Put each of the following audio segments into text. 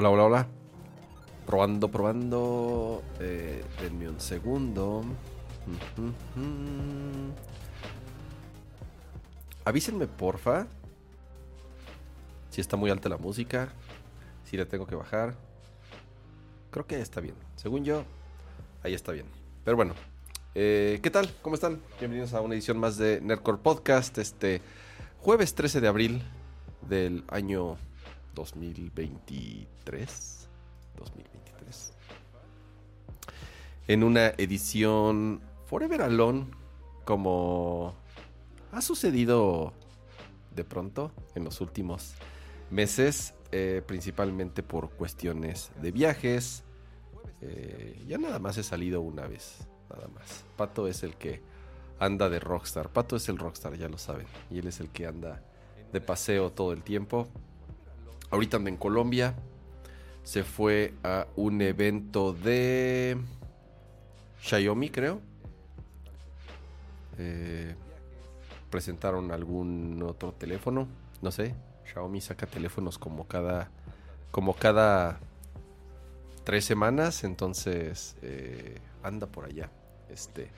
Hola, hola, hola. Probando, probando. Eh, denme un segundo. Avísenme, porfa. Si está muy alta la música. Si la tengo que bajar. Creo que está bien. Según yo, ahí está bien. Pero bueno. Eh, ¿Qué tal? ¿Cómo están? Bienvenidos a una edición más de Nerdcore Podcast. Este jueves 13 de abril del año 2023. 2023. En una edición Forever Alone, como ha sucedido de pronto en los últimos meses, eh, principalmente por cuestiones de viajes. Eh, ya nada más he salido una vez, nada más. Pato es el que anda de rockstar. Pato es el rockstar, ya lo saben. Y él es el que anda de paseo todo el tiempo. Ahorita anda en Colombia. Se fue a un evento de Xiaomi, creo. Eh, presentaron algún otro teléfono. No sé. Xiaomi saca teléfonos como cada. como cada tres semanas. Entonces. Eh, anda por allá. Este.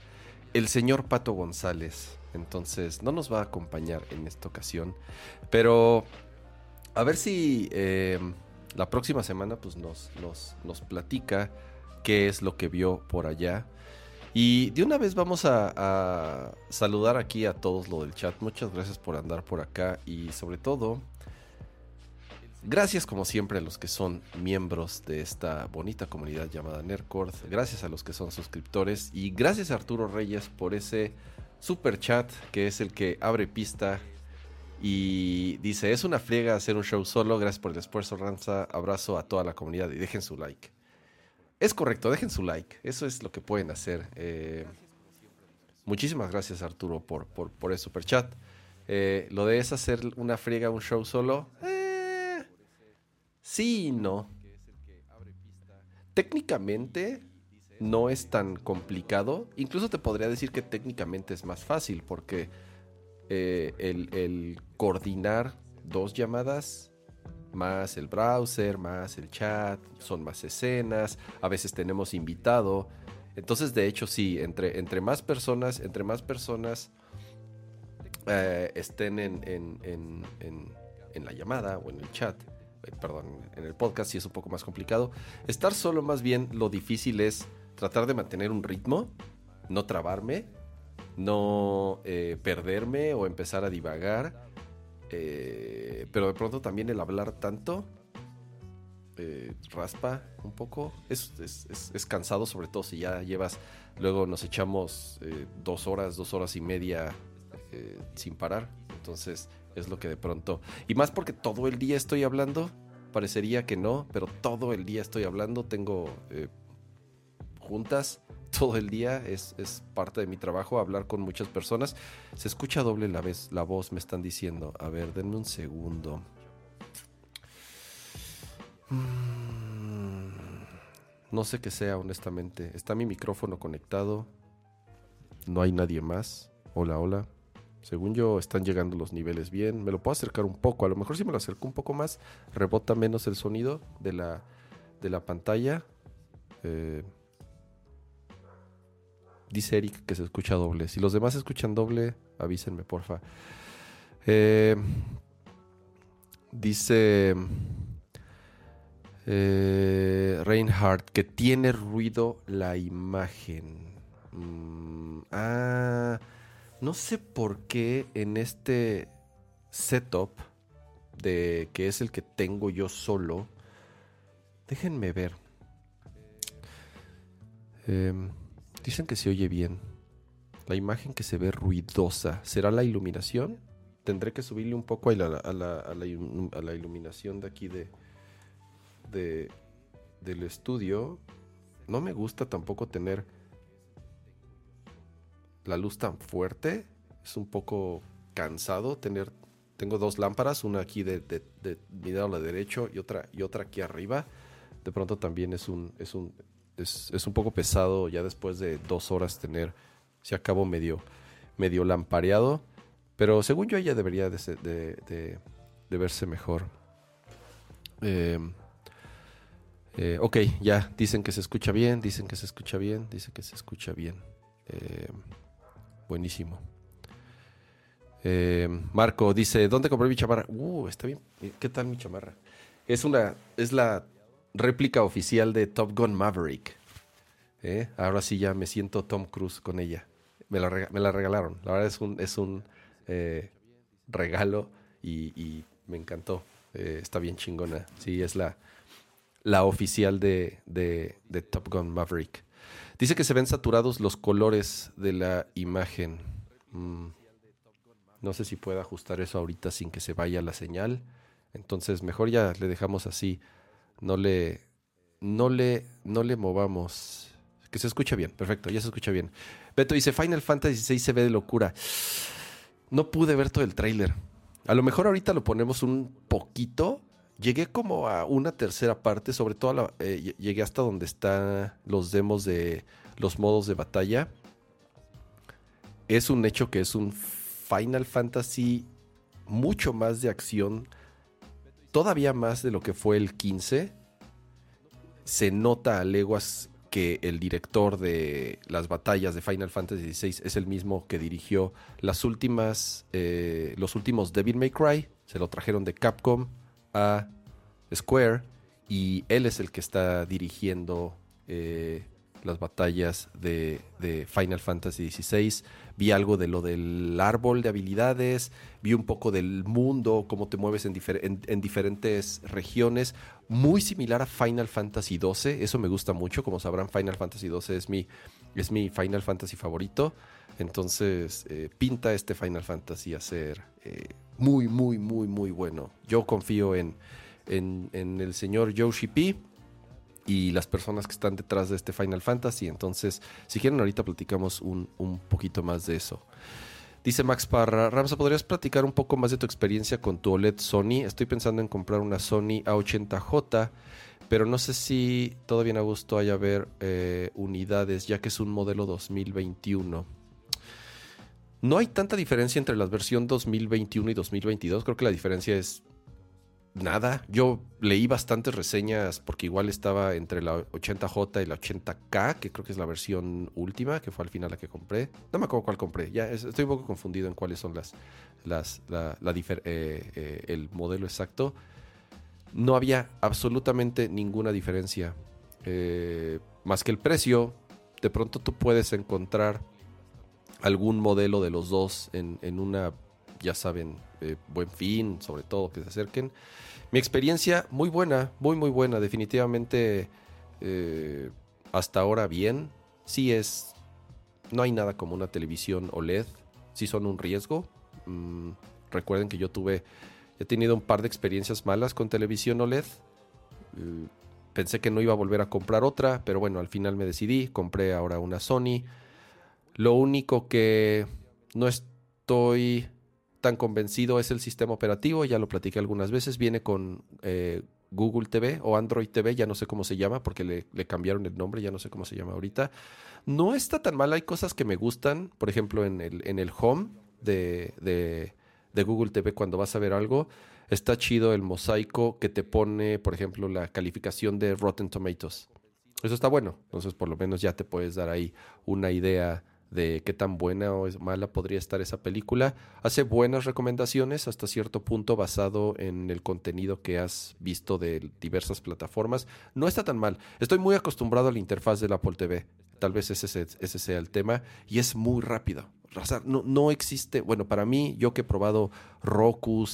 El señor Pato González. Entonces. No nos va a acompañar en esta ocasión. Pero. A ver si. Eh, la próxima semana. Pues nos, nos, nos platica. Qué es lo que vio por allá. Y de una vez vamos a, saludar aquí a todos lo del chat. Muchas gracias por andar por acá y sobre todo, gracias como siempre a los que son miembros de esta bonita comunidad llamada Nerdcord. Gracias a los que son suscriptores y gracias a Arturo Reyes por ese super chat que es el que abre pista y dice, es una friega hacer un show solo. Gracias por el esfuerzo, Ranza. Abrazo a toda la comunidad y dejen su like. Es correcto, dejen su like. Eso es lo que pueden hacer. Eh, muchísimas gracias, Arturo, por, por, por el super chat. Eh, lo de es hacer una friega, un show solo. Eh, sí y no. Técnicamente no es tan complicado. Incluso te podría decir que técnicamente es más fácil porque el, el coordinar dos llamadas más el browser, más el chat, son más escenas, a veces tenemos invitado. Entonces, de hecho, sí, entre, entre más personas, entre más personas eh, estén en, en, en, la llamada o en el chat, eh, perdón, en el podcast, sí es un poco más complicado. Estar solo, más bien, lo difícil es tratar de mantener un ritmo, no trabarme, no eh, perderme o empezar a divagar eh, pero de pronto también el hablar tanto eh, raspa un poco. Es, es, cansado, sobre todo si ya llevas. Luego nos echamos dos horas, dos horas y media sin parar. Entonces es lo que de pronto. Y más porque todo el día estoy hablando. Parecería que no, pero todo el día estoy hablando. Tengo juntas todo el día, es, parte de mi trabajo hablar con muchas personas. Se escucha doble la, vez, la voz, me están diciendo. A ver, denme un segundo. Mm, no sé qué sea, honestamente. Está mi micrófono conectado. No hay nadie más. Hola, hola. Según yo, están llegando los niveles bien. Me lo puedo acercar un poco. A lo mejor si me lo acerco un poco más, rebota menos el sonido de la, de la pantalla. Eh, Dice Eric que se escucha doble. Si los demás escuchan doble, avísenme, porfa. Eh, dice eh, Reinhardt que tiene ruido la imagen. Mm, ah, no sé por qué en este setup de que es el que tengo yo solo. Déjenme ver. Eh, Dicen que se oye bien. La imagen que se ve ruidosa. ¿Será la iluminación? Tendré que subirle un poco a la, a la, iluminación de aquí de, de, del estudio. No me gusta tampoco tener la luz tan fuerte. Es un poco cansado tener. Tengo dos lámparas, una aquí de, de, mi lado derecho y otra, y otra aquí arriba. De pronto también es un, es un, es, un poco pesado ya después de dos horas tener, si acabo medio, medio lampareado. Pero según yo ella debería de, de, verse mejor. Em, Eh, ok, ya, dicen que se escucha bien, dicen que se escucha bien, dicen que se escucha bien. Eh, buenísimo. Eh, Marco dice, ¿dónde compré mi chamarra? Uh, está bien. ¿Qué tal mi chamarra? Es una, es la réplica oficial de Top Gun Maverick. Ahora sí ya me siento Tom Cruise con ella. Me la, regalaron. La verdad es un, es un regalo y, me encantó. está bien chingona. Sí, es la, la oficial de, Top Gun Maverick. Dice que se ven saturados los colores de la imagen. Mm. No sé si pueda ajustar eso ahorita sin que se vaya la señal. Entonces, mejor ya le dejamos así. No le. No le. No le movamos. Que se escucha bien. Perfecto, ya se escucha bien. Beto dice: Final Fantasy VI se ve de locura. No pude ver todo el tráiler. A lo mejor ahorita lo ponemos un poquito Llegué como a una tercera parte, sobre todo eh, llegué hasta donde están los demos de los modos de batalla. Es un hecho que es un Final Fantasy mucho más de acción, todavía más de lo que fue el 15. Se nota a leguas que el director de las batallas de Final Fantasy XVI es el mismo que dirigió las últimas, eh, los últimos Devil May Cry. Se lo trajeron de Capcom a Square y él es el que está dirigiendo eh, las batallas de, Final Fantasy XVI. Vi algo de lo del árbol de habilidades, vi un poco del mundo, cómo te mueves en, en, diferentes regiones. Muy similar a Final Fantasy XII, eso me gusta mucho. Como sabrán, Final Fantasy XII es mi, es mi Final Fantasy favorito. Entonces, eh, pinta este Final Fantasy a ser eh, muy, muy, muy, muy bueno. Yo confío en, en, el señor Yoshi P y las personas que están detrás de este Final Fantasy. Entonces, si quieren, ahorita platicamos un, poquito más de eso. Dice Max Parra, Ramsa, ¿podrías platicar un poco más de tu experiencia con tu OLED Sony? Estoy pensando en comprar una Sony A80J, pero no sé si todavía en agosto haya ver eh, unidades, ya que es un modelo 2021. No hay tanta diferencia entre la versión 2021 y 2022. Creo que la diferencia es nada. Yo leí bastantes reseñas porque igual estaba entre la 80J y la 80K, que creo que es la versión última, que fue al final la que compré. No me acuerdo cuál compré. Ya estoy un poco confundido en cuáles son las, las la, eh, eh, el modelo exacto. No había absolutamente ninguna diferencia. Eh, más que el precio. De pronto tú puedes encontrar algún modelo de los dos en una, ya saben, buen fin, sobre todo que se acerquen. Mi experiencia muy buena, muy muy buena, definitivamente eh, hasta ahora bien. Sí es, no hay nada como una televisión OLED, sí son un riesgo. Mm, recuerden que yo tuve, he tenido un par de experiencias malas con televisión OLED. Eh, pensé que no iba a volver a comprar otra, pero bueno, al final me decidí, compré ahora una Sony. Lo único que no estoy tan convencido es el sistema operativo, ya lo platiqué algunas veces, viene con eh, Google TV o Android TV, ya no sé cómo se llama porque le, cambiaron el nombre, ya no sé cómo se llama ahorita. No está tan mal, hay cosas que me gustan, por ejemplo en el, en el home de, de, Google TV cuando vas a ver algo, está chido el mosaico que te pone, por ejemplo, la calificación de Rotten Tomatoes. Eso está bueno, entonces por lo menos ya te puedes dar ahí una idea de qué tan buena o mala podría estar esa película. Hace buenas recomendaciones hasta cierto punto basado en el contenido que has visto de diversas plataformas. No está tan mal. Estoy muy acostumbrado a la interfaz del Apple TV. Tal vez ese, ese sea el tema. Y es muy rápido. No, no existe, bueno, para mí, yo que he probado Roku,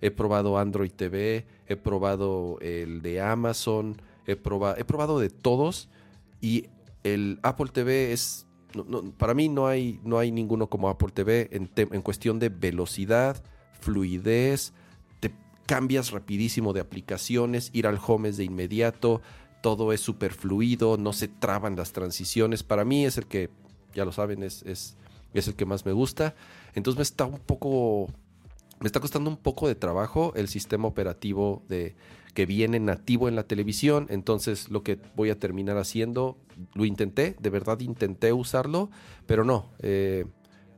he probado Android TV, he probado el de Amazon, he he probado de todos y el Apple TV es para mí no hay, no hay ninguno como Apple TV en, en cuestión de velocidad, fluidez, te cambias rapidísimo de aplicaciones, ir al home es de inmediato, todo es súper fluido, no se traban las transiciones. Para mí es el que, ya lo saben, es, es, es el que más me gusta. Entonces me está un poco, me está costando un poco de trabajo el sistema operativo de que viene nativo en la televisión. Entonces lo que voy a terminar haciendo, lo intenté, de verdad intenté usarlo, pero no. Eh,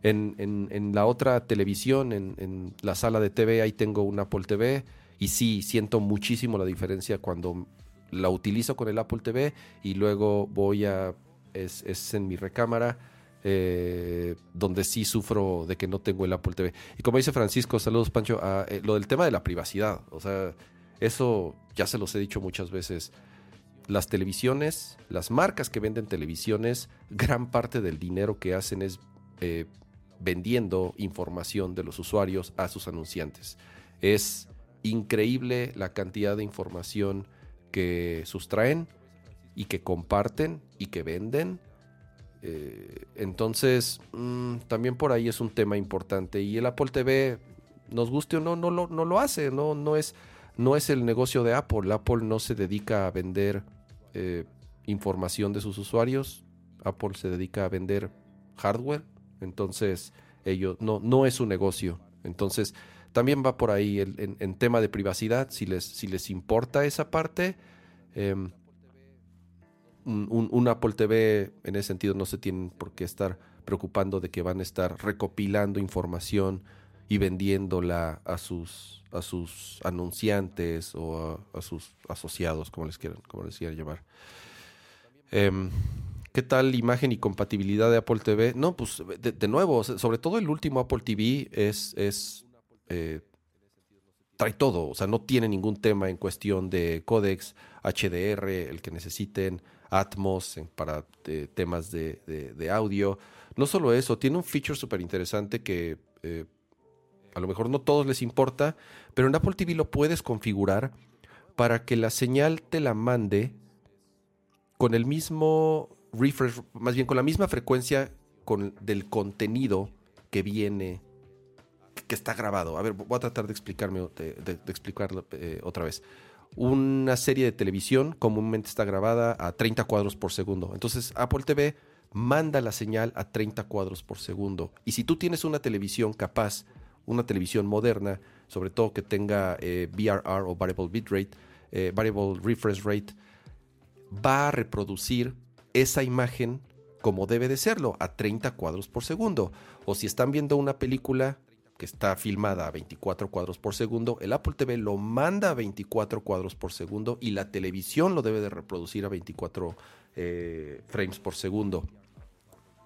en, la otra televisión, en, la sala de TV, ahí tengo un Apple TV y sí, siento muchísimo la diferencia cuando la utilizo con el Apple TV y luego voy a, es en mi recámara, eh, donde sí sufro de que no tengo el Apple TV. Y como dice Francisco, saludos Pancho, a, eh, lo del tema de la privacidad, o sea, eso ya se los he dicho muchas veces. Las televisiones, las marcas que venden televisiones, gran parte del dinero que hacen es eh, vendiendo información de los usuarios a sus anunciantes. Es increíble la cantidad de información que sustraen y que comparten y que venden eh, entonces, mm, también por ahí es un tema importante. Y el Apple TV, nos guste o no, no lo, no lo hace. No, no, es, no es el negocio de Apple. Apple no se dedica a vender eh, información de sus usuarios. Apple se dedica a vender hardware. Entonces, ellos no, no es su negocio. Entonces, también va por ahí en, tema de privacidad. Si les, si les importa esa parte. Em, un, Apple TV en ese sentido no se tienen por qué estar preocupando de que van a estar recopilando información y vendiéndola a sus, a sus anunciantes o a, sus asociados, como les quieran, como les quieran llamar. Em, ¿Qué tal imagen y compatibilidad de Apple TV? No, pues de, nuevo, sobre todo el último Apple TV es, es eh, trae todo, o sea, no tiene ningún tema en cuestión de códex, HDR, el que necesiten, Atmos para temas de, audio. No solo eso, tiene un feature súper interesante que eh, a lo mejor no todos les importa, pero en Apple TV lo puedes configurar para que la señal te la mande con el mismo refresh, más bien con la misma frecuencia del contenido que viene, que está grabado. A ver, voy a tratar de explicarme, de, explicarlo eh, otra vez una serie de televisión comúnmente está grabada a 30 cuadros por segundo. Entonces Apple TV manda la señal a 30 cuadros por segundo. Y si tú tienes una televisión capaz, una televisión moderna, sobre todo que tenga eh, VRR o Variable Bitrate, eh, Variable Refresh Rate, va a reproducir esa imagen como debe de serlo, a 30 cuadros por segundo. O si están viendo una película que está filmada a 24 cuadros por segundo, el Apple TV lo manda a 24 cuadros por segundo y la televisión lo debe de reproducir a 24 eh, frames por segundo.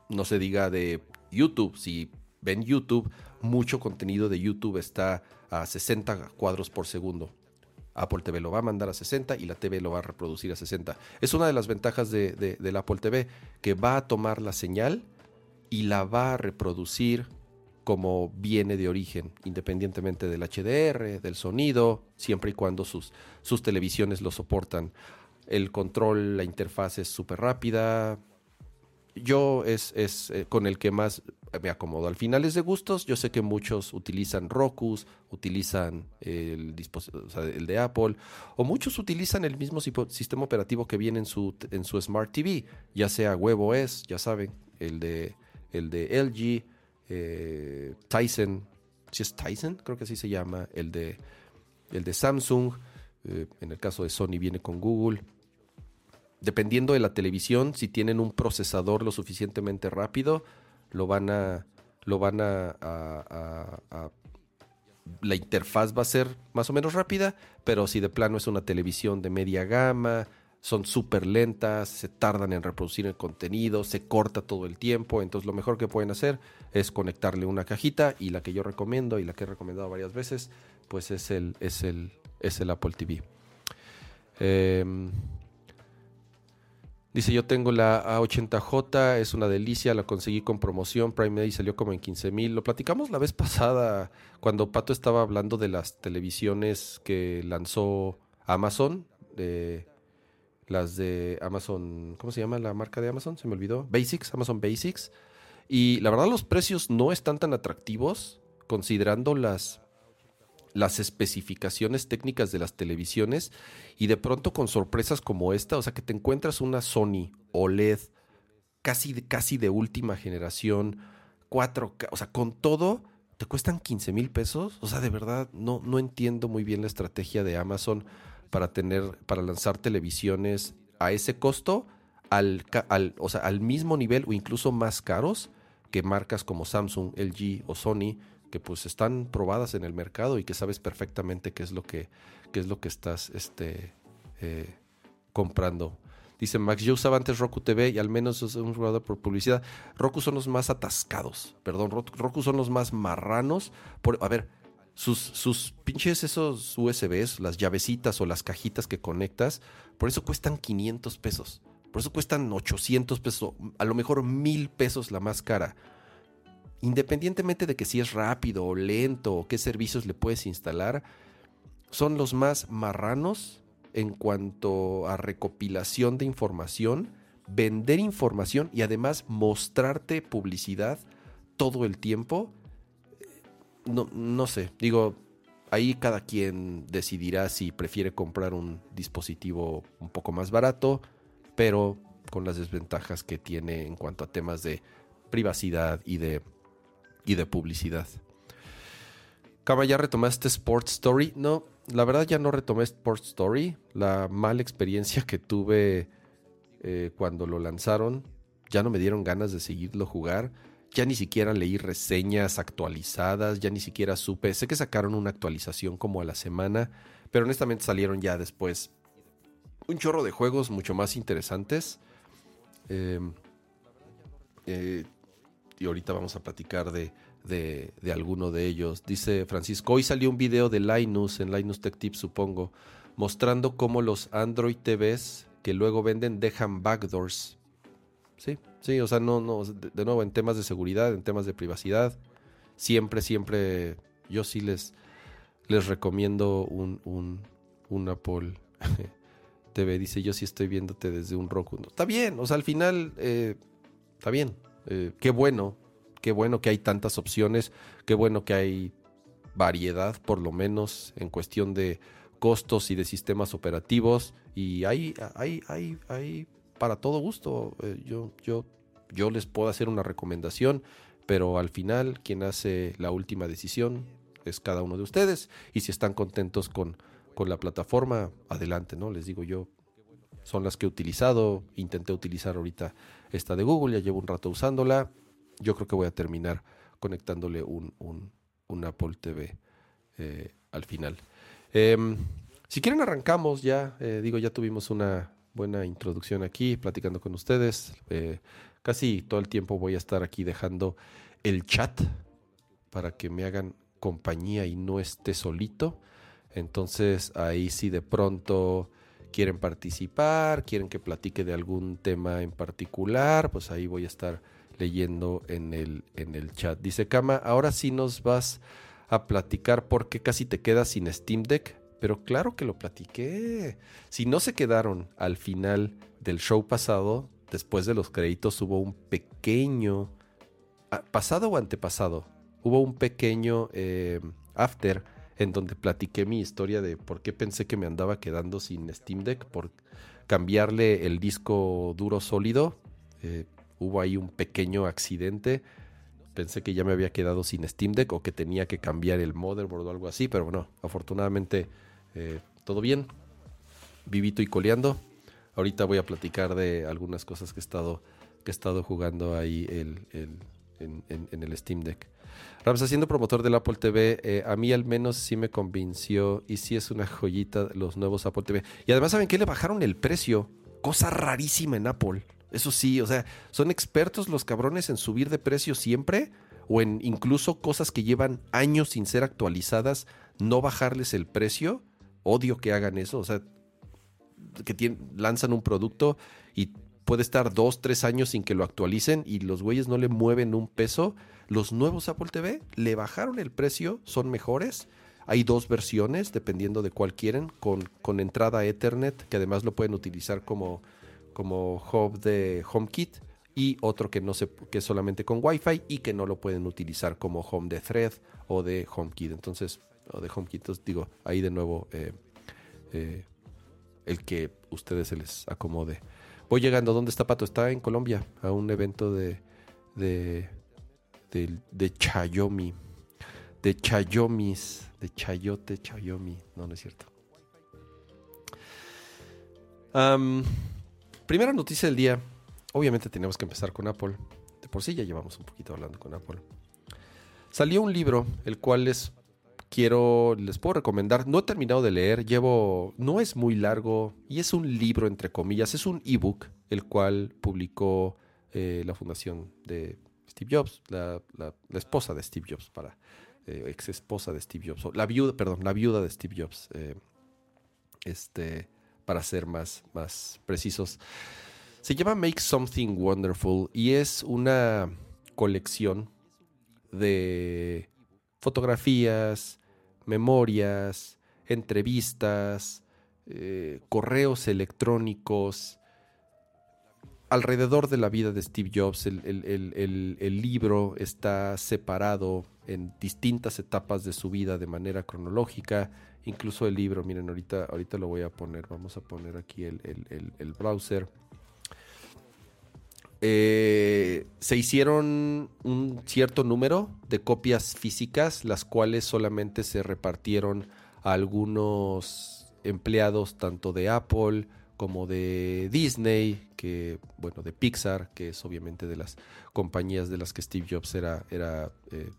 No se diga de YouTube, si ven YouTube, mucho contenido de YouTube está a 60 cuadros por segundo. Apple TV lo va a mandar a 60 y la TV lo va a reproducir a 60. Es una de las ventajas de, del Apple TV, que va a tomar la señal y la va a reproducir como viene de origen, independientemente del HDR, del sonido, siempre y cuando sus, sus televisiones lo soportan. El control, la interfaz es súper rápida. Yo es, es eh, con el que más me acomodo. Al final es de gustos. Yo sé que muchos utilizan Roku, utilizan el, el de Apple, o muchos utilizan el mismo sistema operativo que viene en su, en su Smart TV, ya sea WebOS, ya saben, el de, el de LG eh, Tyson, si es Tyson, creo que así se llama, el de, el de Samsung, eh, en el caso de Sony viene con Google. Dependiendo de la televisión, si tienen un procesador lo suficientemente rápido, lo van a, lo van a, la interfaz va a ser más o menos rápida, pero si de plano es una televisión de media gama, son súper lentas, se tardan en reproducir el contenido, se corta todo el tiempo, entonces lo mejor que pueden hacer es conectarle una cajita y la que yo recomiendo y la que he recomendado varias veces, pues es el, es el, es el Apple TV. Em, dice, yo tengo la A80J, es una delicia, la conseguí con promoción, Prime Day salió como en 15 mil. Lo platicamos la vez pasada cuando Pato estaba hablando de las televisiones que lanzó Amazon. Las de Amazon, ¿cómo se llama la marca de Amazon? Se me olvidó. Basics, Amazon Basics. Y la verdad los precios no están tan atractivos considerando las, las especificaciones técnicas de las televisiones y de pronto con sorpresas como esta, o sea que te encuentras una Sony OLED casi, casi de última generación, 4K, o sea, con todo te cuestan 15 mil pesos, o sea, de verdad no, no entiendo muy bien la estrategia de Amazon para tener, para lanzar televisiones a ese costo, al, al, o sea, al mismo nivel o incluso más caros que marcas como Samsung, LG o Sony, que pues están probadas en el mercado y que sabes perfectamente qué es lo que, qué es lo que estás este, eh, comprando. Dice Max, yo usaba antes Roku TV y al menos es un jugador por publicidad. Roku son los más atascados, perdón, Roku son los más marranos. Por, a ver, sus, sus pinches esos USBs, las llavecitas o las cajitas que conectas, por eso cuestan 500 pesos. Por eso cuestan 800 pesos, a lo mejor mil pesos la más cara. Independientemente de que si es rápido o lento o qué servicios le puedes instalar, son los más marranos en cuanto a recopilación de información, vender información y además mostrarte publicidad todo el tiempo. No, no sé, digo, ahí cada quien decidirá si prefiere comprar un dispositivo un poco más barato, pero con las desventajas que tiene en cuanto a temas de privacidad y de, y de publicidad. Cama, ¿ya retomaste Sports Story? No, la verdad ya no retomé Sports Story. La mala experiencia que tuve eh, cuando lo lanzaron, ya no me dieron ganas de seguirlo jugar. Ya ni siquiera leí reseñas actualizadas, ya ni siquiera supe. Sé que sacaron una actualización como a la semana, pero honestamente salieron ya después un chorro de juegos mucho más interesantes. Em, eh, y ahorita vamos a platicar de, de, alguno de ellos. Dice Francisco, hoy salió un video de Linus, en Linus Tech Tips supongo, mostrando cómo los Android TVs que luego venden dejan backdoors. Sí, sí, o sea, no, no, de, nuevo, en temas de seguridad, en temas de privacidad, siempre, siempre, yo sí les, les recomiendo un, un, un Apple TV. Dice, yo sí estoy viéndote desde un Roku. está bien, o sea, al final, eh, está bien, eh, qué bueno, qué bueno que hay tantas opciones, qué bueno que hay variedad, por lo menos en cuestión de costos y de sistemas operativos. Y hay, hay, hay, hay para todo gusto. Eh, yo, yo, yo les puedo hacer una recomendación, pero al final quien hace la última decisión es cada uno de ustedes. Y si están contentos con, con la plataforma, adelante, ¿no? Les digo yo, son las que he utilizado. Intenté utilizar ahorita esta de Google, ya llevo un rato usándola yo creo que voy a terminar conectándole un, Apple TV eh, al final. Em, si quieren arrancamos ya, eh, digo, ya tuvimos una buena introducción aquí, platicando con ustedes. Eh, casi todo el tiempo voy a estar aquí dejando el chat para que me hagan compañía y no esté solito. Entonces ahí si de pronto quieren participar, quieren que platique de algún tema en particular, pues ahí voy a estar leyendo en el, en el chat. Dice Kama, ahora sí nos vas a platicar porque casi te quedas sin Steam Deck. Pero claro que lo platiqué. Si no se quedaron al final del show pasado, después de los créditos hubo un pequeño... Ah, pasado o antepasado, hubo un pequeño eh, after en donde platiqué mi historia de por qué pensé que me andaba quedando sin Steam Deck por cambiarle el disco duro sólido. Eh, hubo ahí un pequeño accidente. Pensé que ya me había quedado sin Steam Deck o que tenía que cambiar el motherboard o algo así, pero bueno, afortunadamente eh, todo bien, vivito y coleando. Ahorita voy a platicar de algunas cosas que he estado, que he estado jugando ahí en, el Steam Deck. Rams, haciendo promotor del Apple TV, eh, a mí al menos sí me convenció y sí es una joyita los nuevos Apple TV. Y además, ¿saben qué? Le bajaron el precio. Cosa rarísima en Apple. Eso sí, o sea, son expertos los cabrones en subir de precio siempre o en incluso cosas que llevan años sin ser actualizadas, no bajarles el precio. Odio que hagan eso, o sea, que lanzan un producto y puede estar dos, tres años sin que lo actualicen y los güeyes no le mueven un peso. Los nuevos Apple TV le bajaron el precio, son mejores. Hay dos versiones, dependiendo de cuál quieren, con, con entrada Ethernet, que además lo pueden utilizar como como hub de HomeKit y otro que no se que es solamente con Wi-Fi y que no lo pueden utilizar como home de Thread o de HomeKit. Entonces, o de HomeKit, digo, ahí de nuevo eh, eh, el que ustedes se les acomode. Voy llegando, ¿dónde está Pato? Está en Colombia, a un evento de de, de, de Chayomi, de Chayomis, de Chayote, Chayomi. No, no es cierto. Primera noticia del día. Obviamente tenemos que empezar con Apple. De por sí ya llevamos un poquito hablando con Apple. Salió un libro, el cual les quiero, les puedo recomendar, no he terminado de leer, llevo, no es muy largo y es un libro entre comillas, es un ebook, el cual publicó eh, la fundación de Steve Jobs, la, esposa de Steve Jobs, para eh, ex esposa de Steve Jobs, la viuda, perdón, la viuda de Steve Jobs, eh, este, para ser más, más precisos. Se llama Make Something Wonderful y es una colección de fotografías, memorias, entrevistas, eh, correos electrónicos, alrededor de la vida de Steve Jobs, el, libro está separado en distintas etapas de su vida de manera cronológica. Incluso el libro, miren, ahorita, ahorita lo voy a poner, vamos a poner aquí el, browser. Eh, se hicieron un cierto número de copias físicas, las cuales solamente se repartieron a algunos empleados tanto de Apple como de Disney, que bueno, de Pixar, que es obviamente de las compañías de las que Steve Jobs era, era eh,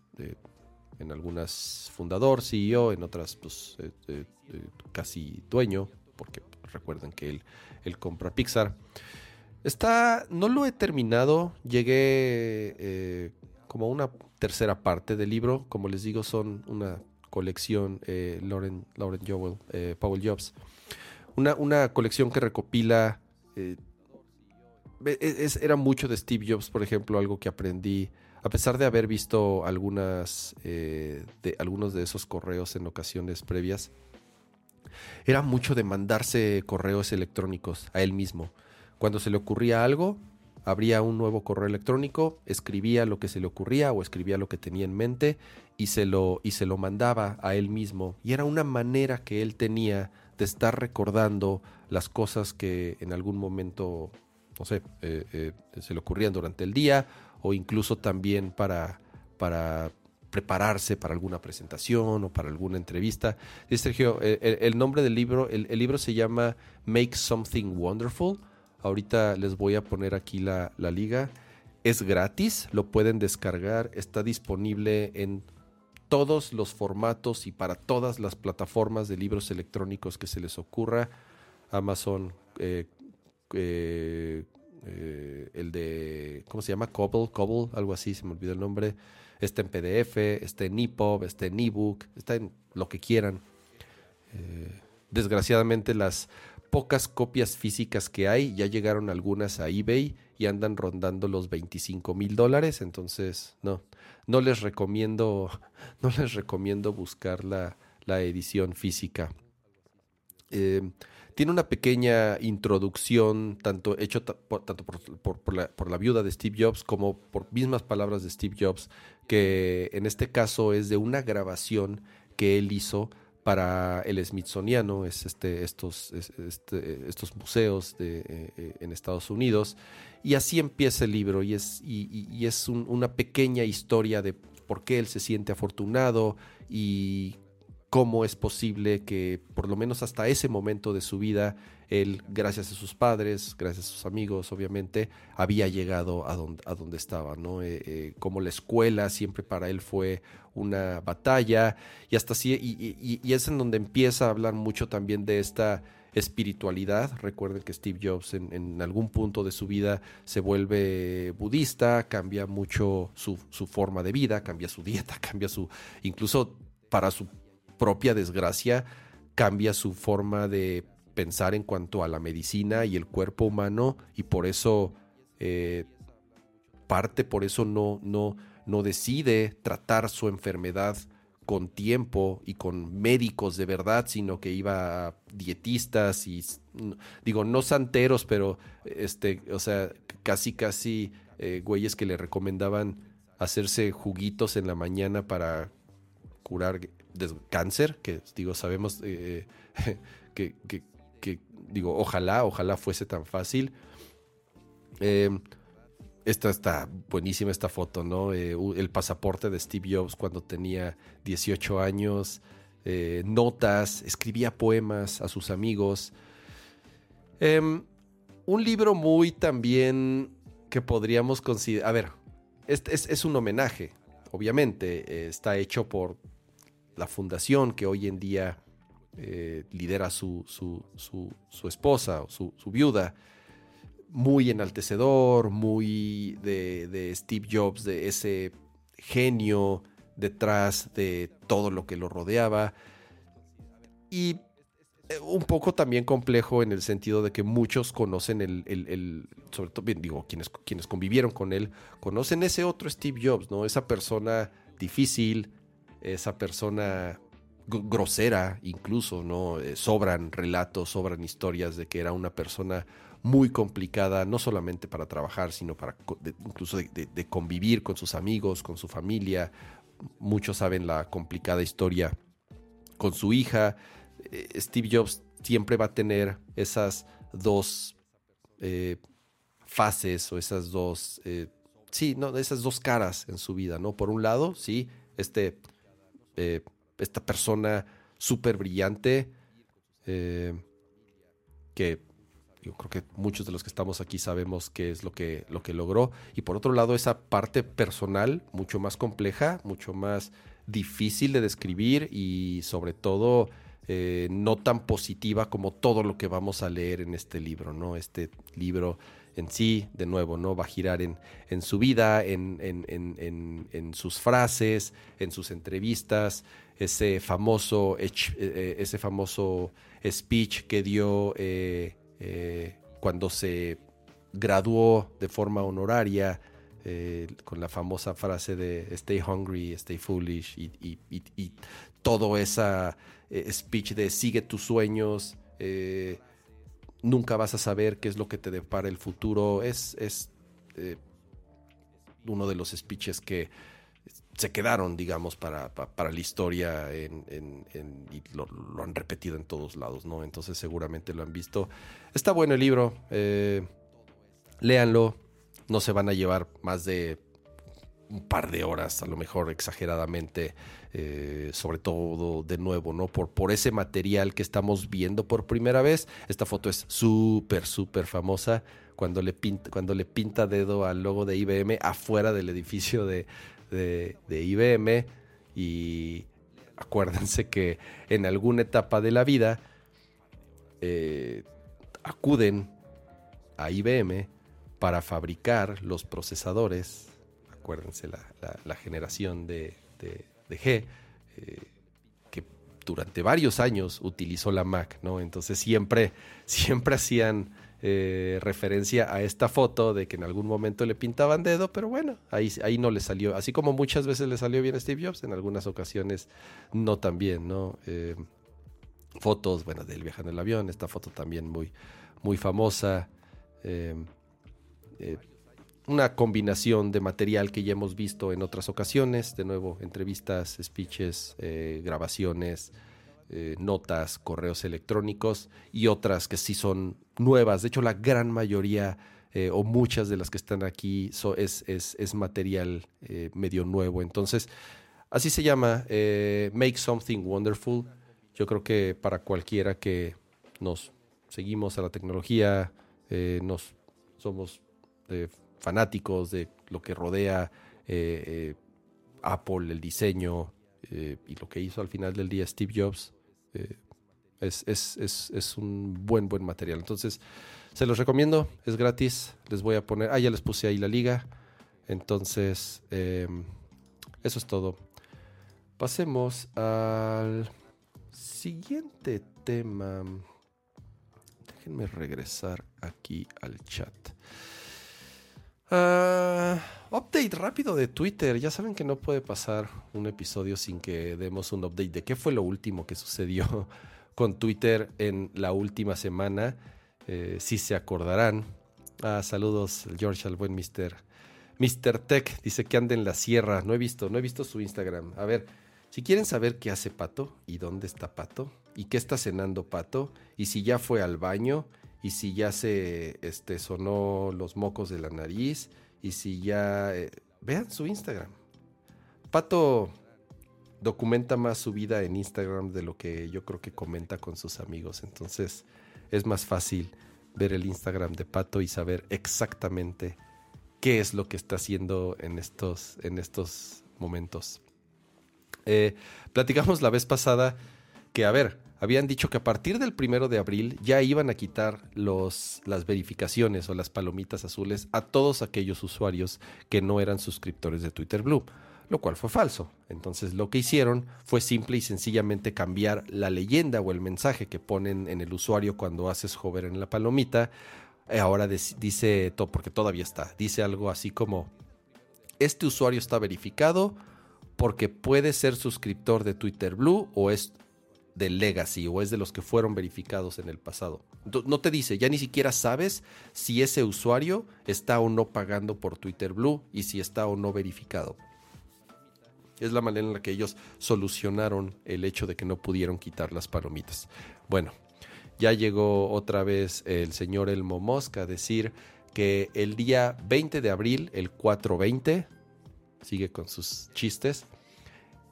en algunas fundador, CEO, en otras pues eh, casi dueño, porque recuerden que él, él compra Pixar. Está, no lo he terminado, llegué eh, como a una tercera parte del libro, como les digo, son una colección, eh, Lauren, Lauren eh, Powell Jobs, una, una, colección que recopila, eh, es, era mucho de Steve Jobs, por ejemplo, algo que aprendí, a pesar de haber visto algunas, de, algunos de esos correos en ocasiones previas, era mucho de mandarse correos electrónicos a él mismo cuando se le ocurría algo, abría un nuevo correo electrónico, escribía lo que se le ocurría o escribía lo que tenía en mente y se lo, y se lo mandaba a él mismo. Y era una manera que él tenía de estar recordando las cosas que en algún momento, no sé, eh, eh, se le ocurrían durante el día o incluso también para, para prepararse para alguna presentación o para alguna entrevista. Y Sergio, el, nombre del libro, el libro se llama Make Something Wonderful Ahorita les voy a poner aquí la, liga. Es gratis, lo pueden descargar, está disponible en todos los formatos y para todas las plataformas de libros electrónicos que se les ocurra. Amazon, eh, eh, eh, el de, ¿cómo se llama? Cobble, Cobble, algo así, se me olvidó el nombre. Está en PDF, está en EPUB, está en ebook, está en lo que quieran. desgraciadamente las pocas copias físicas que hay, ya llegaron algunas a eBay y andan rondando los 25 mil dólares, entonces no, no les recomiendo, no les recomiendo buscar la, edición física. Em, tiene una pequeña introducción, tanto hecho tanto por, la, por, la, viuda de Steve Jobs como por mismas palabras de Steve Jobs, que en este caso es de una grabación que él hizo para el Smithsoniano, es este, estos, este, estos museos de, eh, eh, en Estados Unidos. Y así empieza el libro y es, y, es una pequeña historia de por qué él se siente afortunado y cómo es posible que por lo menos hasta ese momento de su vida él, gracias a sus padres, gracias a sus amigos, obviamente, había llegado a donde, estaba, ¿no? Eh, eh, como la escuela siempre para él fue una batalla y hasta así, y, es en donde empieza a hablar mucho también de esta espiritualidad. Recuerden que Steve Jobs en, algún punto de su vida se vuelve budista, cambia mucho su, su, forma de vida, cambia su dieta, cambia su, incluso para su propia desgracia, cambia su forma de pensar en cuanto a la medicina y el cuerpo humano y por eso eh, parte, por eso no, no, no decide tratar su enfermedad con tiempo y con médicos de verdad, sino que iba a dietistas y digo, no santeros, pero este, o sea, casi casi eh, güeyes que le recomendaban hacerse juguitos en la mañana para curar cáncer, que digo, sabemos eh, que, que digo, ojalá, ojalá fuese tan fácil. Eh, esta está buenísima esta foto, ¿no? Eh, el pasaporte de Steve Jobs cuando tenía 18 años, eh, notas, escribía poemas a sus amigos. Em, un libro muy también que podríamos considerar... A ver, es, es, un homenaje, obviamente, está hecho por la fundación que hoy en día lidera su, su, su, esposa o su, viuda, muy enaltecedor, muy de, de, Steve Jobs, de ese genio detrás de todo lo que lo rodeaba. Y eh, un poco también complejo en el sentido de que muchos conocen el, sobre todo, bien, digo, quienes, quienes convivieron con él, conocen ese otro Steve Jobs, ¿no? Esa persona difícil, esa persona grosera incluso, ¿no? Eh, sobran relatos, sobran historias de que era una persona muy complicada, no solamente para trabajar, sino para incluso de, convivir con sus amigos, con su familia. Muchos saben la complicada historia con su hija. Eh, Steve Jobs siempre va a tener esas dos eh, fases o esas dos, eh, sí, no, esas dos caras en su vida, ¿no? Por un lado, sí, este, esta persona súper brillante que yo creo que muchos de los que estamos aquí sabemos qué es lo que, lo que logró. Y por otro lado, esa parte personal, mucho más compleja, mucho más difícil de describir y sobre todo eh, no tan positiva como todo lo que vamos a leer en este libro, ¿no? Este libro en sí, de nuevo, ¿no? Va a girar en, en su vida, en, en, sus frases, en sus entrevistas, ese famoso, eh, eh, ese famoso speech que dio cuando se graduó de forma honoraria con la famosa frase de stay hungry, stay foolish y, todo esa eh, speech de sigue tus sueños, eh, nunca vas a saber qué es lo que te depara el futuro. Es, es eh, uno de los speeches que se quedaron, digamos, para, para, la historia y lo, han repetido en todos lados, ¿no? Entonces seguramente lo han visto. Está bueno el libro, léanlo, no se van a llevar más de un par de horas, a lo mejor exageradamente, eh, sobre todo de nuevo, ¿no? Por, por ese material que estamos viendo por primera vez. Esta foto es súper, súper famosa cuando le, pinta, cuando le pinta dedo al logo de IBM afuera del edificio de, IBM. Y acuérdense que en alguna etapa de la vida eh, acuden a IBM para fabricar los procesadores acuérdense la, generación de, G, eh, que durante varios años utilizó la Mac, ¿no? Entonces siempre, siempre hacían eh, referencia a esta foto de que en algún momento le pintaban dedo, pero bueno, ahí, ahí no le salió. Así como muchas veces le salió bien a Steve Jobs, en algunas ocasiones no tan bien, ¿no? Eh, fotos, bueno, del viaje en el avión, esta foto también muy, muy famosa una combinación de material que ya hemos visto en otras ocasiones, de nuevo, entrevistas, speeches, eh, grabaciones, eh, notas, correos electrónicos y otras que sí son nuevas. De hecho, la gran mayoría eh, o muchas de las que están aquí es, material medio nuevo. Entonces, así se llama, Make Something Wonderful. Yo creo que para cualquiera que nos seguimos a la tecnología, nos somos fanáticos de lo que rodea eh, eh, Apple, el diseño eh, y lo que hizo al final del día Steve Jobs, es, es, un buen, buen material. Entonces, se los recomiendo, es gratis. Les voy a poner, ah, ya les puse ahí la liga. Entonces, em, eso es todo. Pasemos al siguiente tema. Déjenme regresar aquí al chat. Uh, update rápido de Twitter. Ya saben que no puede pasar un episodio sin que demos un update de qué fue lo último que sucedió con Twitter en la última semana. Eh, si se acordarán. Ah, saludos, George, al buen Mr. Mr. Tech. Dice que anda en la sierra. No he visto, no he visto su Instagram. A ver, si quieren saber qué hace Pato y dónde está Pato y qué está cenando Pato y si ya fue al baño y si ya se este, sonó los mocos de la nariz y si ya... Eh, vean su Instagram. Pato documenta más su vida en Instagram de lo que yo creo que comenta con sus amigos. Entonces es más fácil ver el Instagram de Pato y saber exactamente qué es lo que está haciendo en estos, en estos momentos. Eh, platicamos la vez pasada que, a ver, habían dicho que a partir del primero de abril ya iban a quitar los, las verificaciones o las palomitas azules a todos aquellos usuarios que no eran suscriptores de Twitter Blue, lo cual fue falso. Entonces lo que hicieron fue simple y sencillamente cambiar la leyenda o el mensaje que ponen en el usuario cuando haces hover en la palomita. Eh, ahora dice, porque todavía está, dice algo así como, este usuario está verificado porque puede ser suscriptor de Twitter Blue o es de Legacy o es de los que fueron verificados en el pasado. No te dice, ya ni siquiera sabes si ese usuario está o no pagando por Twitter Blue y si está o no verificado. Es la manera en la que ellos solucionaron el hecho de que no pudieron quitar las palomitas. Bueno, ya llegó otra vez el señor Elmo Mosca a decir que el día 20 de abril, el 420, sigue con sus chistes,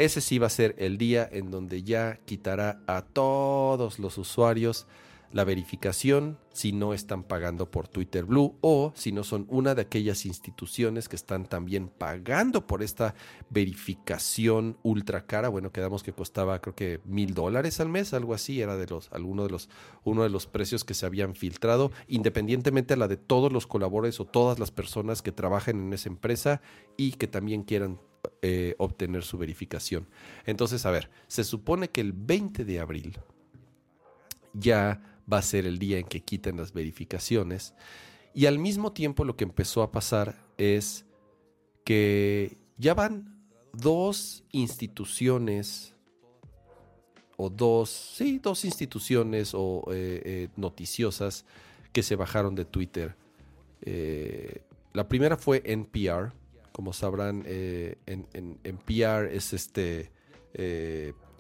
ese sí va a ser el día en donde ya quitará a todos los usuarios la verificación si no están pagando por Twitter Blue o si no son una de aquellas instituciones que están también pagando por esta verificación ultra cara. Bueno, quedamos que costaba creo que mil dólares al mes, algo así, era de los, alguno de los, uno de los precios que se habían filtrado, independientemente a la de todos los colaboradores o todas las personas que trabajen en esa empresa y que también quieran eh, obtener su verificación. Entonces, a ver, se supone que el 20 de abril ya va a ser el día en que quiten las verificaciones. Y al mismo tiempo lo que empezó a pasar es que ya van dos instituciones o dos, sí, dos instituciones o eh, eh, noticiosas que se bajaron de Twitter. La primera fue NPR. Como sabrán, en, NPR es este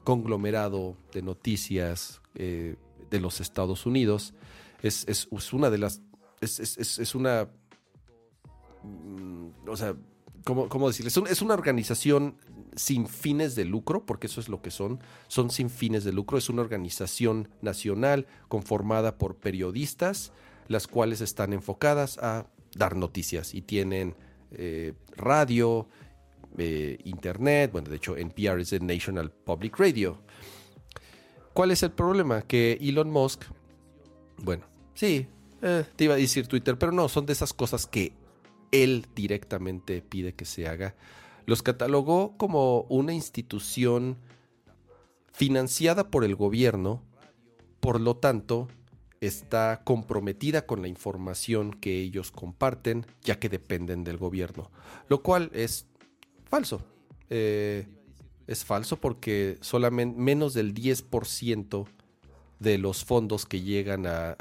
conglomerado de noticias de los Estados Unidos. Es, una de las. Es, una. Mm, o sea, ¿cómo, cómo decirlo? Es, una organización sin fines de lucro, porque eso es lo que son. Son sin fines de lucro. Es una organización nacional conformada por periodistas, las cuales están enfocadas a dar noticias y tienen eh, radio, eh, internet. Bueno, de hecho, NPR es el National Public Radio. ¿Cuál es el problema? Que Elon Musk, bueno, sí, eh, te iba a decir Twitter, pero no, son de esas cosas que él directamente pide que se haga. Los catalogó como una institución financiada por el gobierno, por lo tanto, está comprometida con la información que ellos comparten, ya que dependen del gobierno, lo cual es falso. Eh, es falso porque solamente menos del 10% de los fondos que llegan a,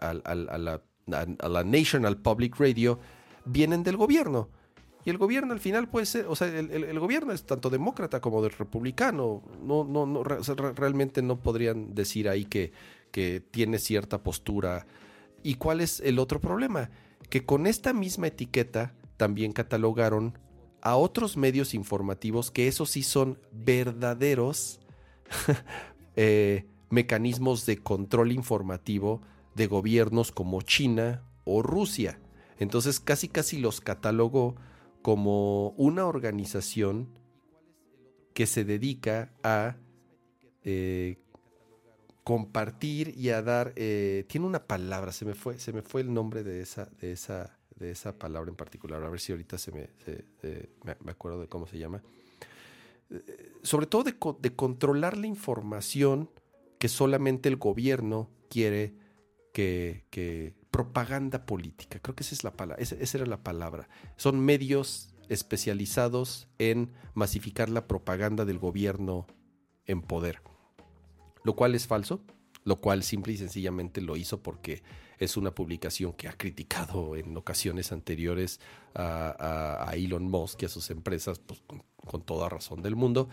la, National Public Radio vienen del gobierno. Y el gobierno al final puede ser, o sea, el, gobierno es tanto demócrata como del republicano. No, no, no, realmente no podrían decir ahí que, que tiene cierta postura. ¿Y cuál es el otro problema? Que con esta misma etiqueta también catalogaron a otros medios informativos que esos sí son verdaderos eh, mecanismos de control informativo de gobiernos como China o Rusia. Entonces casi casi los catalogó como una organización que se dedica a eh, compartir y a dar. Eh, tiene una palabra, se me fue, se me fue el nombre de esa, de esa de esa palabra en particular, a ver si ahorita se me, me, acuerdo de cómo se llama. Eh, sobre todo de, controlar la información que solamente el gobierno quiere que, propaganda política, creo que esa es la palabra, esa, era la palabra. Son medios especializados en masificar la propaganda del gobierno en poder, lo cual es falso, lo cual simple y sencillamente lo hizo porque es una publicación que ha criticado en ocasiones anteriores a, Elon Musk y a sus empresas, pues, con, toda razón del mundo.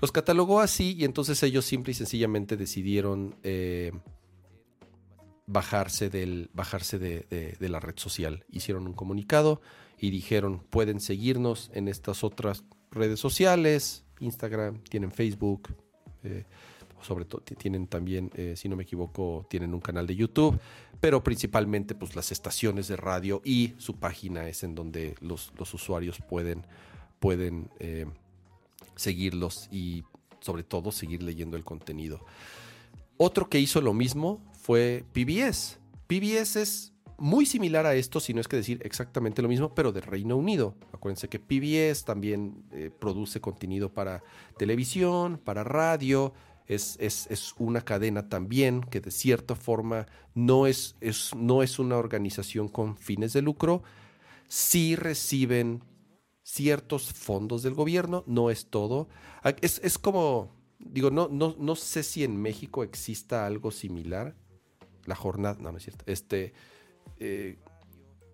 Los catalogó así y entonces ellos simple y sencillamente decidieron eh, bajarse, del, bajarse de, la red social. Hicieron un comunicado y dijeron, pueden seguirnos en estas otras redes sociales, Instagram, tienen Facebook. Eh, sobre todo tienen también, eh, si no me equivoco, tienen un canal de YouTube, pero principalmente pues las estaciones de radio y su página es en donde los, usuarios pueden, pueden eh, seguirlos y sobre todo seguir leyendo el contenido. Otro que hizo lo mismo fue PBS. PBS es muy similar a esto, si no es que decir exactamente lo mismo, pero de Reino Unido. Acuérdense que PBS también eh, produce contenido para televisión, para radio. Es, es, una cadena también que de cierta forma no es, es, no es una organización con fines de lucro. Sí reciben ciertos fondos del gobierno, no es todo. Es, es como, digo, no, no, no sé si en México exista algo similar. La jornada, no, no es cierto. Este, eh,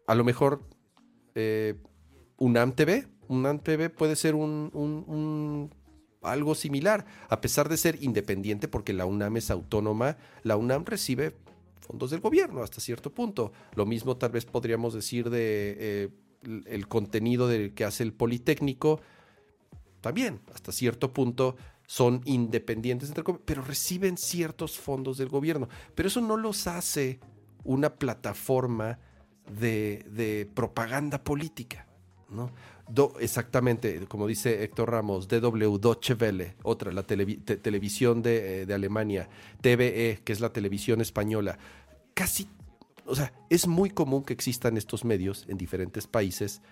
a lo mejor eh, UNAM TV, UNAM TV puede ser un, algo similar, a pesar de ser independiente, porque la UNAM es autónoma, la UNAM recibe fondos del gobierno hasta cierto punto. Lo mismo tal vez podríamos decir de eh, el contenido de, que hace el Politécnico, también hasta cierto punto son independientes, pero reciben ciertos fondos del gobierno. Pero eso no los hace una plataforma de, propaganda política. ¿no? Exactamente, como dice Héctor Ramos, DW Deutsche Welle, otra, la televisión de, eh, de, Alemania, TVE, que es la televisión española. Casi, o sea, es muy común que existan estos medios en diferentes países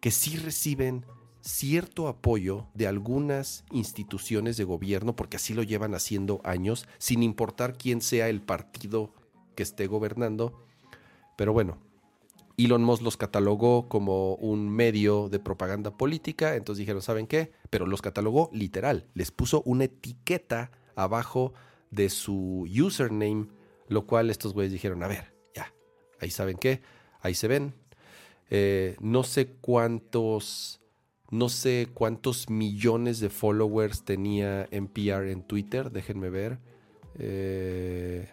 que sí reciben cierto apoyo de algunas instituciones de gobierno, porque así lo llevan haciendo años, sin importar quién sea el partido que esté gobernando. Pero bueno, Elon Musk los catalogó como un medio de propaganda política, entonces dijeron, ¿saben qué? Pero los catalogó literal, les puso una etiqueta abajo de su username, lo cual estos güeyes dijeron, a ver, ya, ahí saben qué, ahí se ven. Eh, no sé cuántos, no sé cuántos millones de followers tenía NPR en Twitter, déjenme ver. Eh,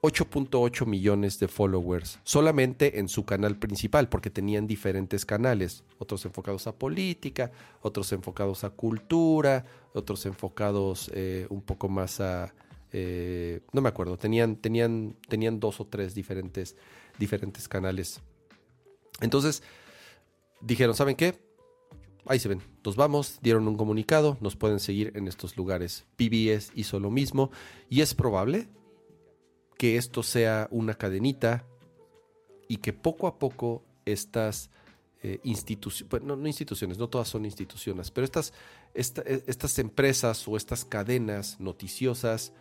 8.8 millones de followers solamente en su canal principal, porque tenían diferentes canales, otros enfocados a política, otros enfocados a cultura, otros enfocados eh, un poco más a... Eh, no me acuerdo, tenían, tenían, tenían dos o tres diferentes, diferentes canales. Entonces, dijeron, ¿saben qué? Ahí se ven, nos vamos, dieron un comunicado, nos pueden seguir en estos lugares. PBS hizo lo mismo y es probable que esto sea una cadenita y que poco a poco estas eh, instituciones, no, instituciones, no todas son instituciones, pero estas, e, estas empresas o estas cadenas noticiosas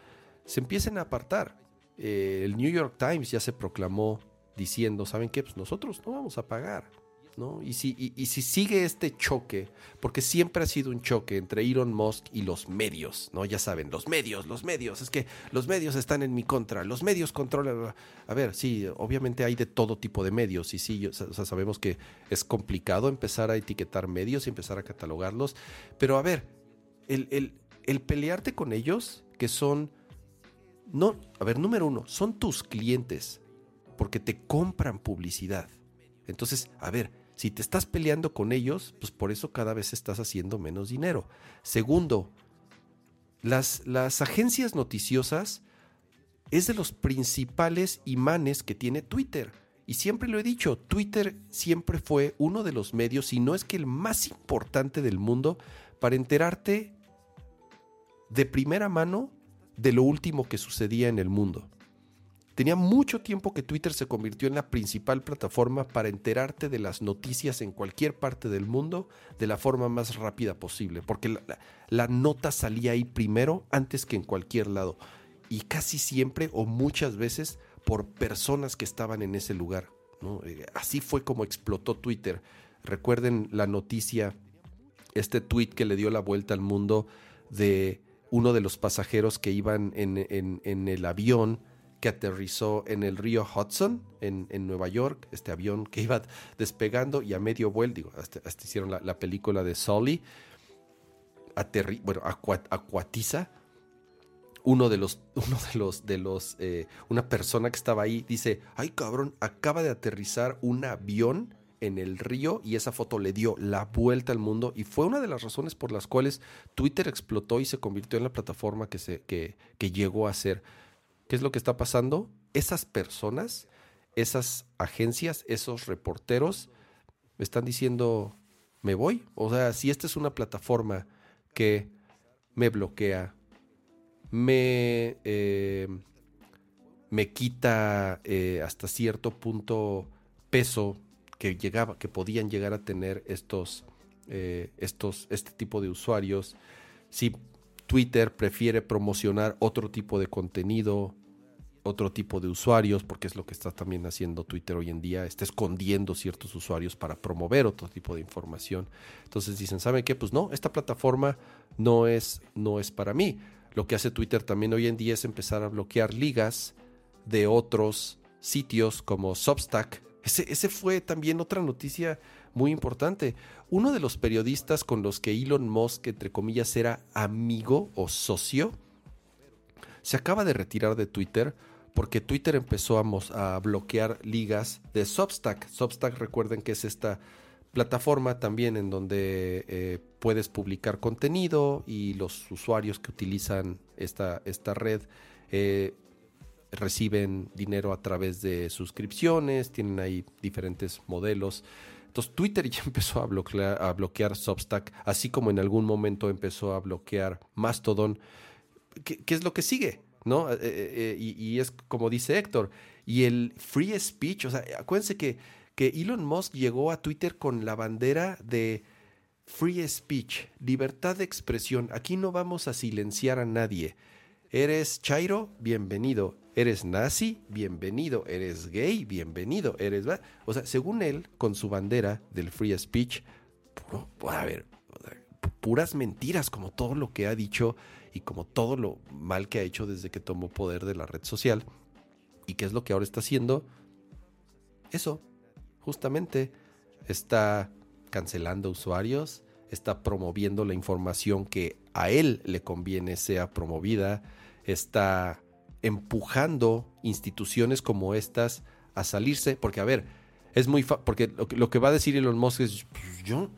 se empiecen a apartar. Eh, el New York Times ya se proclamó diciendo, ¿saben qué? Pues nosotros no vamos a pagar. Y si, y, si sigue este choque, porque siempre ha sido un choque entre Elon Musk y los medios, ¿no? Ya saben, los medios, los medios, es que los medios están en mi contra, los medios controlan. A ver, sí, obviamente hay de todo tipo de medios, y sí, sabemos que es complicado empezar a etiquetar medios y empezar a catalogarlos, pero a ver, el, el pelearte con ellos, que son, no, a ver, número uno, son tus clientes, porque te compran publicidad. Entonces, a ver, si te estás peleando con ellos, pues por eso cada vez estás haciendo menos dinero. Segundo, las, las agencias noticiosas es de los principales imanes que tiene Twitter. Y siempre lo he dicho, Twitter siempre fue uno de los medios, si no es que el más importante del mundo, para enterarte de primera mano de lo último que sucedía en el mundo. Tenía mucho tiempo que Twitter se convirtió en la principal plataforma para enterarte de las noticias en cualquier parte del mundo de la forma más rápida posible, porque la, nota salía ahí primero antes que en cualquier lado, y casi siempre o muchas veces por personas que estaban en ese lugar. Eh, así fue como explotó Twitter. Recuerden la noticia, este tweet que le dio la vuelta al mundo de uno de los pasajeros que iban en el avión que aterrizó en el río Hudson, en, Nueva York, este avión que iba despegando y a medio vuelo, digo, hasta, hicieron la, película de Sully, bueno, acuatiza, uno de los, uno de los, de los, eh, una persona que estaba ahí dice, ay cabrón, acaba de aterrizar un avión en el río y esa foto le dio la vuelta al mundo y fue una de las razones por las cuales Twitter explotó y se convirtió en la plataforma que, se, que, que llegó a ser. ¿Qué es lo que está pasando? Esas personas, esas agencias, esos reporteros, están diciendo, me voy. O sea, si esta es una plataforma que me bloquea, me, eh, me quita eh, hasta cierto punto peso que llegaba, que podían llegar a tener estos, eh, estos, este tipo de usuarios. Si Twitter prefiere promocionar otro tipo de contenido, otro tipo de usuarios, porque es lo que está también haciendo Twitter hoy en día, está escondiendo ciertos usuarios para promover otro tipo de información. Entonces dicen, ¿saben qué? Pues no, esta plataforma no es, no es para mí. Lo que hace Twitter también hoy en día es empezar a bloquear ligas de otros sitios como Substack. Ese, ese fue también otra noticia muy importante. Uno de los periodistas con los que Elon Musk, entre comillas, era amigo o socio, se acaba de retirar de Twitter porque Twitter empezó a, bloquear ligas de Substack. Substack, recuerden que es esta plataforma también en donde eh, puedes publicar contenido y los usuarios que utilizan esta, esta red eh, reciben dinero a través de suscripciones, tienen ahí diferentes modelos. Entonces Twitter ya empezó a bloquear, a bloquear Substack, así como en algún momento empezó a bloquear Mastodon. qué es lo que sigue? ¿no? Eh, eh, eh, y, es como dice Héctor. Y el free speech, o sea, acuérdense que, que Elon Musk llegó a Twitter con la bandera de free speech, libertad de expresión. Aquí no vamos a silenciar a nadie. Eres Chairo, bienvenido. Eres nazi, bienvenido. Eres gay, bienvenido. Eres. O sea, según él, con su bandera del free speech, a ver, puras mentiras, como todo lo que ha dicho y como todo lo mal que ha hecho desde que tomó poder de la red social. ¿Y qué es lo que ahora está haciendo? Eso, justamente, está cancelando usuarios, está promoviendo la información que a él le conviene sea promovida, está empujando instituciones como estas a salirse, porque a ver, es muy porque lo que, va a decir Elon Musk es, pues, yo,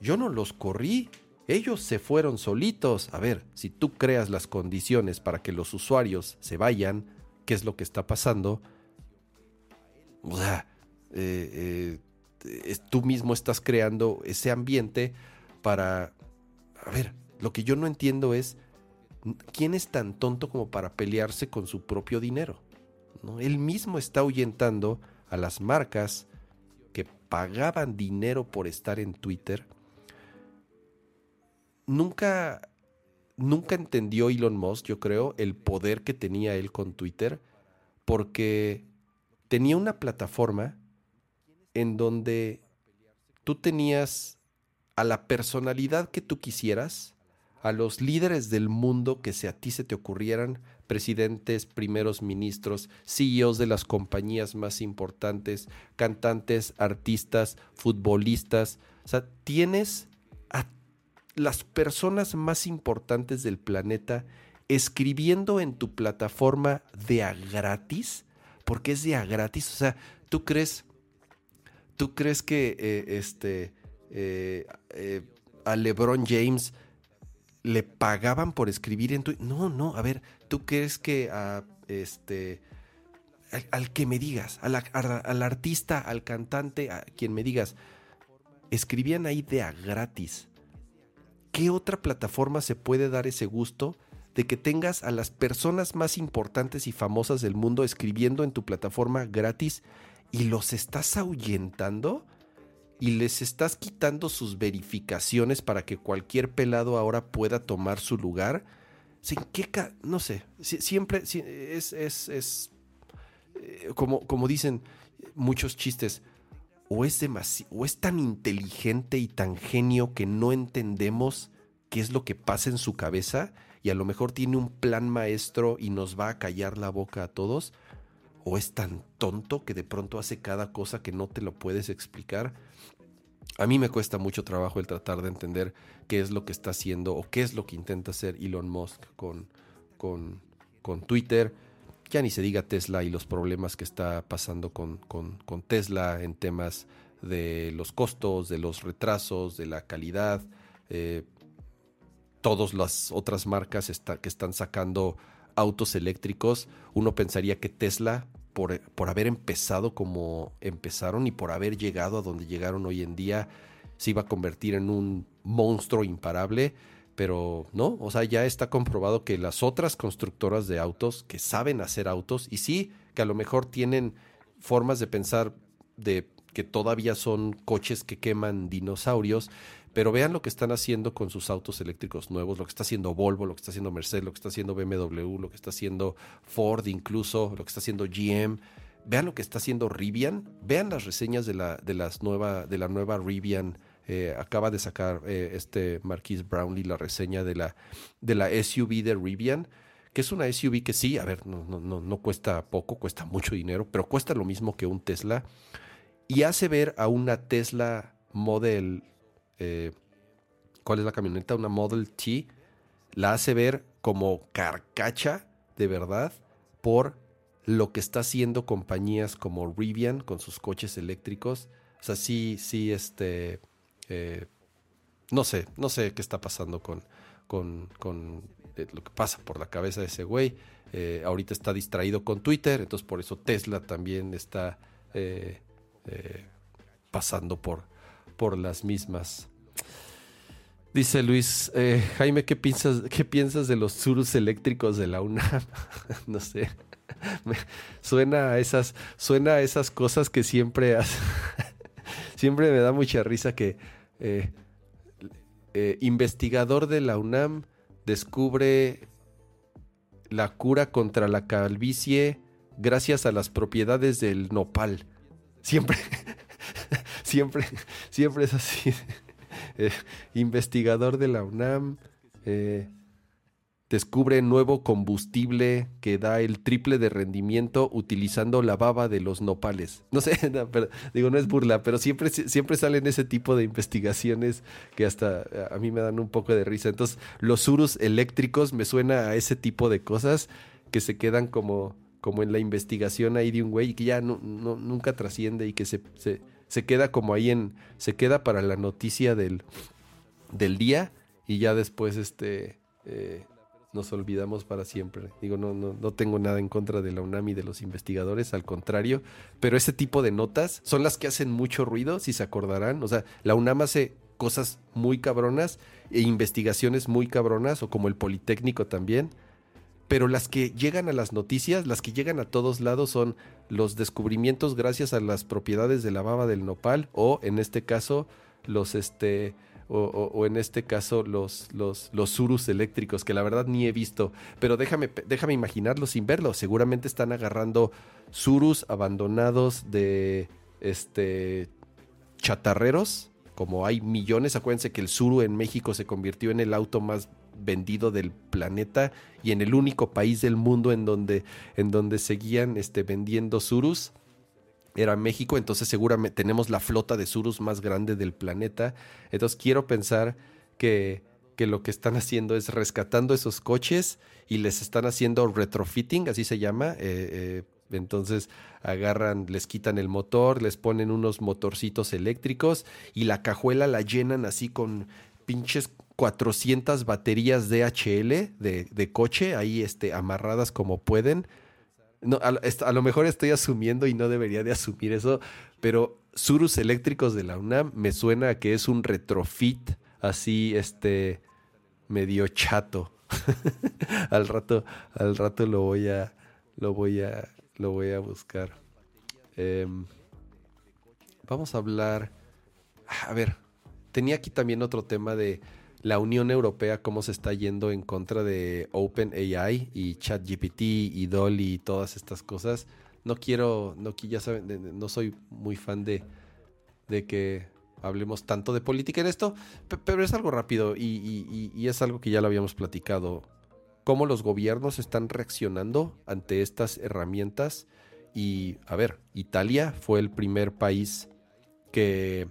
yo no los corrí, ellos se fueron solitos. A ver, si tú creas las condiciones para que los usuarios se vayan, ¿qué es lo que está pasando? O sea, eh, eh, tú mismo estás creando ese ambiente para... A ver, lo que yo no entiendo es, ¿quién es tan tonto como para pelearse con su propio dinero? ¿No? Él mismo está ahuyentando a las marcas que pagaban dinero por estar en Twitter nunca, nunca entendió Elon Musk, yo creo, el poder que tenía él con Twitter, porque tenía una plataforma en donde tú tenías a la personalidad que tú quisieras, a los líderes del mundo que se a ti se te ocurrieran, presidentes, primeros ministros, CEOs de las compañías más importantes, cantantes, artistas, futbolistas. O sea, tienes las personas más importantes del planeta escribiendo en tu plataforma de a gratis, porque es de a gratis, o sea, tú crees, tú crees que eh, este eh, eh, a LeBron James le pagaban por escribir en tu, no, no, a ver, tú crees que a este al, que me digas, al artista, al cantante, a quien me digas, escribían ahí de gratis ¿qué otra plataforma se puede dar ese gusto de que tengas a las personas más importantes y famosas del mundo escribiendo en tu plataforma gratis y los estás ahuyentando? Y les estás quitando sus verificaciones para que cualquier pelado ahora pueda tomar su lugar. ¿En qué no sé, siempre es, es, es eh, como, como dicen muchos chistes, o es, o es tan inteligente y tan genio que no entendemos qué es lo que pasa en su cabeza y a lo mejor tiene un plan maestro y nos va a callar la boca a todos, o es tan tonto que de pronto hace cada cosa que no te lo puedes explicar. A mí me cuesta mucho trabajo el tratar de entender qué es lo que está haciendo o qué es lo que intenta hacer Elon Musk con, con, con Twitter ya ni se diga Tesla y los problemas que está pasando con, Tesla en temas de los costos, de los retrasos, de la calidad. Eh, todas las otras marcas que están sacando autos eléctricos, uno pensaría que Tesla, por, por, haber empezado como empezaron y por haber llegado a donde llegaron hoy en día, se iba a convertir en un monstruo imparable. pero no, o sea, ya está comprobado que las otras constructoras de autos que saben hacer autos y sí, que a lo mejor tienen formas de pensar de que todavía son coches que queman dinosaurios, pero vean lo que están haciendo con sus autos eléctricos nuevos, lo que está haciendo Volvo, lo que está haciendo Mercedes, lo que está haciendo BMW, lo que está haciendo Ford incluso, lo que está haciendo GM. Vean lo que está haciendo Rivian, vean las reseñas de la, de las nueva, de la nueva Rivian. Eh, acaba de sacar eh, este Marquis Brownlee la reseña de la, de la SUV de Rivian que es una SUV que sí, a ver, no, no, no, no cuesta poco, cuesta mucho dinero, pero cuesta lo mismo que un Tesla y hace ver a una Tesla Model, eh, ¿cuál es la camioneta? Una Model T, la hace ver como carcacha de verdad por lo que está haciendo compañías como Rivian con sus coches eléctricos. O sea, sí, sí, este, eh, no sé, no sé qué está pasando con, con, eh, lo que pasa por la cabeza de ese güey. ahorita está distraído con Twitter, entonces por eso Tesla también está pasando por, por las mismas. Dice Luis, eh, Jaime, ¿qué piensas, ¿qué piensas de los surus eléctricos de la UNAM? no sé. suena a esas, suena a esas cosas que siempre siempre me da mucha risa que eh, investigador de la UNAM descubre la cura contra la calvicie gracias a las propiedades del nopal. Siempre, siempre, siempre es así. Eh, investigador de la UNAM eh, descubre nuevo combustible que da el triple de rendimiento utilizando la baba de los nopales. No sé, digo, no es burla, pero siempre, siempre salen ese tipo de investigaciones que hasta a mí me dan un poco de risa. Entonces, los surus eléctricos me suena a ese tipo de cosas que se quedan como como en la investigación ahí de un güey que ya no, nunca trasciende y que se, queda como ahí en, se queda para la noticia del, del día y ya después este, eh, nos olvidamos para siempre. Digo, no, no, no tengo nada en contra de la UNAM y de los investigadores, al contrario, pero ese tipo de notas son las que hacen mucho ruido, si se acordarán. O sea, la UNAM hace cosas muy cabronas e investigaciones muy cabronas, o como el Politécnico también pero las que llegan a las noticias, las que llegan a todos lados son los descubrimientos gracias a las propiedades de la baba del nopal o en este caso los este o, en este caso los, los, los surus eléctricos, que la verdad ni he visto, pero déjame, déjame imaginarlo sin verlo. Seguramente están agarrando surus abandonados de este chatarreros, como hay millones. Acuérdense que el suru en México se convirtió en el auto más vendido del planeta y en el único país del mundo en donde, en donde seguían este, vendiendo surus era México, entonces seguramente tenemos la flota de surus más grande del planeta. Entonces quiero pensar que, que lo que están haciendo es rescatando esos coches y les están haciendo retrofitting, así se llama. Eh, eh, entonces agarran, les quitan el motor, les ponen unos motorcitos eléctricos y la cajuela la llenan así con pinches 400 baterías DHL de, de coche ahí este, amarradas como pueden. No, a, lo mejor estoy asumiendo y no debería de asumir eso, pero Surus eléctricos de la UNAM me suena a que es un retrofit así, este, medio chato. al rato, al rato lo voy a, lo voy a, lo voy a buscar. Em, vamos a hablar, a ver, tenía aquí también otro tema de la Unión Europea cómo se está yendo en contra de OpenAI y ChatGPT y Dolly y todas estas cosas. No quiero, no, ya saben, no soy muy fan de, de que hablemos tanto de política en esto, pero es algo rápido y, es algo que ya lo habíamos platicado. Cómo los gobiernos están reaccionando ante estas herramientas. Y, a ver, Italia fue el primer país que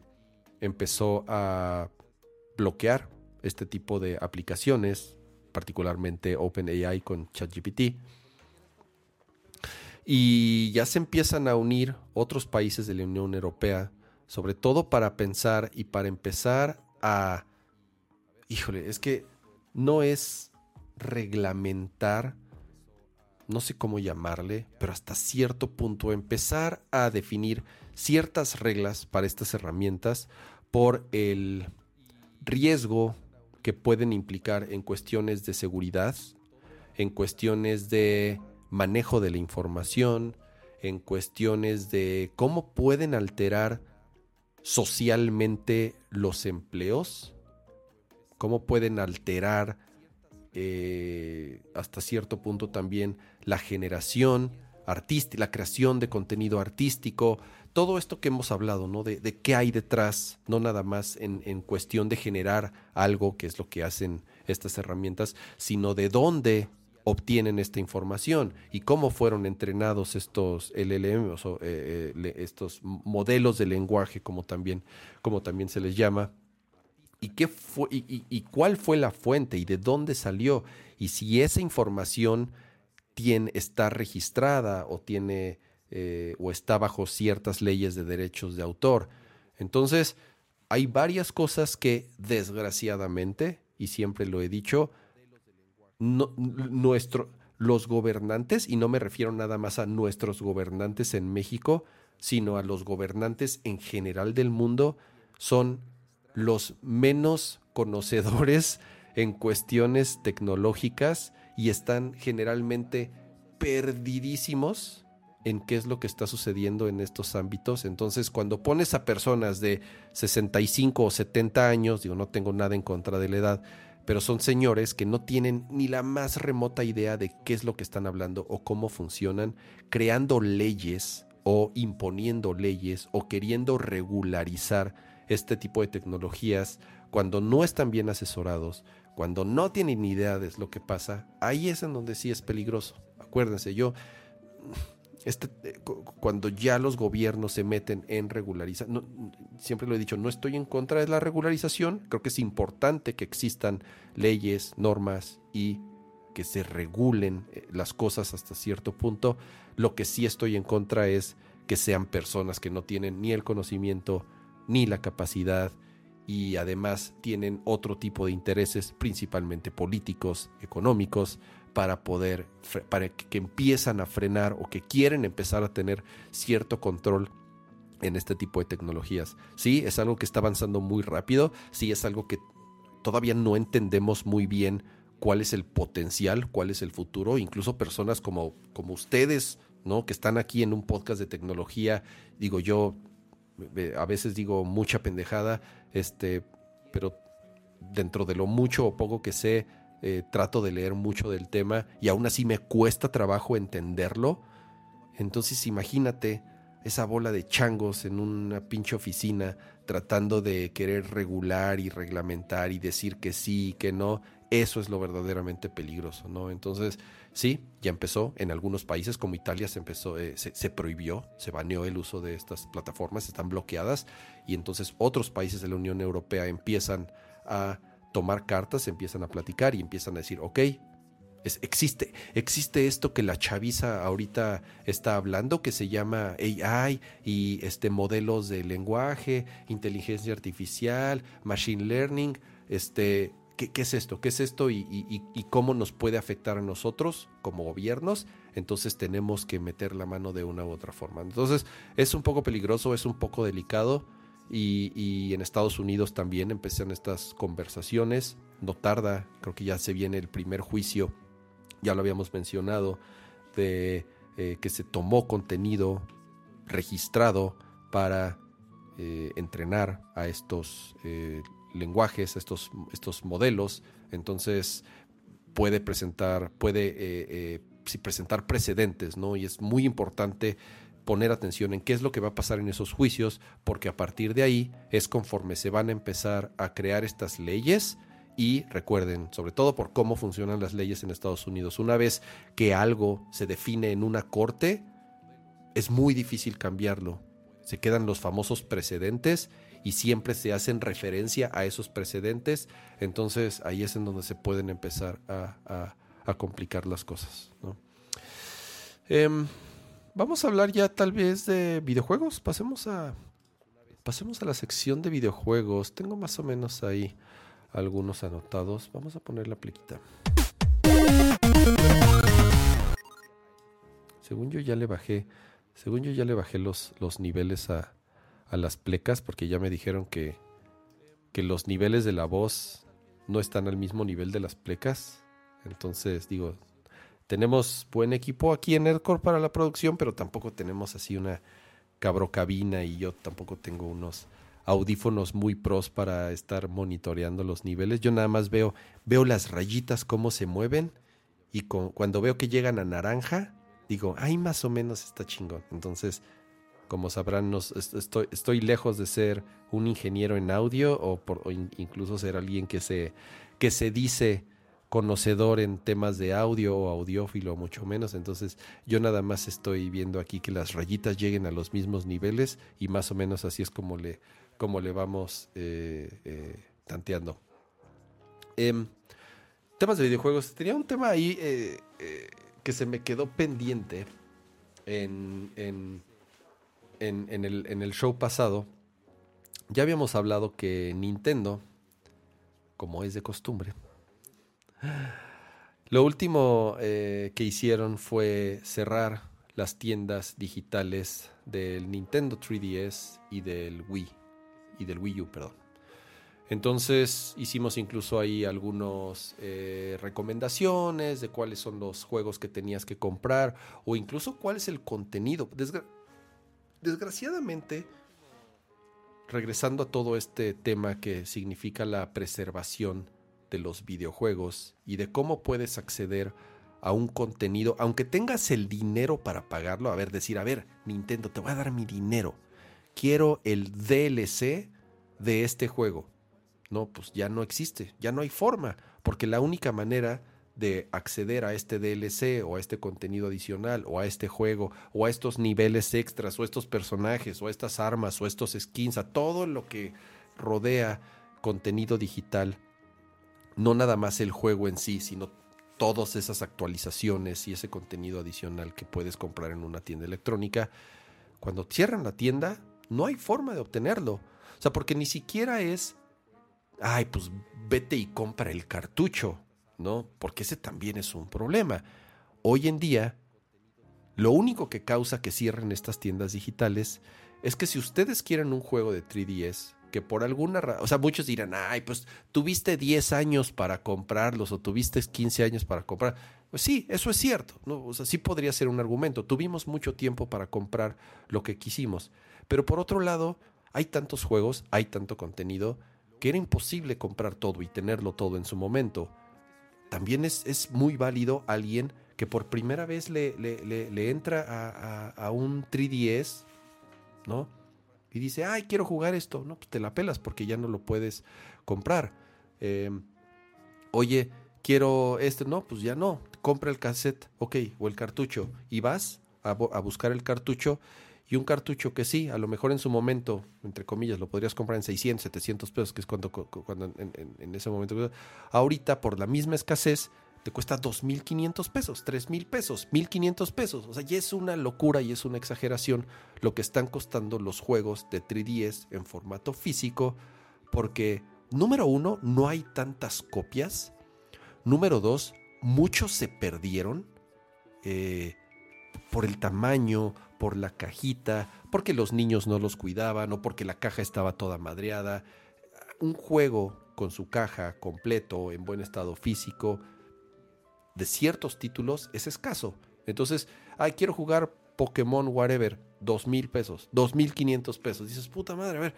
empezó a bloquear este tipo de aplicaciones, particularmente OpenAI con ChatGPT. Y ya se empiezan a unir otros países de la Unión Europea, sobre todo para pensar y para empezar a... Híjole, es que no es reglamentar, no sé cómo llamarle, pero hasta cierto punto empezar a definir ciertas reglas para estas herramientas por el riesgo que pueden implicar en cuestiones de seguridad, en cuestiones de manejo de la información, en cuestiones de cómo pueden alterar socialmente los empleos, cómo pueden alterar eh, hasta cierto punto también la generación artística, la creación de contenido artístico, todo esto que hemos hablado, ¿no? De, qué hay detrás, no nada más en, cuestión de generar algo, que es lo que hacen estas herramientas, sino de dónde obtienen esta información y cómo fueron entrenados estos LLM, o eh, eh, estos modelos de lenguaje, como también, como también se les llama, y, qué fue, y, cuál fue la fuente y de dónde salió, y si esa información tiene, está registrada o tiene eh, o está bajo ciertas leyes de derechos de autor. Entonces, hay varias cosas que desgraciadamente, y siempre lo he dicho, nuestro, los gobernantes, y no me refiero nada más a nuestros gobernantes en México, sino a los gobernantes en general del mundo, son los menos conocedores en cuestiones tecnológicas y están generalmente perdidísimos en qué es lo que está sucediendo en estos ámbitos. Entonces, cuando pones a personas de 65 o 70 años, digo, no tengo nada en contra de la edad, pero son señores que no tienen ni la más remota idea de qué es lo que están hablando o cómo funcionan, creando leyes o imponiendo leyes o queriendo regularizar este tipo de tecnologías cuando no están bien asesorados, cuando no tienen idea de lo que pasa, ahí es en donde sí es peligroso. Acuérdense, yo este, eh, cuando ya los gobiernos se meten en regularizar, siempre lo he dicho, no estoy en contra de la regularización, creo que es importante que existan leyes, normas y que se regulen eh, las cosas hasta cierto punto. Lo que sí estoy en contra es que sean personas que no tienen ni el conocimiento ni la capacidad y además tienen otro tipo de intereses, principalmente políticos, económicos, para poder, para que, empiezan a frenar o que quieren empezar a tener cierto control en este tipo de tecnologías. Sí, es algo que está avanzando muy rápido, sí, es algo que todavía no entendemos muy bien cuál es el potencial, cuál es el futuro, incluso personas como, como ustedes, ¿no? Que están aquí en un podcast de tecnología, digo yo, a veces digo mucha pendejada, este, pero dentro de lo mucho o poco que sé, eh, trato de leer mucho del tema y aún así me cuesta trabajo entenderlo. Entonces imagínate esa bola de changos en una pinche oficina tratando de querer regular y reglamentar y decir que sí y que no. Eso es lo verdaderamente peligroso, ¿no? Entonces, sí, ya empezó. En algunos países como Italia se empezó, eh, se prohibió, se baneó el uso de estas plataformas, están bloqueadas. Y entonces otros países de la Unión Europea empiezan a tomar cartas, empiezan a platicar y empiezan a decir, ok, es, existe, existe esto que la chaviza ahorita está hablando que se llama AI y este modelos de lenguaje, inteligencia artificial, machine learning, este, ¿qué, es esto? ¿Qué es esto y, y, cómo nos puede afectar a nosotros como gobiernos? Entonces tenemos que meter la mano de una u otra forma. Entonces es un poco peligroso, es un poco delicado y, en Estados Unidos también empiezan estas conversaciones. No tarda, creo que ya se viene el primer juicio, ya lo habíamos mencionado, de eh, que se tomó contenido registrado para eh, entrenar a estos eh, lenguajes, estos, estos modelos. Entonces puede presentar, puede presentar precedentes, ¿no? Y es muy importante poner atención en qué es lo que va a pasar en esos juicios, porque a partir de ahí es conforme se van a empezar a crear estas leyes y recuerden, sobre todo por cómo funcionan las leyes en Estados Unidos, una vez que algo se define en una corte, es muy difícil cambiarlo. Se quedan los famosos precedentes y siempre se hacen referencia a esos precedentes, entonces ahí es en donde se pueden empezar a, complicar las cosas. Em, vamos a hablar ya tal vez de videojuegos. Pasemos a pasemos a la sección de videojuegos. Tengo más o menos ahí algunos anotados. Vamos a poner la plequita. Según yo ya le bajé, según yo ya le bajé los, los niveles a, a las plecas porque ya me dijeron que, que los niveles de la voz no están al mismo nivel de las plecas. Entonces, digo, tenemos buen equipo aquí en Nerdcore para la producción, pero tampoco tenemos así una cabrocabina y yo tampoco tengo unos audífonos muy pros para estar monitoreando los niveles. Yo nada más veo, veo las rayitas cómo se mueven y cuando veo que llegan a naranja, digo, ay, más o menos está chingón. Entonces, como sabrán, estoy, estoy, lejos de ser un ingeniero en audio o, incluso ser alguien que se, que se dice conocedor en temas de audio o audiófilo, mucho menos. Entonces, yo nada más estoy viendo aquí que las rayitas lleguen a los mismos niveles y más o menos así es como le, como le vamos eh, eh, tanteando. Em, temas de videojuegos. Tenía un tema ahí eh, que se me quedó pendiente en, en, el, en el show pasado. Ya habíamos hablado que Nintendo, como es de costumbre, lo último que hicieron fue cerrar las tiendas digitales del Nintendo 3DS y del Wii y del Wii U, perdón. Entonces hicimos incluso ahí algunas eh, recomendaciones de cuáles son los juegos que tenías que comprar o incluso cuál es el contenido. desgraciadamente, regresando a todo este tema que significa la preservación de los videojuegos y de cómo puedes acceder a un contenido, aunque tengas el dinero para pagarlo, a ver, decir, a ver, Nintendo, te voy a dar mi dinero quiero el DLC de este juego. No, pues ya no existe, ya no hay forma, porque la única manera de acceder a este DLC o a este contenido adicional o a este juego o a estos niveles extras o estos personajes o a estas armas o estos skins, a todo lo que rodea contenido digital, no nada más el juego en sí, sino todas esas actualizaciones y ese contenido adicional que puedes comprar en una tienda electrónica, cuando cierran la tienda, no hay forma de obtenerlo. O sea, porque ni siquiera es, ay, pues vete y compra el cartucho, ¿no? Porque ese también es un problema. Hoy en día, lo único que causa que cierren estas tiendas digitales es que si ustedes quieren un juego de 3DS, que por alguna razón, o sea, muchos dirán, ay, pues tuviste 10 años para comprarlos o tuviste 15 años para comprar. Pues sí, eso es cierto, ¿no? O sea, sí podría ser un argumento. Tuvimos mucho tiempo para comprar lo que quisimos. Pero por otro lado, hay tantos juegos, hay tanto contenido, que era imposible comprar todo y tenerlo todo en su momento. También es, es muy válido alguien que por primera vez le, le, entra a, un 3DS, ¿no? Y dice, ay, quiero jugar esto. No, pues te la pelas porque ya no lo puedes comprar. Em, oye, quiero este. No, pues ya no. Compra el cassette, ok, o el cartucho. Y vas a, buscar el cartucho y un cartucho que sí, a lo mejor en su momento, entre comillas, lo podrías comprar en 600, 700 pesos, que es cuando, cuando en, ese momento. Ahorita, por la misma escasez, te cuesta 2.500 pesos, 3.000 pesos, 1.500 pesos. O sea, ya es una locura y es una exageración lo que están costando los juegos de 3DS en formato físico, porque, número uno, no hay tantas copias. Número dos, muchos se perdieron eh, por el tamaño, por la cajita, porque los niños no los cuidaban o porque la caja estaba toda madreada. Un juego con su caja completo, en buen estado físico, de ciertos títulos es escaso. Entonces, ay, quiero jugar Pokémon whatever, dos mil pesos, dos mil quinientos pesos. Dices, puta madre, a ver,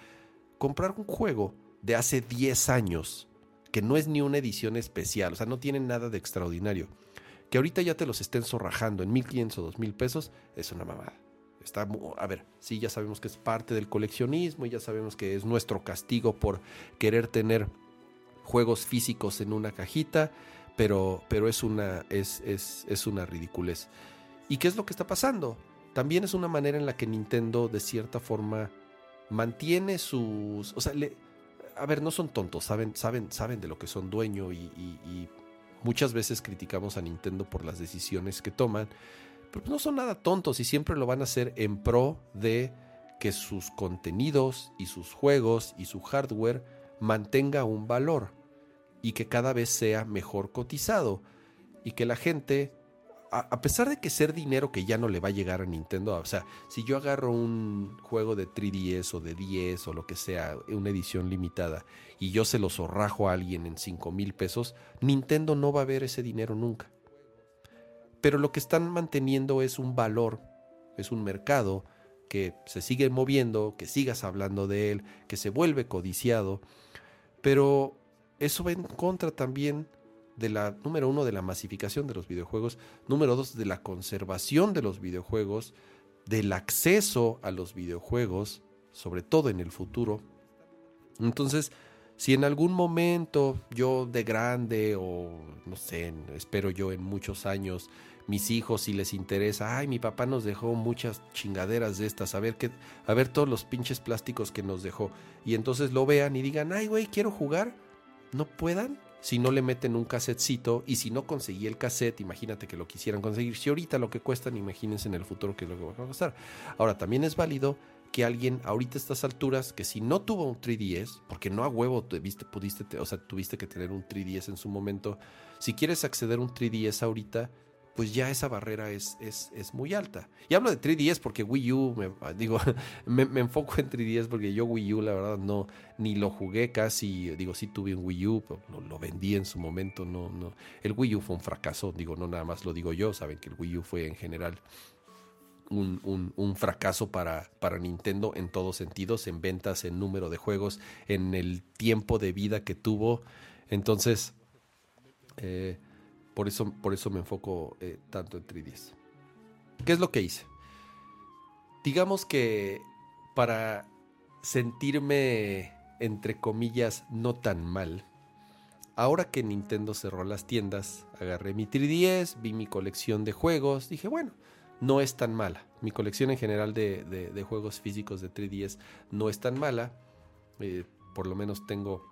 comprar un juego de hace 10 años, que no es ni una edición especial, o sea, no tiene nada de extraordinario, que ahorita ya te los estén zorrajando en 1500 o 2000 pesos, es una mamada. Está, a ver, sí, ya sabemos que es parte del coleccionismo y ya sabemos que es nuestro castigo por querer tener juegos físicos en una cajita, pero, pero es, una, es, es, es una ridiculez. ¿Y qué es lo que está pasando? También es una manera en la que Nintendo de cierta forma mantiene sus... O sea, a ver, no son tontos, saben, saben, saben de lo que son dueño y, y muchas veces criticamos a Nintendo por las decisiones que toman, pero no son nada tontos y siempre lo van a hacer en pro de que sus contenidos y sus juegos y su hardware mantenga un valor y que cada vez sea mejor cotizado y que la gente a, pesar de que ser dinero que ya no le va a llegar a Nintendo, o sea, si yo agarro un juego de 3DS o de 10 o lo que sea, una edición limitada, y yo se lo zorrajo a alguien en 5 mil pesos, Nintendo no va a ver ese dinero nunca. Pero lo que están manteniendo es un valor, es un mercado que se sigue moviendo, que sigas hablando de él, que se vuelve codiciado, pero eso va en contra también de la, número uno, de la masificación de los videojuegos, número dos, de la conservación de los videojuegos, del acceso a los videojuegos, sobre todo en el futuro. Entonces, si en algún momento yo de grande o no sé, espero yo en muchos años, mis hijos si les interesa, ay, mi papá nos dejó muchas chingaderas de estas, a ver qué, a ver todos los pinches plásticos que nos dejó y entonces lo vean y digan, "Ay, güey, quiero jugar." No puedan si no le meten un casetcito y si no conseguí el cassette, imagínate que lo quisieran conseguir. Si ahorita lo que cuestan, imagínense en el futuro que lo que va a costar. Ahora, también es válido que alguien ahorita a estas alturas, que si no tuvo un 3DS, porque no a huevo tuviste, pudiste, o sea, tuviste que tener un 3DS en su momento, si quieres acceder a un 3DS ahorita, pues ya esa barrera es, es, es, muy alta. Y hablo de 3DS porque Wii U, me, digo, me, enfoco en 3DS porque yo Wii U la verdad no, ni lo jugué casi, digo, sí tuve un Wii U, pero lo, vendí en su momento, no, no. El Wii U fue un fracaso, digo, no nada más lo digo yo, saben que el Wii U fue en general un, un, un fracaso para, para Nintendo en todos sentidos, en ventas, en número de juegos, en el tiempo de vida que tuvo. Entonces, eh, por eso, por eso me enfoco eh, tanto en 3DS. ¿Qué es lo que hice? Digamos que para sentirme, entre comillas, no tan mal, ahora que Nintendo cerró las tiendas, agarré mi 3DS, vi mi colección de juegos, dije, bueno, no es tan mala. Mi colección en general de, juegos físicos de 3DS no es tan mala. Eh, por lo menos tengo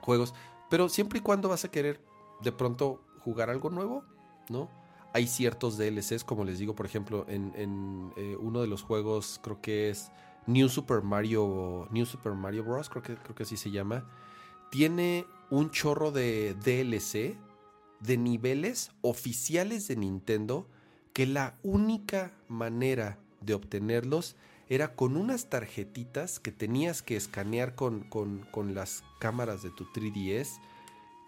juegos. Pero siempre y cuando vas a querer de pronto jugar algo nuevo, ¿no? Hay ciertos DLCs, como les digo, por ejemplo, en, eh, uno de los juegos, creo que es New Super Mario, New Super Mario Bros., creo que, creo que así se llama, tiene un chorro de DLC, de niveles oficiales de Nintendo, que la única manera de obtenerlos era con unas tarjetitas que tenías que escanear con, con, con las cámaras de tu 3DS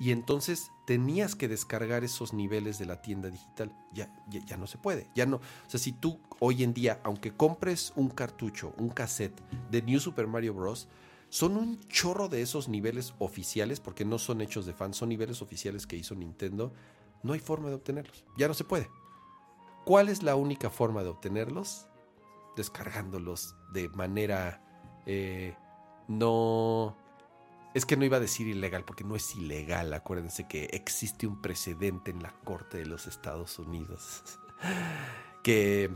y entonces tenías que descargar esos niveles de la tienda digital. Ya, ya, no se puede. Ya no. O sea, si tú hoy en día, aunque compres un cartucho, un cassette de New Super Mario Bros., son un chorro de esos niveles oficiales, porque no son hechos de fans, son niveles oficiales que hizo Nintendo. No hay forma de obtenerlos. Ya no se puede. ¿Cuál es la única forma de obtenerlos? Descargándolos de manera eh, no es que no iba a decir ilegal porque no es ilegal. Acuérdense que existe un precedente en la Corte de los Estados Unidos. que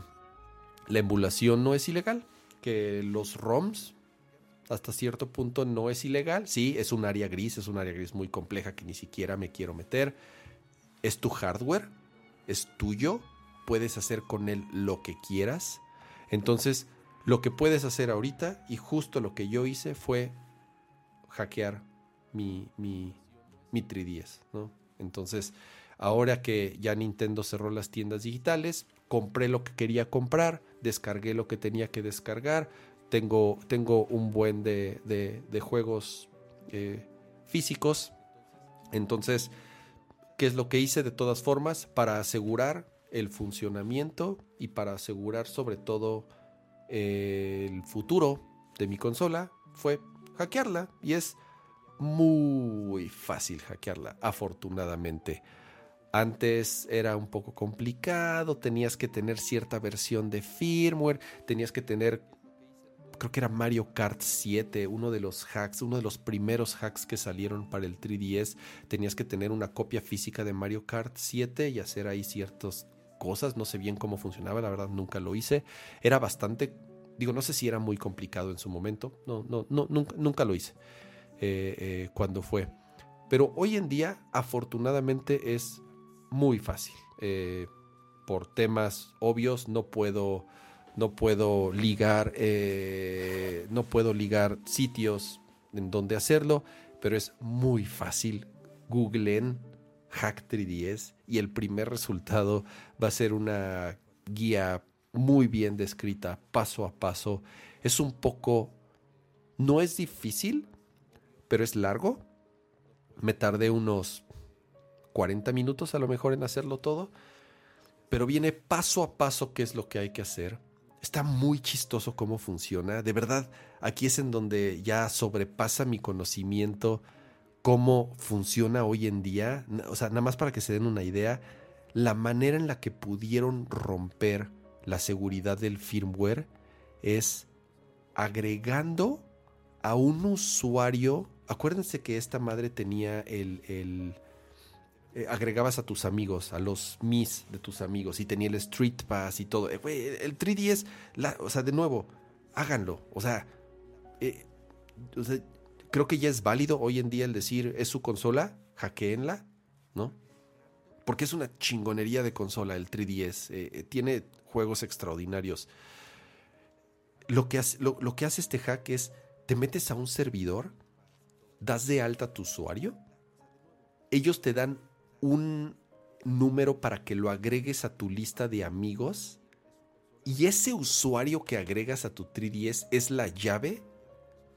la emulación no es ilegal. Que los ROMs hasta cierto punto no es ilegal. Sí, es un área gris, es un área gris muy compleja que ni siquiera me quiero meter. Es tu hardware, es tuyo, puedes hacer con él lo que quieras. Entonces, lo que puedes hacer ahorita y justo lo que yo hice fue hackear mi, mi, mi 3DS, ¿no? Entonces, ahora que ya Nintendo cerró las tiendas digitales, compré lo que quería comprar, descargué lo que tenía que descargar, tengo, tengo un buen de, de, juegos eh, físicos. Entonces, ¿qué es lo que hice de todas formas para asegurar el funcionamiento y para asegurar sobre todo eh, el futuro de mi consola? Fue hackearla y es muy fácil hackearla, afortunadamente. Antes era un poco complicado, tenías que tener cierta versión de firmware, tenías que tener, creo que era Mario Kart 7, uno de los hacks, uno de los primeros hacks que salieron para el 3DS, tenías que tener una copia física de Mario Kart 7 y hacer ahí ciertas cosas, no sé bien cómo funcionaba, la verdad nunca lo hice, era bastante Digo, no sé si era muy complicado en su momento, no, no, no nunca, nunca lo hice eh, eh, cuando fue. Pero hoy en día, afortunadamente, es muy fácil. Eh, por temas obvios, no puedo, no puedo ligar, no puedo ligar sitios en donde hacerlo, pero es muy fácil. Googleen Hack 3DS y el primer resultado va a ser una guía muy bien descrita, paso a paso. Es un poco, no es difícil, pero es largo. Me tardé unos 40 minutos a lo mejor en hacerlo todo, pero viene paso a paso qué es lo que hay que hacer. Está muy chistoso cómo funciona. De verdad, aquí es en donde ya sobrepasa mi conocimiento cómo funciona hoy en día. O sea, nada más para que se den una idea, la manera en la que pudieron romper la seguridad del firmware es agregando a un usuario. Acuérdense que esta madre tenía el. el eh, agregabas a tus amigos, a los mis de tus amigos, y tenía el Street Pass y todo. Eh, el 3DS, la, o sea, de nuevo, háganlo. O sea, eh, o sea creo que ya es válido hoy en día el decir es su consola, hackeenla, ¿no? Porque es una chingonería de consola el 3DS. Eh, eh, tiene juegos extraordinarios. Lo que, hace, lo, que hace este hack es, te metes a un servidor, das de alta a tu usuario, ellos te dan un número para que lo agregues a tu lista de amigos y ese usuario que agregas a tu 3DS es la llave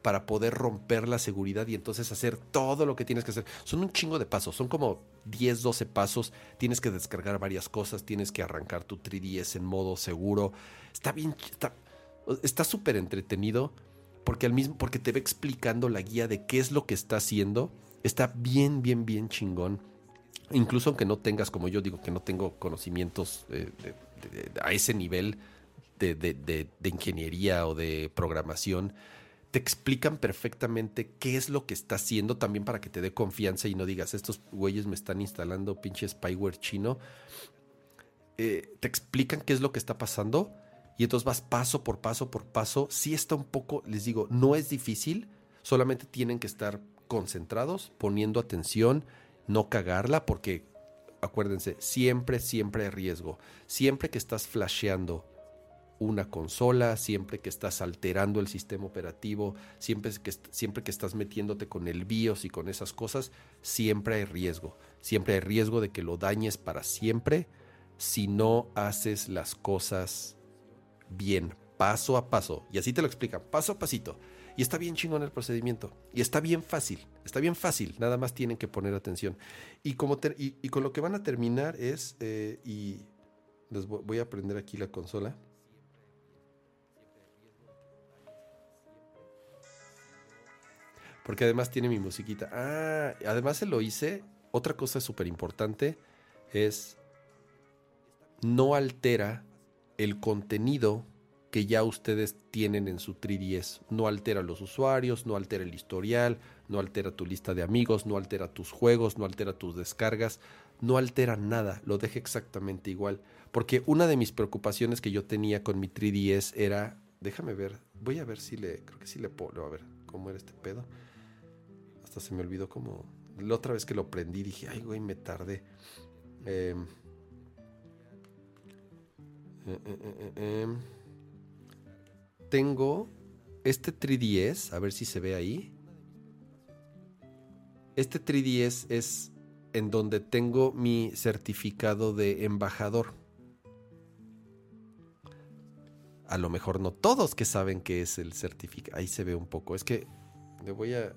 para poder romper la seguridad y entonces hacer todo lo que tienes que hacer. Son un chingo de pasos, son como 10, 12 pasos. Tienes que descargar varias cosas, tienes que arrancar tu 3DS en modo seguro. Está bien, está súper entretenido porque, al mismo, porque te va explicando la guía de qué es lo que está haciendo. Está bien, bien, bien chingón. Incluso aunque no tengas, como yo digo, que no tengo conocimientos eh, a ese nivel de ingeniería o de programación te explican perfectamente qué es lo que está haciendo también para que te dé confianza y no digas, estos güeyes me están instalando pinche spyware chino. Eh, te explican qué es lo que está pasando y entonces vas paso por paso por paso. Sí está un poco, les digo, no es difícil, solamente tienen que estar concentrados, poniendo atención, no cagarla, porque acuérdense, siempre, siempre hay riesgo. Siempre que estás flasheando una consola, siempre que estás alterando el sistema operativo, siempre que, siempre que estás metiéndote con el BIOS y con esas cosas, siempre hay riesgo. Siempre hay riesgo de que lo dañes para siempre si no haces las cosas bien, paso a paso. Y así te lo explican, paso a pasito. Y está bien chingón el procedimiento. Y está bien fácil. Está bien fácil. Nada más tienen que poner atención. Y, como y, con lo que van a terminar es, eh, y les voy a prender aquí la consola. Porque además tiene mi musiquita. Ah, además se lo hice. Otra cosa súper importante es no altera el contenido que ya ustedes tienen en su 3DS. No altera los usuarios, no altera el historial, no altera tu lista de amigos, no altera tus juegos, no altera tus descargas, no altera nada, lo deja exactamente igual. Porque una de mis preocupaciones que yo tenía con mi 3DS era, déjame ver, voy a ver si le, creo que sí le puedo, a ver cómo era este pedo se me olvidó como... La otra vez que lo prendí dije, ay, güey, me tardé. Em, eh, eh, eh, em, tengo este 3DS, a ver si se ve ahí. Este 3DS es en donde tengo mi certificado de embajador. A lo mejor no todos que saben que es el certificado. Ahí se ve un poco. Es que le voy a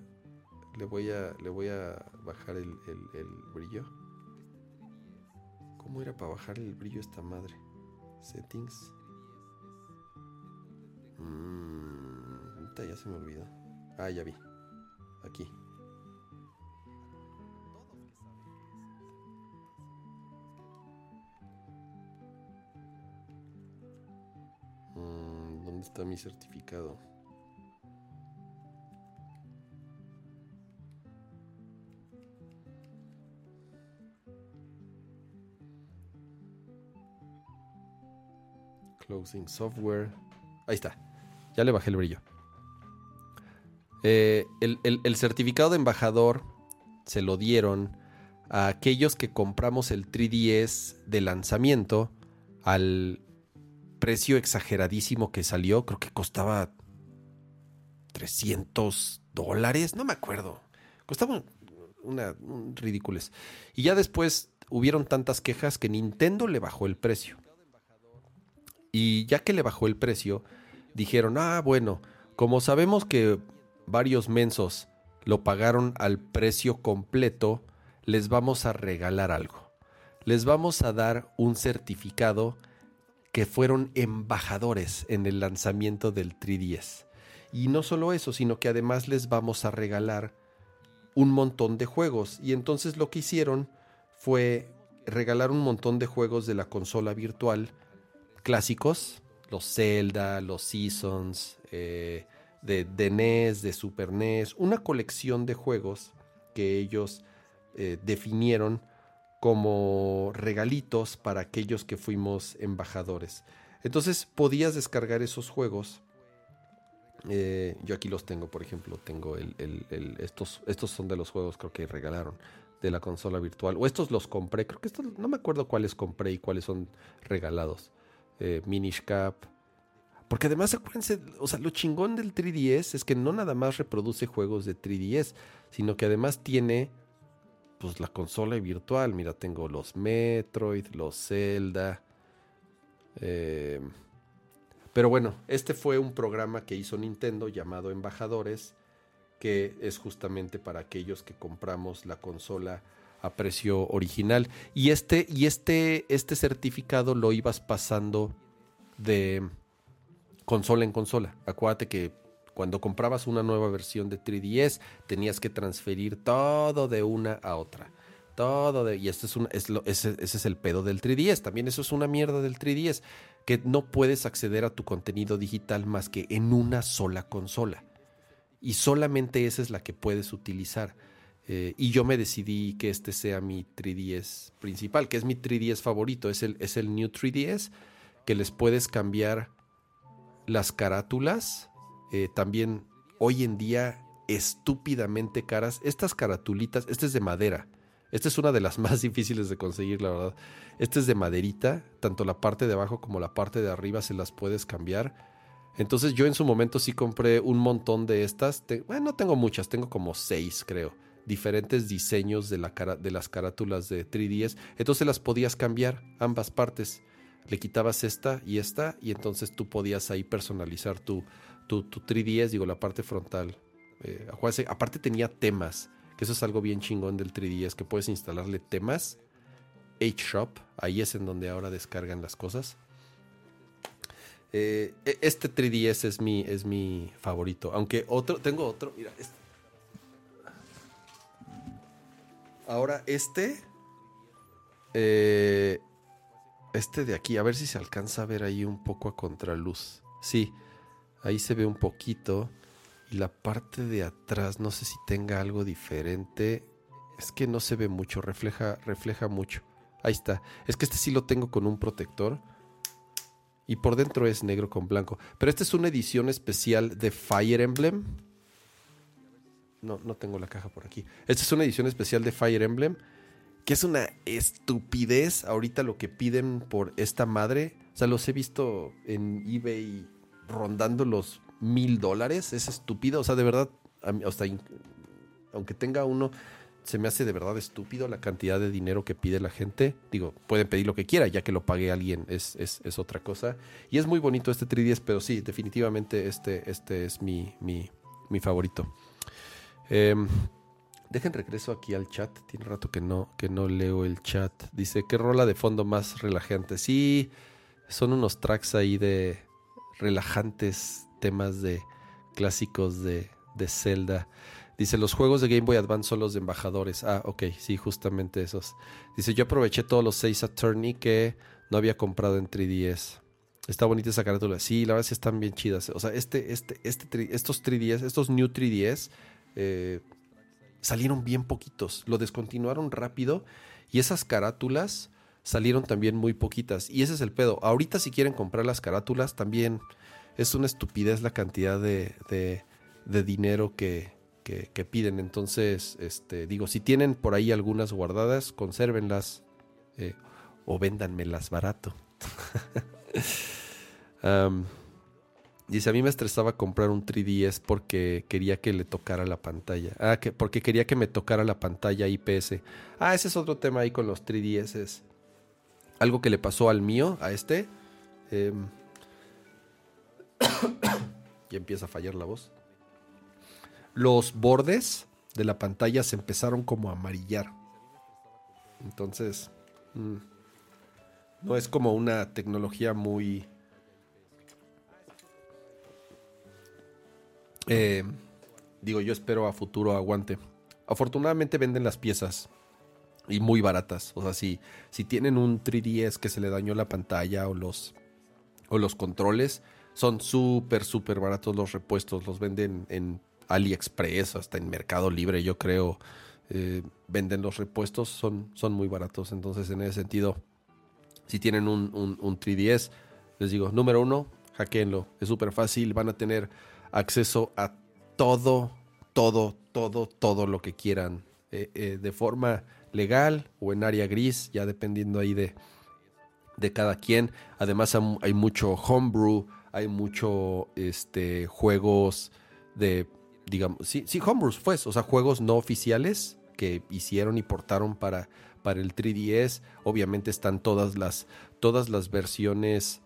le voy a, le voy a bajar el, brillo. ¿Cómo era para bajar el brillo esta madre? Settings. Mmm, ya se me olvidó. Ah, ya vi. Aquí. Mm, ¿Dónde está mi certificado? Closing software. Ahí está. Ya le bajé el brillo. Eh, el, certificado de embajador se lo dieron a aquellos que compramos el 3DS de lanzamiento al precio exageradísimo que salió. Creo que costaba 300 dólares. No me acuerdo. Costaba una un ridículos. Y ya después hubieron tantas quejas que Nintendo le bajó el precio. Y ya que le bajó el precio, dijeron, ah, bueno, como sabemos que varios mensos lo pagaron al precio completo, les vamos a regalar algo. Les vamos a dar un certificado que fueron embajadores en el lanzamiento del 3DS. Y no solo eso, sino que además les vamos a regalar un montón de juegos. Y entonces lo que hicieron fue regalar un montón de juegos de la consola virtual clásicos, los Zelda, los Seasons, eh, de, NES, de Super NES, una colección de juegos que ellos eh, definieron como regalitos para aquellos que fuimos embajadores. Entonces podías descargar esos juegos. Eh, yo aquí los tengo, por ejemplo, tengo estos, estos son de los juegos creo que regalaron de la consola virtual. O estos los compré, creo que estos, no me acuerdo cuáles compré y cuáles son regalados. Eh, Minish Cap. Porque además, acuérdense, o sea, lo chingón del 3DS es que no nada más reproduce juegos de 3DS, sino que además tiene pues la consola virtual. Mira, tengo los Metroid, los Zelda. Eh, pero bueno, este fue un programa que hizo Nintendo llamado Embajadores, que es justamente para aquellos que compramos la consola a precio original. Y este, y este, este certificado lo ibas pasando de consola en consola. Acuérdate que cuando comprabas una nueva versión de 3DS, tenías que transferir todo de una a otra. Todo de. Y este es un, es lo, ese, ese, es el pedo del 3DS. También eso es una mierda del 3DS. Que no puedes acceder a tu contenido digital más que en una sola consola. Y solamente esa es la que puedes utilizar. Eh, y yo me decidí que este sea mi 3DS principal, que es mi 3DS favorito. Es el, es el New 3DS. Que les puedes cambiar las carátulas eh, también hoy en día estúpidamente caras. Estas caratulitas, este es de madera. Esta es una de las más difíciles de conseguir, la verdad. Este es de maderita, tanto la parte de abajo como la parte de arriba se las puedes cambiar. Entonces yo en su momento sí compré un montón de estas. bueno, no tengo muchas, tengo como seis creo. Diferentes diseños de, la de las carátulas de 3DS. Entonces las podías cambiar ambas partes. Le quitabas esta y esta y entonces tú podías ahí personalizar tu, tu, 3DS, digo, la parte frontal. Eh, aparte tenía temas, que eso es algo bien chingón del 3DS, que puedes instalarle temas. H-Shop, ahí es en donde ahora descargan las cosas. Eh, e, este 3DS es mi, es mi favorito. Aunque otro, tengo otro, mira, este. Ahora este. Eh, este de aquí, a ver si se alcanza a ver ahí un poco a contraluz. Sí, Ahí se ve un poquito. Y la parte de atrás, no sé si tenga algo diferente. Es que no se ve mucho, refleja, refleja mucho. Ahí está. Es que este sí lo tengo con un protector. Y por dentro es negro con blanco. Pero esta es una edición especial de Fire Emblem. No, no tengo la caja por aquí. Esta es una edición especial de Fire Emblem. Que es una estupidez ahorita lo que piden por esta madre. O sea, los he visto en eBay rondando los mil dólares. Es estúpido. O sea, de verdad, hasta, aunque tenga uno, se me hace de verdad estúpido la cantidad de dinero que pide la gente. Digo, pueden pedir lo que quiera, ya que lo pague alguien, es, es, otra cosa. Y es muy bonito este 3DS, pero sí, definitivamente este, este es mi, mi, mi favorito. Em, dejen regreso aquí al chat. Tiene rato que no, que no leo el chat. Dice, ¿qué rola de fondo más relajante? Sí, son unos tracks ahí de, relajantes temas de clásicos de, de Zelda. Dice, los juegos de Game Boy Advance son los de embajadores. Ah, ok, sí, justamente esos. Dice, yo aproveché todos los 6 Attorney que no había comprado en 3DS. Está bonita esa carátula. Sí, la verdad sí están bien chidas. O sea, este, este, este, estos 3DS, estos New 3DS, eh, salieron bien poquitos. Lo descontinuaron rápido. Y esas carátulas salieron también muy poquitas. Y ese es el pedo. Ahorita si quieren comprar las carátulas, también es una estupidez la cantidad de, de, dinero que, que, piden. Entonces, este, digo, si tienen por ahí algunas guardadas, consérvenlas eh, o véndanmelas barato. Dice, a mí me estresaba comprar un 3DS porque quería que le tocara la pantalla. Ah, que, porque quería que me tocara la pantalla IPS. Ah, ese es otro tema ahí con los 3DS. Algo que le pasó al mío, a este. Em, y empieza a fallar la voz. Los bordes de la pantalla se empezaron como a amarillar. Entonces, mm, no es como una tecnología muy Eh, digo, yo espero a futuro aguante. Afortunadamente venden las piezas y muy baratas. O sea, si, si tienen un 3DS que se le dañó la pantalla o los, o los controles, son súper, súper baratos los repuestos. Los venden en AliExpress, hasta en Mercado Libre, yo creo. Eh, venden los repuestos, son, son muy baratos. Entonces, en ese sentido, si tienen un, un, un 3DS, les digo, número uno, hackeenlo. Es súper fácil. Van a tener acceso a todo, todo, todo, todo lo que quieran eh, eh, de forma legal o en área gris, ya dependiendo ahí de, de cada quien. Además hay mucho homebrew, hay mucho este, juegos de, digamos, sí, sí, pues, o sea, juegos no oficiales que hicieron y portaron para, para el 3DS. Obviamente están todas las, todas las versiones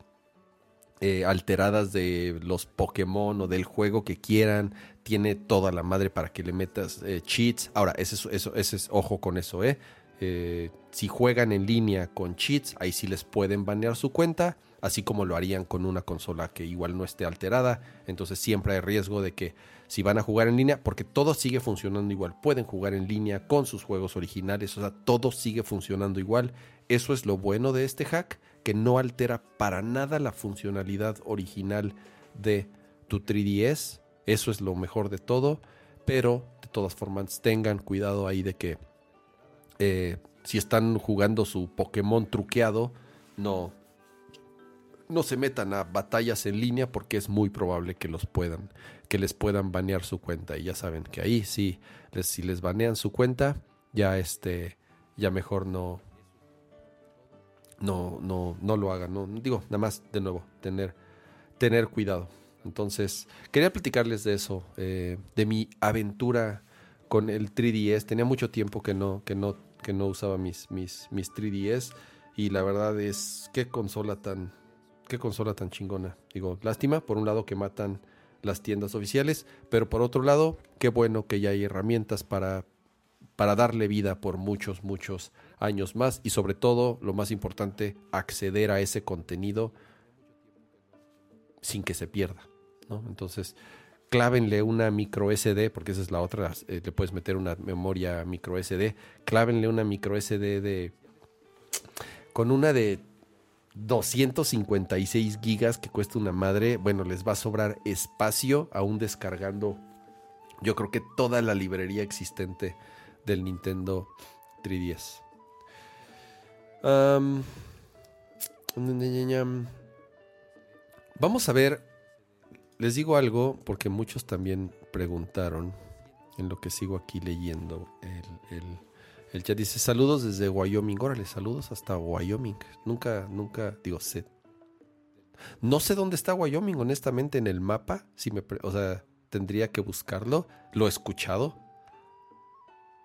eh, alteradas de los Pokémon o del juego que quieran. Tiene toda la madre para que le metas eh, cheats. Ahora, ese es, eso, es ojo con eso, ¿eh? ¿eh? Si juegan en línea con cheats, ahí sí les pueden banear su cuenta, así como lo harían con una consola que igual no esté alterada. Entonces siempre hay riesgo de que si van a jugar en línea, porque todo sigue funcionando igual, pueden jugar en línea con sus juegos originales, o sea, todo sigue funcionando igual. Eso es lo bueno de este hack que no altera para nada la funcionalidad original de tu 3DS. Eso es lo mejor de todo. Pero de todas formas, tengan cuidado ahí de que eh, si están jugando su Pokémon truqueado, no, no se metan a batallas en línea porque es muy probable que los puedan, que les puedan banear su cuenta. Y ya saben que ahí sí, si les banean su cuenta, ya este, ya mejor no, no, no, no lo hagan. No, digo, nada más de nuevo, tener, tener cuidado. Entonces, quería platicarles de eso, eh, de mi aventura con el 3DS. Tenía mucho tiempo que no, que no, que no usaba mis, mis, mis 3DS. Y la verdad es, qué consola tan, qué consola tan chingona. Digo, lástima, por un lado que matan las tiendas oficiales, pero por otro lado, qué bueno que ya hay herramientas para, para darle vida por muchos, muchos años más y sobre todo, lo más importante, acceder a ese contenido sin que se pierda. ¿no? Entonces, clávenle una micro SD, porque esa es la otra, eh, le puedes meter una memoria micro SD, clávenle una micro SD de... con una de 256 gigas que cuesta una madre, bueno, les va a sobrar espacio aún descargando yo creo que toda la librería existente del Nintendo 3DS. Vamos a ver, les digo algo porque muchos también preguntaron en lo que sigo aquí leyendo el, el, chat. Dice saludos desde Wyoming. Órale, saludos hasta Wyoming. Nunca, nunca, digo, sé. No sé dónde está Wyoming, honestamente, en el mapa. Si me, o sea, tendría que buscarlo. Lo he escuchado,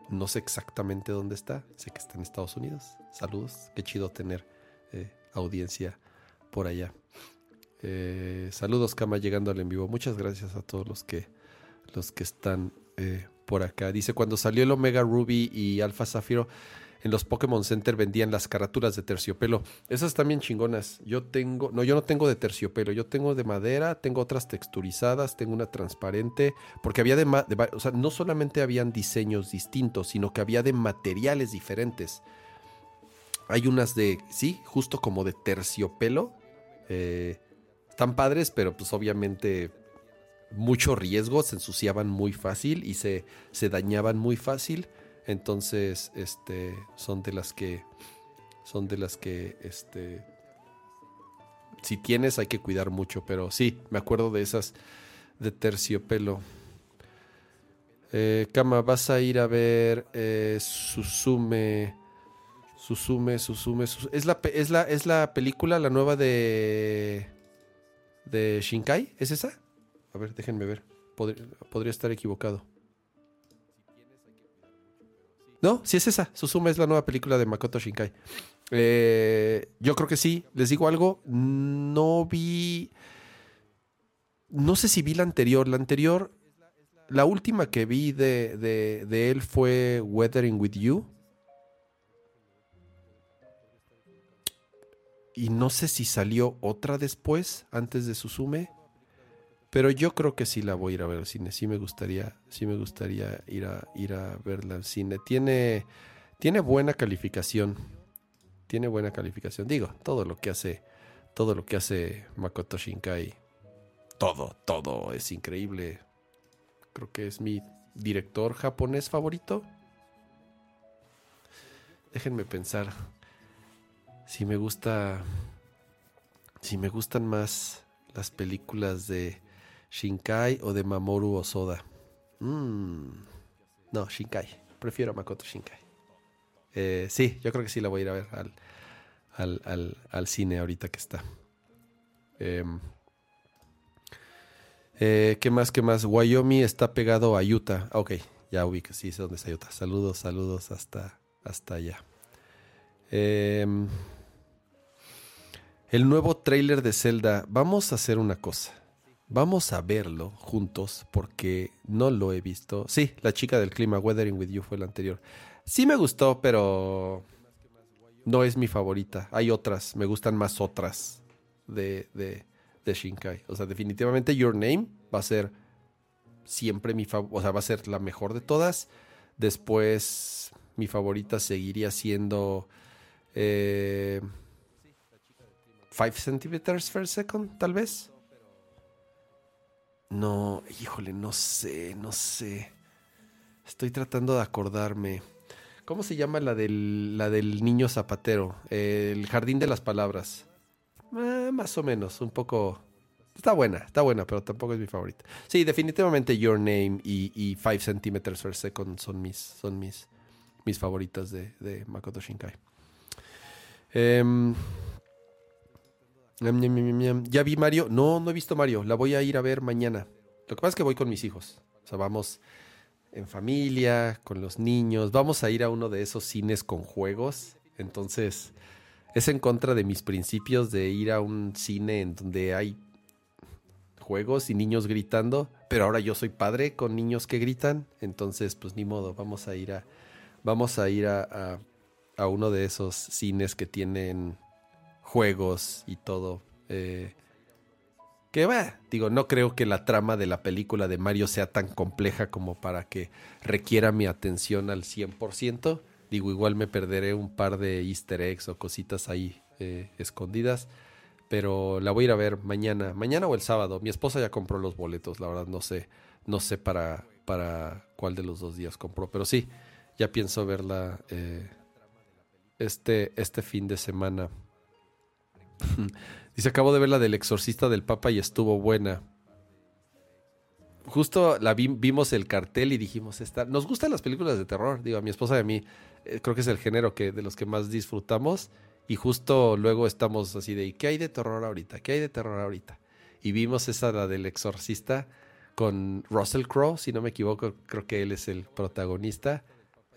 no sé exactamente dónde está. Sé que está en Estados Unidos. Saludos. Qué chido tener eh, audiencia por allá. Eh, saludos, Kama, llegando al en vivo. Muchas gracias a todos los que, los que están eh, por acá. Dice, cuando salió el Omega Ruby y Alpha Zafiro, en los Pokémon Center vendían las carátulas de terciopelo. Esas también chingonas. Yo tengo, no, yo no tengo de terciopelo, yo tengo de madera, tengo otras texturizadas, tengo una transparente, porque había de, o sea, no solamente habían diseños distintos, sino que había de materiales diferentes. Hay unas de, sí, justo como de terciopelo. Eh, están padres, pero pues obviamente mucho riesgo, se ensuciaban muy fácil y se, se dañaban muy fácil. Entonces, este, son de las que, son de las que, este, si tienes hay que cuidar mucho, pero sí, me acuerdo de esas de terciopelo. Eh, Kama, vas a ir a ver eh, Susume, Susume, Susume. ¿Es la, es, la, ¿Es la película, la nueva de... de Shinkai. ¿Es esa? A ver, déjenme ver. podría estar equivocado. No, sí es esa. Suzume es la nueva película de Makoto Shinkai. Eh, yo creo que sí. Les digo algo. No vi. No sé si vi la anterior. La anterior. La última que vi de, de él fue Weathering with You. Y no sé si salió otra después, antes de Suzume. Pero yo creo que sí la voy a ir a ver al cine. Sí me gustaría, sí me gustaría ir a, ir a verla al cine. Tiene, tiene buena calificación. Tiene buena calificación. Digo, todo lo que hace, todo lo que hace Makoto Shinkai, todo, todo es increíble. Creo que es mi director japonés favorito. Déjenme pensar. Si me gusta. Si me gustan más las películas de Shinkai o de Mamoru Osoda. Mm. No, Shinkai. Prefiero a Makoto Shinkai. Eh, sí, yo creo que sí la voy a ir a ver al, cine ahorita que está. Em, eh, ¿Qué más? ¿Qué más? Wyoming está pegado a Utah. Ah, ok, ya ubico, sí sé dónde está Utah. Saludos, saludos hasta, hasta allá. Em, el nuevo trailer de Zelda. Vamos a hacer una cosa. Vamos a verlo juntos porque no lo he visto. Sí, la chica del clima, Weathering with You, fue la anterior. Sí me gustó, pero no es mi favorita. Hay otras, me gustan más otras de, de, de Shinkai. O sea, definitivamente Your Name va a ser siempre mi favorita, o sea, va a ser la mejor de todas. Después, mi favorita seguiría siendo 5 eh, centimeters per second, tal vez. No, híjole, no sé, no sé. Estoy tratando de acordarme. ¿Cómo se llama la del, la del niño zapatero? El jardín de las palabras. Eh, más o menos, un poco... Está buena, está buena, pero tampoco es mi favorita. Sí, definitivamente Your Name y, y Five Centimeters per Second son mis, son mis, mis favoritas de, de Makoto Shinkai. Eh, ya vi Mario. No, no he visto Mario. La voy a ir a ver mañana. Lo que pasa es que voy con mis hijos. O sea, vamos en familia, con los niños. Vamos a ir a uno de esos cines con juegos. Entonces, es en contra de mis principios de ir a un cine en donde hay juegos y niños gritando. Pero ahora yo soy padre con niños que gritan. Entonces, pues ni modo. Vamos a ir a. Vamos a ir a, a uno de esos cines que tienen juegos y todo. Eh, que va, digo, no creo que la trama de la película de Mario sea tan compleja como para que requiera mi atención al 100%. Digo, igual me perderé un par de easter eggs o cositas ahí eh, escondidas. Pero la voy a ir a ver mañana, mañana o el sábado. Mi esposa ya compró los boletos, la verdad no sé, no sé para, para cuál de los dos días compró. Pero sí, ya pienso verla eh, este, este fin de semana. Dice, acabo de ver la del exorcista del Papa y estuvo buena. Justo la vimos el cartel y dijimos, esta, nos gustan las películas de terror, digo, a mi esposa y a mí, eh, creo que es el género que, de los que más disfrutamos. Y justo luego estamos así de, qué hay de terror ahorita? ¿Qué hay de terror ahorita? Y vimos esa, la del exorcista, con Russell Crowe, si no me equivoco, creo que él es el protagonista.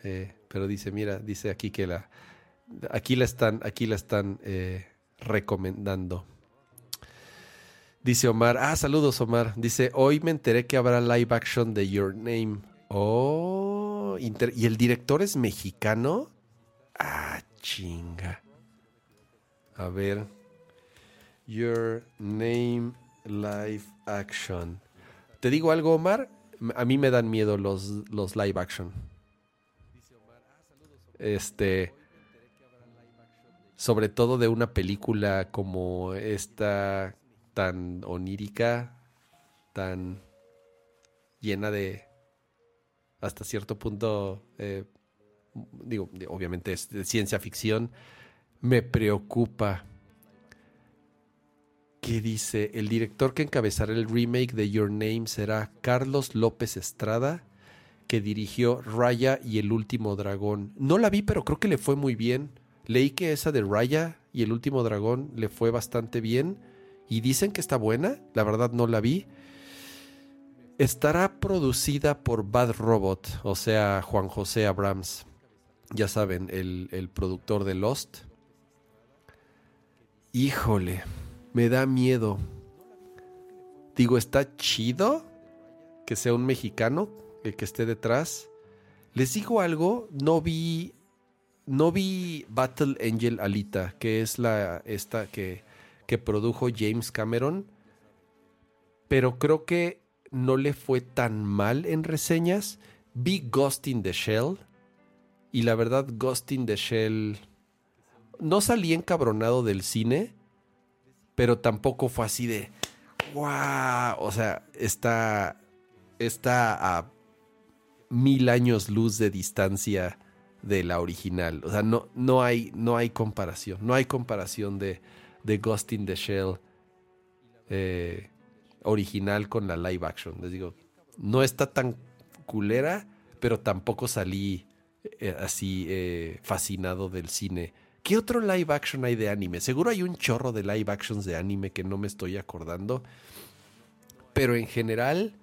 Eh, pero dice, mira, dice aquí que la, aquí la están, aquí la están eh, recomendando. Dice Omar, ah, saludos Omar. Dice, hoy me enteré que habrá live action de Your Name. Oh, ¿y el director es mexicano? Ah, chinga. A ver. Your Name live action. Te digo algo, Omar. A mí me dan miedo los, los live action. Este sobre todo de una película como esta tan onírica, tan llena de hasta cierto punto, eh, digo, obviamente es de ciencia ficción, me preocupa. ¿Qué dice? El director que encabezará el remake de Your Name será Carlos López Estrada, que dirigió Raya y el último dragón. No la vi, pero creo que le fue muy bien. Leí que esa de Raya y el último dragón le fue bastante bien y dicen que está buena, la verdad no la vi. Estará producida por Bad Robot, o sea, Juan José Abrams, ya saben, el, el productor de Lost. Híjole, me da miedo. Digo, está chido que sea un mexicano el que esté detrás. Les digo algo, no vi no vi Battle Angel Alita, que es la esta que, que produjo James Cameron, pero creo que no le fue tan mal en reseñas. Vi Ghost in the Shell y la verdad Ghost in the Shell no salí encabronado del cine, pero tampoco fue así de wow, o sea, está está a mil años luz de distancia de la original. O sea, no, no, hay, no hay comparación. No hay comparación de, de Ghost in the Shell eh, original con la live action. Les digo, no está tan culera, pero tampoco salí eh, así eh, fascinado del cine. ¿Qué otro live action hay de anime? Seguro hay un chorro de live actions de anime que no me estoy acordando. Pero en general,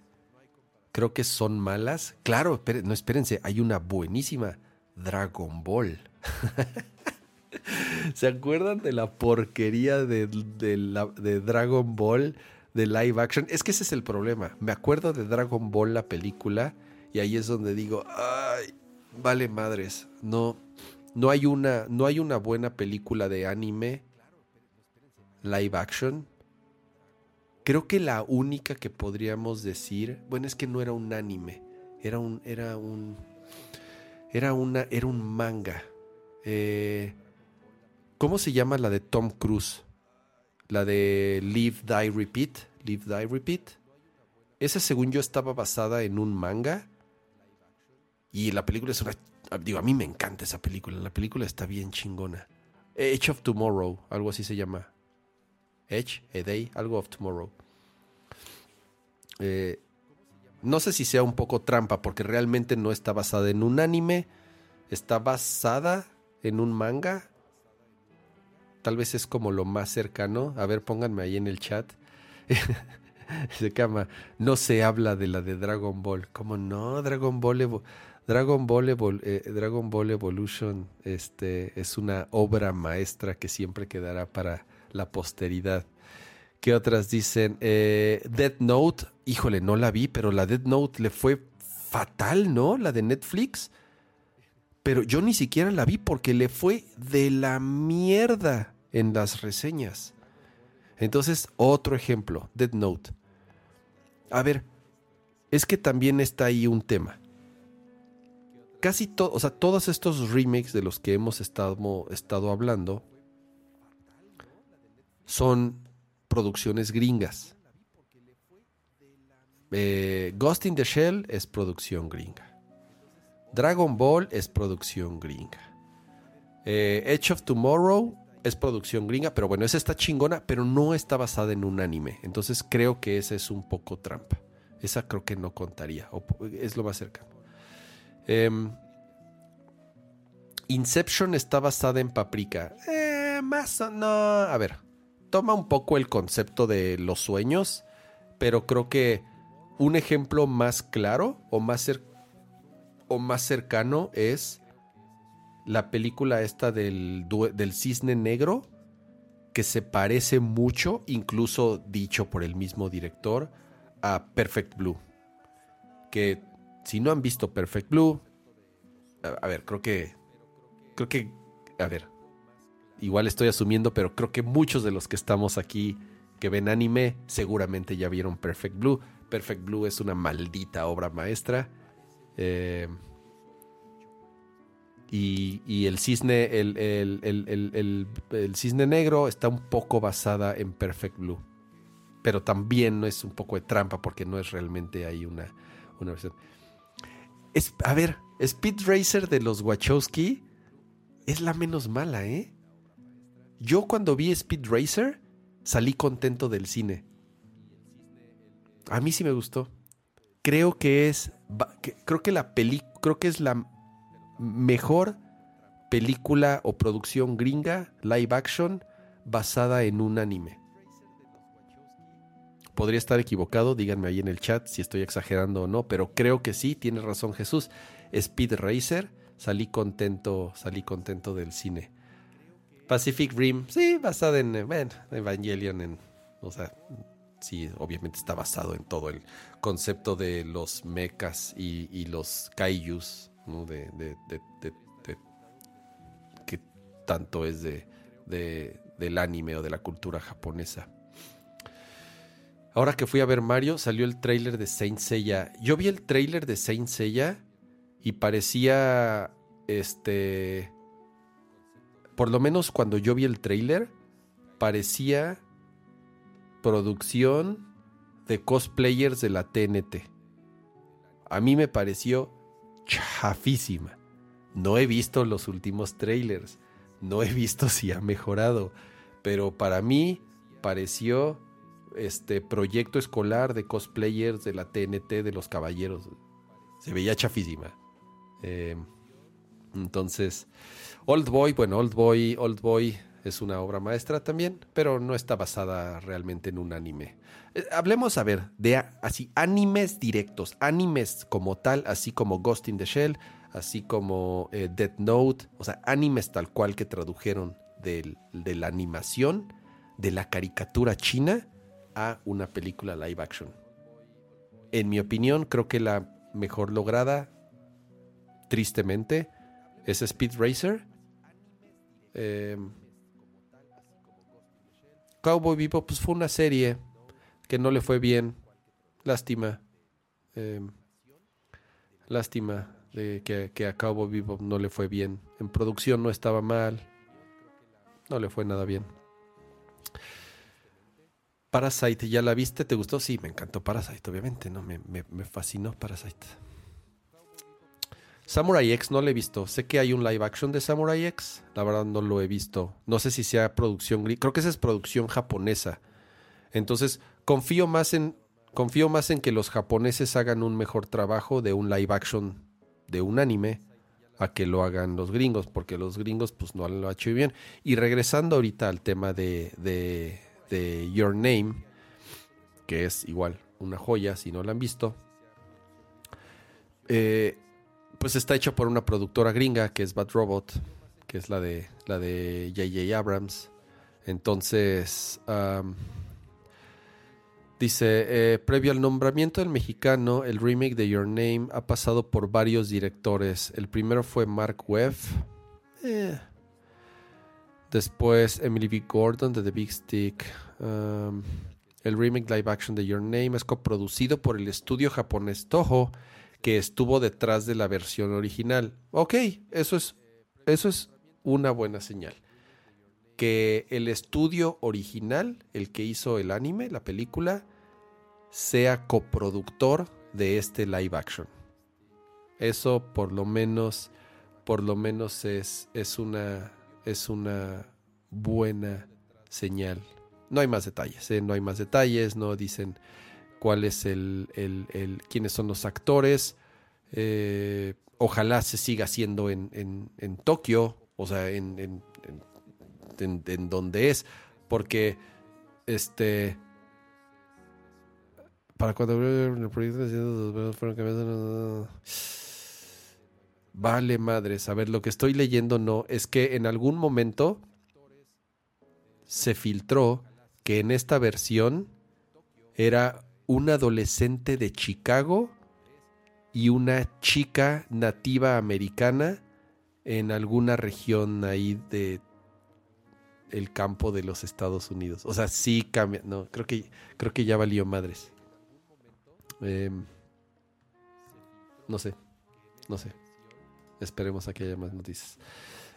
creo que son malas. Claro, no espérense, hay una buenísima Dragon Ball. ¿Se acuerdan de la porquería de, de, Dragon Ball de live action? Es que ese es el problema. Me acuerdo de Dragon Ball, la película, y ahí es donde digo, ay, vale madres. No, no hay una, no hay una buena película de anime live action. Creo que la única que podríamos decir, bueno, es que no era un anime, era un, era un, era, una, era un manga. Eh, ¿Cómo se llama la de Tom Cruise? La de Live, Die, Repeat. Live, Die, Repeat. Esa, según yo, estaba basada en un manga. Y la película es una. Digo, a mí me encanta esa película. La película está bien chingona. Edge of Tomorrow, algo así se llama. Edge, A Day, algo of Tomorrow. Eh, no sé si sea un poco trampa, porque realmente no está basada en un anime, está basada en un manga. Tal vez es como lo más cercano. A ver, pónganme ahí en el chat. se cama. No se habla de la de Dragon Ball. ¿Cómo no? Dragon Ball, Dragon Ball, eh, Dragon Ball Evolution este, es una obra maestra que siempre quedará para la posteridad. ¿Qué otras dicen? Eh, Dead Note, híjole, no la vi, pero la Dead Note le fue fatal, ¿no? La de Netflix. Pero yo ni siquiera la vi porque le fue de la mierda en las reseñas. Entonces, otro ejemplo, Dead Note. A ver, es que también está ahí un tema. Casi todo, o sea, todos estos remakes de los que hemos estado, estado hablando son producciones gringas. Eh, Ghost in the Shell es producción gringa. Dragon Ball es producción gringa. Eh, Edge of Tomorrow es producción gringa, pero bueno, esa está chingona, pero no está basada en un anime. Entonces creo que esa es un poco trampa. Esa creo que no contaría, es lo más cercano. Em, Inception está basada en Paprika. Eh, más o no. A ver, toma un poco el concepto de los sueños, pero creo que un ejemplo más claro o más, o más cercano es la película esta del, del cisne negro, que se parece mucho, incluso dicho por el mismo director, a Perfect Blue. Que si no han visto Perfect Blue, a, a ver, creo que, creo que, a ver, igual estoy asumiendo, pero creo que muchos de los que estamos aquí que ven anime seguramente ya vieron Perfect Blue. Perfect Blue es una maldita obra maestra. Eh, y, el cisne, el, el, cisne negro está un poco basada en Perfect Blue. Pero también no es un poco de trampa porque no es realmente ahí una, una versión. Es, a ver, Speed Racer de los Wachowski es la menos mala, ¿eh? Yo cuando vi Speed Racer salí contento del cine. A mí sí me gustó. Creo que es creo que la peli, creo que es la mejor película o producción gringa live action basada en un anime. podría estar equivocado, díganme ahí en el chat si estoy exagerando o no, pero creo que sí, tiene razón Jesús. Speed Racer, salí contento, salí contento del cine. Pacific Rim, sí, basada en, bueno, Evangelion, o sea, sí, obviamente está basado en todo el concepto de los mechas y, los kaijus, ¿no? de, de, que tanto es de, del anime o de la cultura japonesa. Ahora que fui a ver Mario, salió el trailer de Saint Seiya. Yo vi el trailer de Saint Seiya y parecía este por lo menos cuando yo vi el trailer parecía producción de cosplayers de la TNT. A mí me pareció chafísima. No he visto los últimos trailers, no he visto si ha mejorado, pero para mí pareció este proyecto escolar de cosplayers de la TNT de los caballeros. Se veía chafísima. Eh, entonces, Old Boy, bueno, Old Boy, es una obra maestra también, pero no está basada realmente en un anime. Eh, hablemos, a ver, de así animes directos, animes como tal, así como Ghost in the Shell, así como eh, Death Note, o sea, animes tal cual que tradujeron de la animación, de la caricatura china a una película live action. En mi opinión, creo que la mejor lograda, tristemente, es Speed Racer. Em, Cowboy Vivo pues fue una serie que no le fue bien. Lástima. Em, lástima de que, a Cowboy Vivo no le fue bien. En producción no estaba mal. No le fue nada bien. Parasite, ¿ya la viste? ¿Te gustó? Sí, me encantó Parasite, obviamente, ¿no? Me, me, me fascinó Parasite. Samurai X no lo he visto. Sé que hay un live action de Samurai X. La verdad no lo he visto. No sé si sea producción. Creo que esa es producción japonesa. Entonces, confío más en. Confío más en que los japoneses hagan un mejor trabajo de un live action de un anime a que lo hagan los gringos, porque los gringos pues no lo han hecho bien. Y regresando ahorita al tema de, de, de Your Name, que es igual una joya si no la han visto. Eh, pues está hecha por una productora gringa que es Bad Robot, que es la de la de J.J. Abrams. Entonces, dice, eh, previo al nombramiento del mexicano, el remake de Your Name ha pasado por varios directores. El primero fue Mark Webb. Eh. Después Emily B. Gordon de The Big Stick. el remake live action de Your Name es coproducido por el estudio japonés Toho que estuvo detrás de la versión original. Ok, eso es, eso es una buena señal. Que el estudio original, el que hizo el anime, la película, sea coproductor de este live action. Eso por lo menos, por lo menos es, es, una, es una buena señal. No hay más detalles, ¿eh? no hay más detalles, no dicen cuál es el, el, quiénes son los actores. Eh, ojalá se siga haciendo en, en, Tokio, o sea, en, en, en, donde es, porque este para cuando el proyecto Vale, madres. A ver, lo que estoy leyendo no es que en algún momento se filtró que en esta versión era un adolescente de Chicago y una chica nativa americana en alguna región ahí de el campo de los Estados Unidos. O sea, sí cambia. No, creo que, creo que ya valió madres. Em, no sé. No sé. Esperemos a que haya más noticias.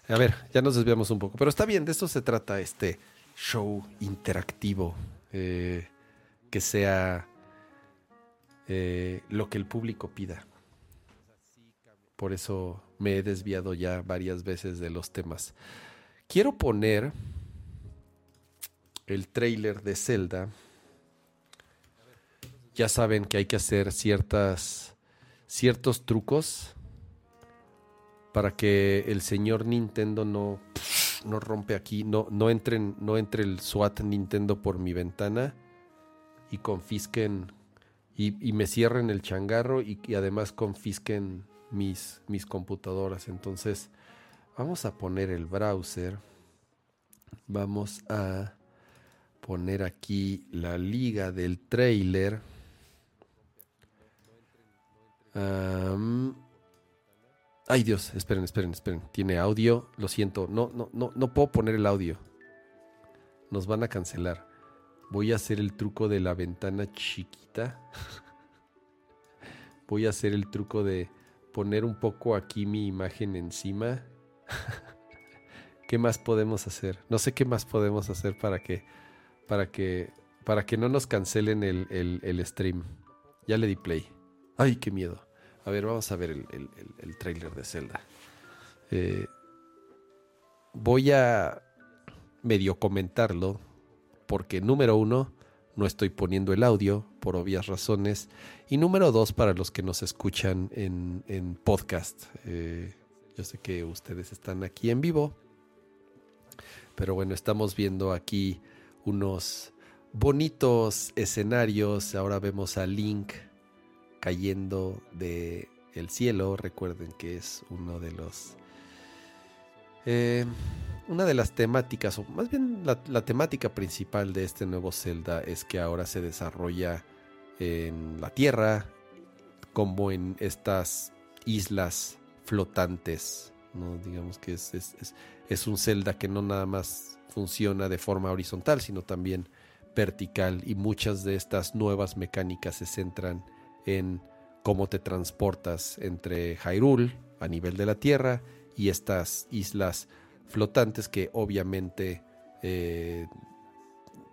A ver, ya nos desviamos un poco. Pero está bien, de esto se trata este show interactivo. Eh, que sea eh, lo que el público pida. Por eso me he desviado ya varias veces de los temas. Quiero poner el trailer de Zelda. Ya saben que hay que hacer ciertas ciertos trucos para que el señor Nintendo no, no rompe aquí, no, no, entre, no entre el SWAT Nintendo por mi ventana y confisquen y, me cierren el changarro y, además confisquen mis, mis computadoras. Entonces, vamos a poner el browser. Vamos a poner aquí la liga del trailer. ay Dios, esperen, esperen, esperen. Tiene audio. Lo siento. No, no, no, no puedo poner el audio. Nos van a cancelar. Voy a hacer el truco de la ventana chiquita. Voy a hacer el truco de poner un poco aquí mi imagen encima. ¿Qué más podemos hacer? No sé qué más podemos hacer para que, para que, para que no nos cancelen el, el, stream. Ya le di play. Ay, qué miedo. A ver, vamos a ver el, el trailer de Zelda. Eh, voy a medio comentarlo porque número uno, no estoy poniendo el audio por obvias razones. Y número dos, para los que nos escuchan en, podcast. Eh, yo sé que ustedes están aquí en vivo. Pero bueno, estamos viendo aquí unos bonitos escenarios. Ahora vemos a Link cayendo de el cielo. Recuerden que es uno de los eh, una de las temáticas, o más bien la, temática principal de este nuevo Zelda es que ahora se desarrolla en la Tierra, como en estas islas flotantes. ¿no? Digamos que es, es, un Zelda que no nada más funciona de forma horizontal, sino también vertical. Y muchas de estas nuevas mecánicas se centran en cómo te transportas entre Hyrule a nivel de la Tierra y estas islas flotantes que obviamente eh,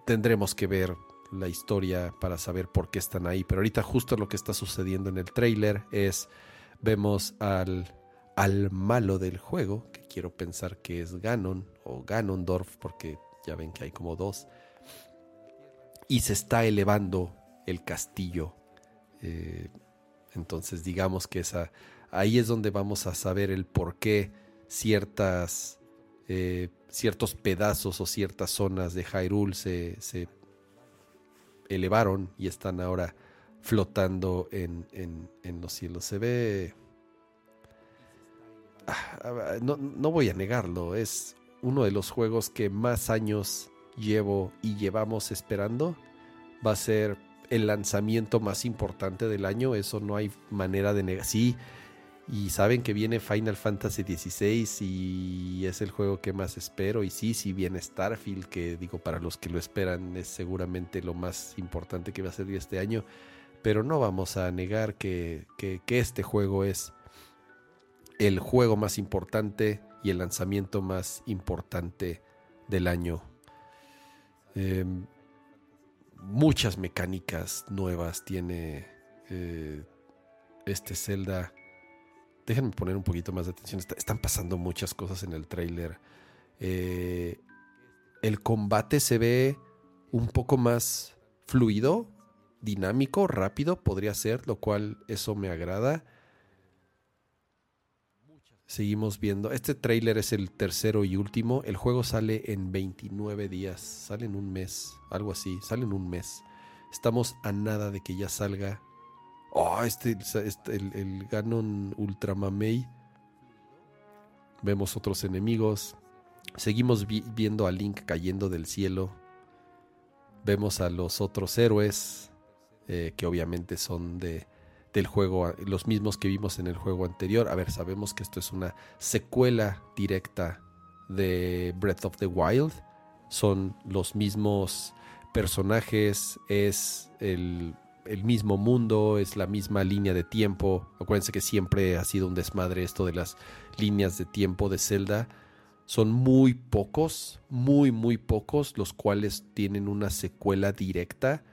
tendremos que ver la historia para saber por qué están ahí. Pero ahorita justo lo que está sucediendo en el trailer es vemos al, al malo del juego, que quiero pensar que es Ganon o Ganondorf, porque ya ven que hay como dos, y se está elevando el castillo. Eh, entonces digamos que esa ahí es donde vamos a saber el por qué ciertas, eh, ciertos pedazos o ciertas zonas de Hyrule se, se elevaron y están ahora flotando en, en, los cielos. Se ve... Ah, no, no voy a negarlo, es uno de los juegos que más años llevo y llevamos esperando. Va a ser el lanzamiento más importante del año, eso no hay manera de negar. Sí, y saben que viene Final Fantasy XVI y es el juego que más espero. Y sí, sí viene Starfield, que digo, para los que lo esperan es seguramente lo más importante que va a ser este año. Pero no vamos a negar que, este juego es el juego más importante y el lanzamiento más importante del año. Em, muchas mecánicas nuevas tiene eh, este Zelda déjenme poner un poquito más de atención. están pasando muchas cosas en el trailer. Eh, el combate se ve un poco más fluido, dinámico, rápido, podría ser, lo cual eso me agrada. Seguimos viendo. Este trailer es el tercero y último. El juego sale en 29 días. Sale en un mes. Algo así. Sale en un mes. Estamos a nada de que ya salga Oh, este, este, el, el Ganon Ultramamei. Vemos otros enemigos. Seguimos viendo a Link cayendo del cielo. Vemos a los otros héroes. Eh, que obviamente son de, del juego, los mismos que vimos en el juego anterior. A ver, sabemos que esto es una secuela directa de Breath of the Wild. Son los mismos personajes, es el el mismo mundo, es la misma línea de tiempo. Acuérdense que siempre ha sido un desmadre esto de las líneas de tiempo de Zelda. Son muy pocos, muy, muy pocos los cuales tienen una secuela directa.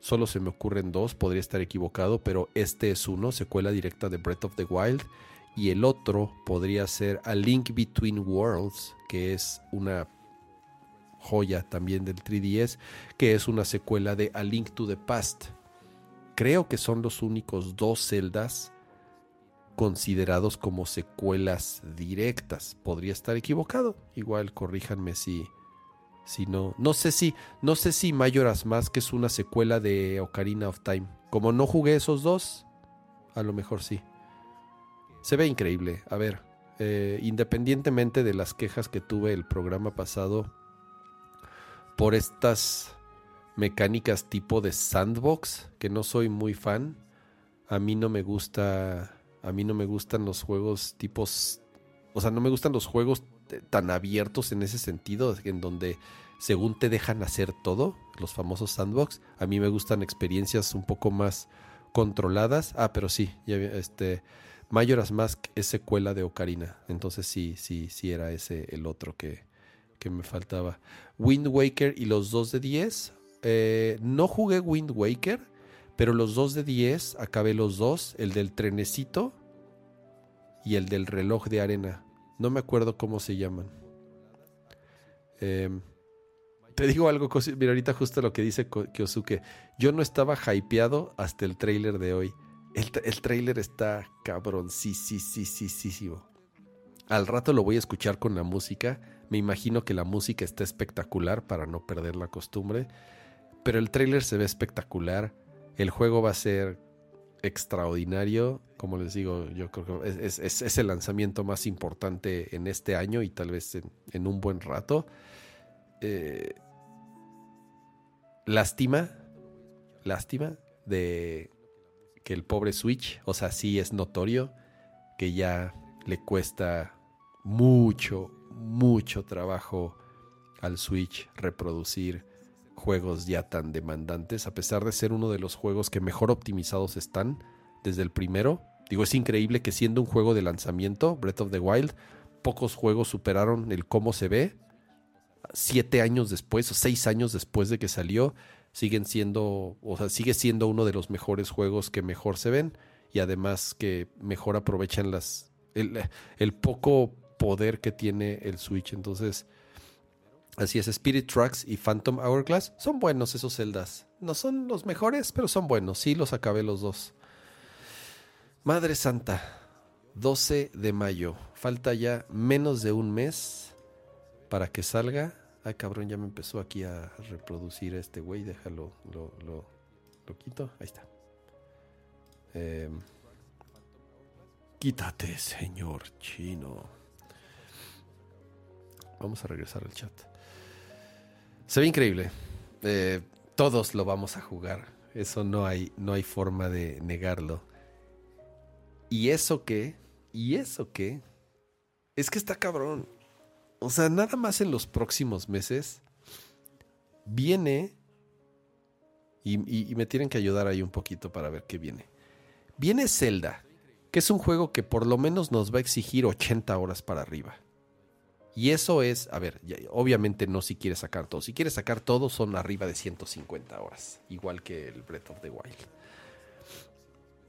Solo se me ocurren dos, podría estar equivocado, pero este es uno, secuela directa de Breath of the Wild. Y el otro podría ser A Link Between Worlds, que es una joya también del 3DS, que es una secuela de A Link to the Past, Creo que son los únicos dos celdas considerados como secuelas directas. Podría estar equivocado. Igual corríjanme si, Si no, no sé si, no sé si Majora's Mask es una secuela de Ocarina of Time. Como no jugué esos dos, a lo mejor sí. Se ve increíble. A ver, eh, independientemente de las quejas que tuve el programa pasado por estas mecánicas tipo de sandbox, que no soy muy fan. A mí no me gusta, a mí no me gustan los juegos tipos, o sea, no me gustan los juegos tan abiertos en ese sentido, en donde según te dejan hacer todo, los famosos sandbox. A mí me gustan experiencias un poco más controladas. Ah, pero sí, este Majora's Mask es secuela de Ocarina, entonces sí, sí, sí era ese el otro que, que me faltaba. Wind Waker y los dos de 10. Eh, no jugué Wind Waker, pero los dos de 10 acabé los dos, el del trenecito y el del reloj de arena. No me acuerdo cómo se llaman. Em, te digo algo, mira ahorita justo lo que dice Kyosuke. Yo no estaba hypeado hasta el trailer de hoy. El, el trailer está cabrón, sí, sí, sí, sí, sí, sí. Al rato lo voy a escuchar con la música. Me imagino que la música está espectacular para no perder la costumbre. Pero el trailer se ve espectacular. El juego va a ser extraordinario. Como les digo, yo creo que es, el lanzamiento más importante en este año y tal vez en, un buen rato. Eh, lástima, lástima de que el pobre Switch, o sea, sí es notorio que ya le cuesta mucho, mucho trabajo al Switch reproducir juegos ya tan demandantes, a pesar de ser uno de los juegos que mejor optimizados están desde el primero. Digo, es increíble que siendo un juego de lanzamiento, Breath of the Wild, pocos juegos superaron el cómo se ve. Siete años después o seis años después de que salió, siguen siendo, o sea, sigue siendo uno de los mejores juegos que mejor se ven y además que mejor aprovechan las, el, el poco poder que tiene el Switch. Entonces, Así es, Spirit Tracks y Phantom Hourglass son buenos esos celdas. No son los mejores, pero son buenos. Sí, los acabé los dos. Madre Santa, 12 de mayo. Falta ya menos de un mes para que salga. Ay, cabrón, ya me empezó aquí a reproducir este güey. Déjalo, lo, lo, quito. Ahí está. Em, quítate, señor chino. Vamos a regresar al chat. Se ve increíble. Eh, todos lo vamos a jugar. Eso no hay, no hay forma de negarlo. ¿Y eso qué? ¿Y eso qué? Es que está cabrón. O sea, nada más en los próximos meses viene. Y, y, me tienen que ayudar ahí un poquito para ver qué viene. Viene Zelda, que es un juego que por lo menos nos va a exigir 80 horas para arriba. Y eso es, a ver, obviamente no si quieres sacar todo. Si quieres sacar todo son arriba de 150 horas, igual que el Breath of the Wild.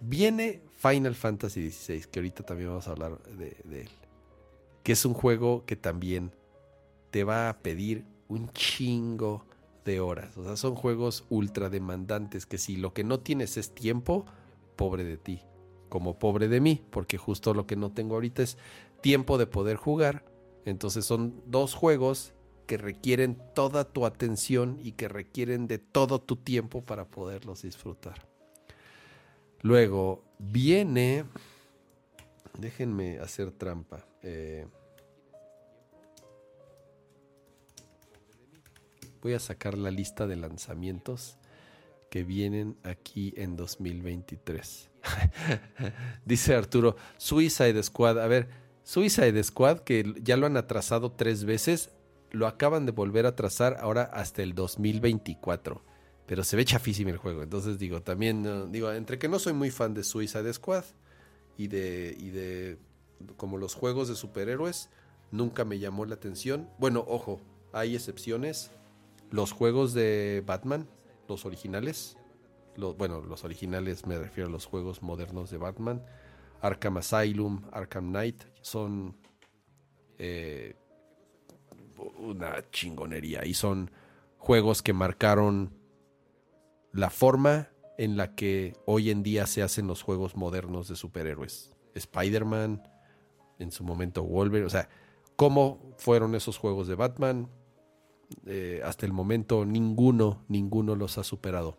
Viene Final Fantasy XVI, que ahorita también vamos a hablar de, de él. Que es un juego que también te va a pedir un chingo de horas. O sea, son juegos ultra demandantes que si lo que no tienes es tiempo, pobre de ti. Como pobre de mí, porque justo lo que no tengo ahorita es tiempo de poder jugar entonces son dos juegos que requieren toda tu atención y que requieren de todo tu tiempo para poderlos disfrutar. Luego viene, déjenme hacer trampa. Eh, voy a sacar la lista de lanzamientos que vienen aquí en 2023. Dice Arturo, Suicide Squad. A ver, Suicide Squad, que ya lo han atrasado tres veces, lo acaban de volver a atrasar ahora hasta el 2024. Pero se ve chafísimo el juego. Entonces digo, también, digo, entre que no soy muy fan de Suicide Squad y de, y de como los juegos de superhéroes, nunca me llamó la atención. Bueno, ojo, hay excepciones. Los juegos de Batman, los originales, bueno, los originales me refiero a los juegos modernos de Batman Arkham Asylum, Arkham Knight, son eh, una chingonería y son juegos que marcaron la forma en la que hoy en día se hacen los juegos modernos de superhéroes. Spider-Man, en su momento Wolverine, o sea, cómo fueron esos juegos de Batman, eh, hasta el momento ninguno, ninguno los ha superado.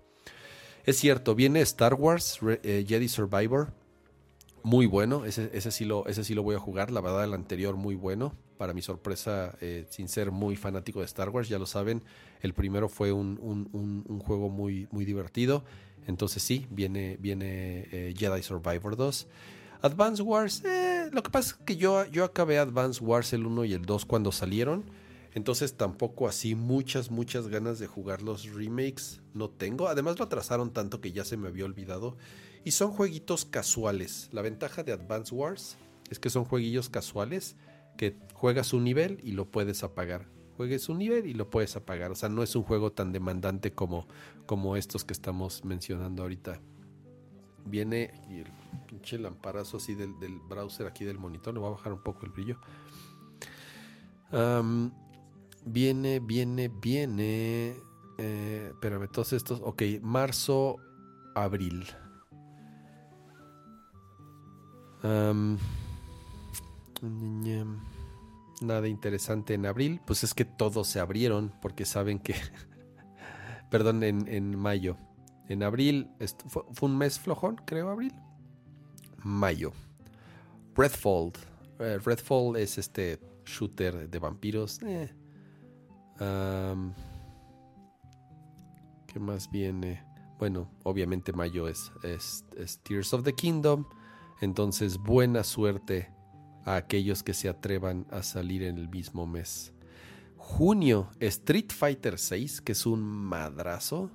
Es cierto, viene Star Wars eh, Jedi Survivor, muy bueno, ese, ese, sí lo, ese sí lo voy a jugar, la verdad el anterior muy bueno, para mi sorpresa, eh, sin ser muy fanático de Star Wars, ya lo saben, el primero fue un, un, juego muy, muy divertido, entonces sí, viene, viene Jedi Survivor 2. Advance Wars, lo que pasa es que yo, yo acabé Advance Wars el 1 y el 2 cuando salieron. Entonces tampoco así muchas, muchas ganas de jugar los remakes no tengo. Además lo atrasaron tanto que ya se me había olvidado. Y son jueguitos casuales. La ventaja de Advance Wars es que son jueguillos casuales que juegas un nivel y lo puedes apagar. Juegues un nivel y lo puedes apagar. O sea, no es un juego tan demandante como, como estos que estamos mencionando ahorita. Viene el pinche lamparazo así del, browser aquí del monitor. Le voy a bajar un poco el brillo. Viene, viene, viene. Eh, espérame, todos estos. Ok, marzo, abril. Nada interesante en abril. Pues es que todos se abrieron porque saben que. Perdón, en, mayo. En abril. Fue, un mes flojón, creo, abril. Mayo. Redfall. Eh, Redfall es este shooter de vampiros. Eh ¿Qué más viene? Bueno, obviamente mayo es, es, Tears of the Kingdom. Entonces, buena suerte a aquellos que se atrevan a salir en el mismo mes. Junio, Street Fighter 6, que es un madrazo.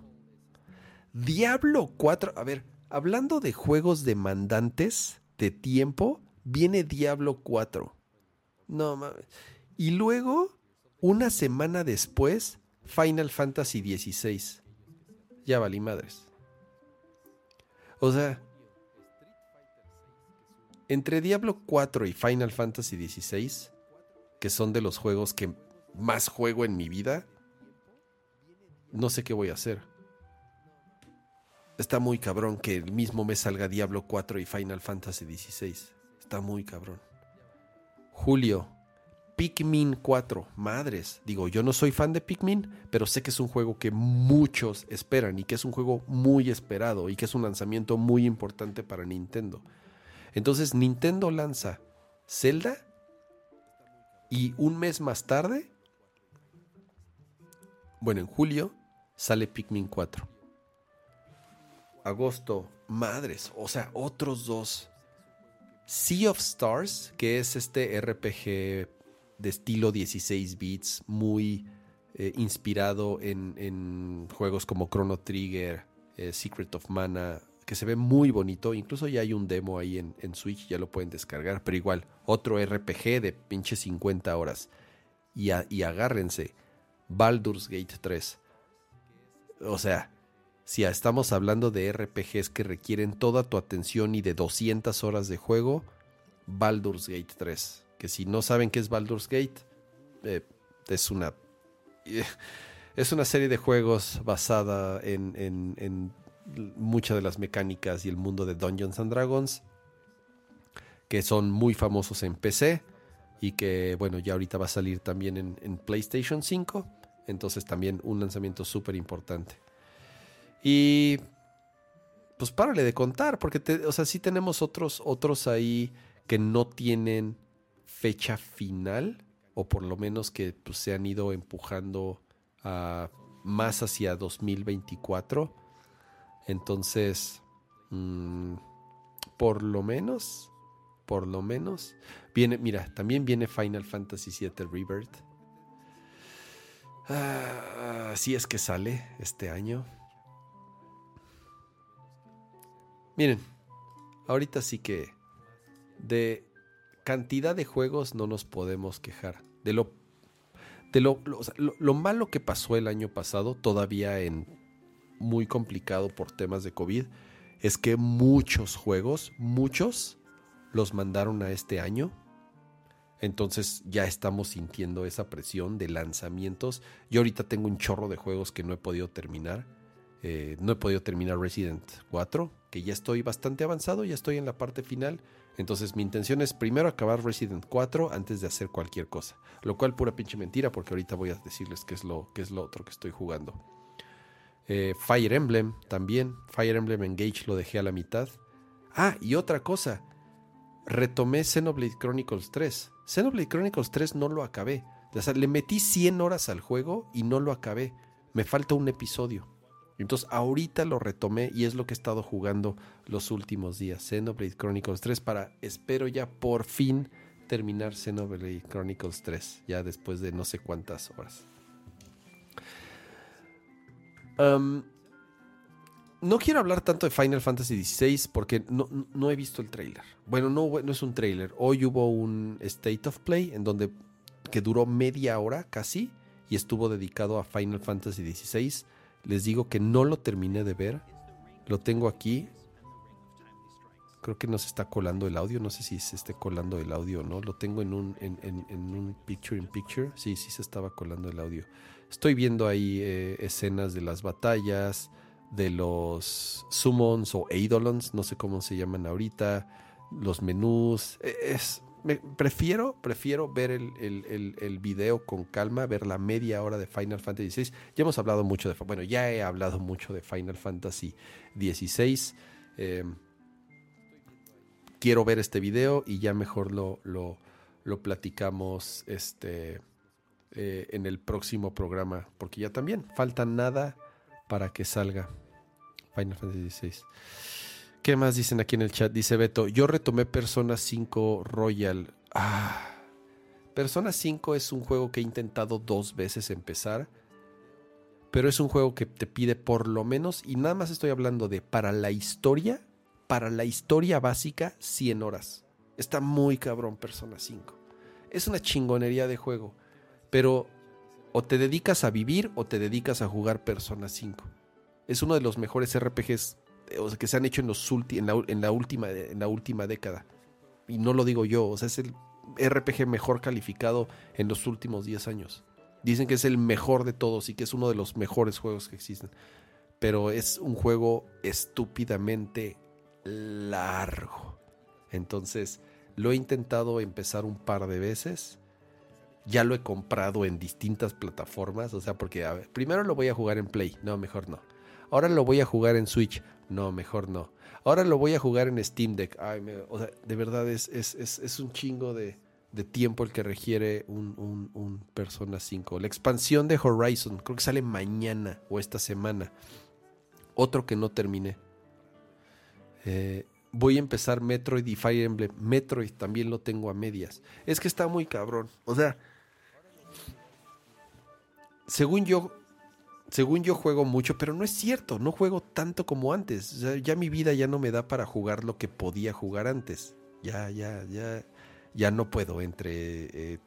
Diablo 4. A ver, hablando de juegos demandantes de tiempo, viene Diablo 4. No mames. Y luego una semana después, Final Fantasy XVI. Ya valí madres. O sea, entre Diablo 4 y Final Fantasy XVI, que son de los juegos que más juego en mi vida, no sé qué voy a hacer. Está muy cabrón que el mismo mes salga Diablo 4 y Final Fantasy XVI. Está muy cabrón. Julio, Pikmin 4, madres. Digo, yo no soy fan de Pikmin, pero sé que es un juego que muchos esperan y que es un juego muy esperado y que es un lanzamiento muy importante para Nintendo. Entonces, Nintendo lanza Zelda y un mes más tarde, bueno, en julio, sale Pikmin 4. Agosto, madres, o sea, otros dos. Sea of Stars, que es este RPG de estilo 16 bits, muy eh, inspirado en, juegos como Chrono Trigger, eh, Secret of Mana, que se ve muy bonito. Incluso ya hay un demo ahí en, Switch, ya lo pueden descargar. Pero igual, otro RPG de pinche 50 horas. Y, y agárrense, Baldur's Gate 3. O sea, si estamos hablando de RPGs que requieren toda tu atención y de 200 horas de juego, Baldur's Gate 3 que si no saben qué es Baldur's Gate, eh, es una es una serie de juegos basada en, en, muchas de las mecánicas y el mundo de Dungeons and Dragons, que son muy famosos en PC y que, bueno, ya ahorita va a salir también en, PlayStation 5, entonces también un lanzamiento súper importante. Y pues párale de contar, porque, o sea, sí tenemos otros, otros ahí que no tienen fecha final, o por lo menos que pues, se han ido empujando más hacia 2024. Entonces, mm, por lo menos, por lo menos, viene, mira, también viene Final Fantasy VII Rebirth. Ah, así es que sale este año. Miren, ahorita sí que de cantidad de juegos no nos podemos quejar. De lo, de lo, lo, malo que pasó el año pasado, todavía en muy complicado por temas de COVID, es que muchos juegos, muchos, los mandaron a este año. Entonces ya estamos sintiendo esa presión de lanzamientos. Yo ahorita tengo un chorro de juegos que no he podido terminar. Eh, no he podido terminar Resident 4, que ya estoy bastante avanzado, ya estoy en la parte final. Entonces mi intención es primero acabar Resident 4 antes de hacer cualquier cosa. Lo cual pura pinche mentira porque ahorita voy a decirles qué es lo, qué es lo otro que estoy jugando. Eh, Fire Emblem también. Fire Emblem Engage lo dejé a la mitad. Ah, y otra cosa. Retomé Xenoblade Chronicles 3. Xenoblade Chronicles 3 no lo acabé. O sea, le metí 100 horas al juego y no lo acabé. Me falta un episodio. Entonces ahorita lo retomé y es lo que he estado jugando los últimos días. Xenoblade Chronicles 3 para, espero ya por fin terminar Xenoblade Chronicles 3. Ya después de no sé cuántas horas. No quiero hablar tanto de Final Fantasy XVI porque no, he visto el trailer. Bueno, no, no es un trailer. Hoy hubo un State of Play en donde que duró media hora casi y estuvo dedicado a Final Fantasy XVI. Les digo que no lo terminé de ver. Lo tengo aquí. Creo que no se está colando el audio. No sé si se esté colando el audio o no. Lo tengo en un, en, un picture in picture. Sí, sí se estaba colando el audio. Estoy viendo ahí eh, escenas de las batallas, de los summons o eidolons, no sé cómo se llaman ahorita, los menús. E, es, prefiero, prefiero ver el, video con calma, ver la media hora de Final Fantasy XVI. Ya hemos hablado mucho de, bueno, ya he hablado mucho de Final Fantasy XVI. Em, quiero ver este video y ya mejor lo, lo, platicamos este, eh, en el próximo programa, porque ya también falta nada para que salga Final Fantasy XVI. ¿Qué más dicen aquí en el chat? Dice Beto, yo retomé Persona 5 Royal. Ah, Persona 5 es un juego que he intentado dos veces empezar, pero es un juego que te pide por lo menos, y nada más estoy hablando de para la historia, para la historia básica, 100 horas. Está muy cabrón Persona 5. Es una chingonería de juego, pero o te dedicas a vivir o te dedicas a jugar Persona 5. Es uno de los mejores RPGs que se han hecho en, los en, la, última, en la última década. Y no lo digo yo, o sea, es el RPG mejor calificado en los últimos 10 años. Dicen que es el mejor de todos y que es uno de los mejores juegos que existen. Pero es un juego estúpidamente largo. Entonces, lo he intentado empezar un par de veces. Ya lo he comprado en distintas plataformas. O sea, porque primero lo voy a jugar en Play. No, mejor no. Ahora lo voy a jugar en Switch. No, mejor no. Ahora lo voy a jugar en Steam Deck. De verdad es, es, un chingo de, tiempo el que requiere un, Persona 5. La expansión de Horizon, creo que sale mañana o esta semana. Otro que no terminé. Eh, voy a empezar Metroid y Fire Emblem. Metroid también lo tengo a medias. Es que está muy cabrón. O sea, según yo, según yo juego mucho, pero no es cierto, no juego tanto como antes. ya mi vida ya no me da para jugar lo que podía jugar antes. Ya, ya, ya, ya no puedo entre eh,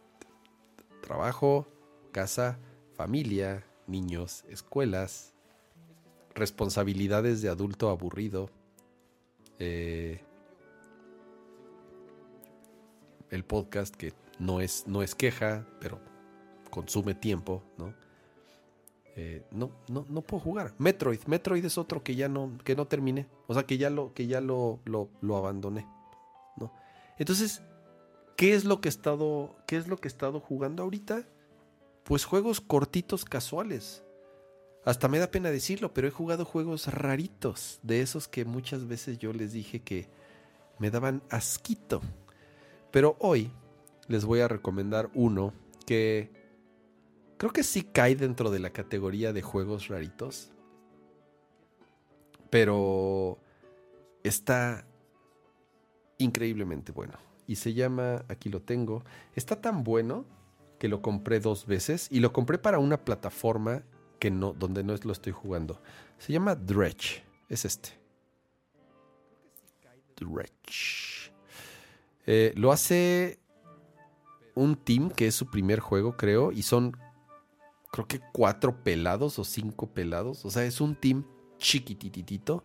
trabajo, casa, familia, niños, escuelas, responsabilidades de adulto aburrido, eh, el podcast que no es, no es queja, pero consume tiempo, ¿no? Eh, no, no, no puedo jugar. Metroid, Metroid es otro que ya no, que no terminé. O sea, que ya lo, que ya lo, lo, abandoné. ¿no? Entonces, ¿qué es lo que he estado, qué es lo que he estado jugando ahorita? Pues juegos cortitos casuales. Hasta me da pena decirlo, pero he jugado juegos raritos, de esos que muchas veces yo les dije que me daban asquito. Pero hoy les voy a recomendar uno que Creo que sí cae dentro de la categoría de juegos raritos. Pero está increíblemente bueno. Y se llama, aquí lo tengo, está tan bueno que lo compré dos veces y lo compré para una plataforma que no, donde no lo estoy jugando. Se llama Dredge, es este. Dredge. Eh, lo hace un team que es su primer juego, creo, y son creo que cuatro pelados o cinco pelados. O sea, es un team chiquititito.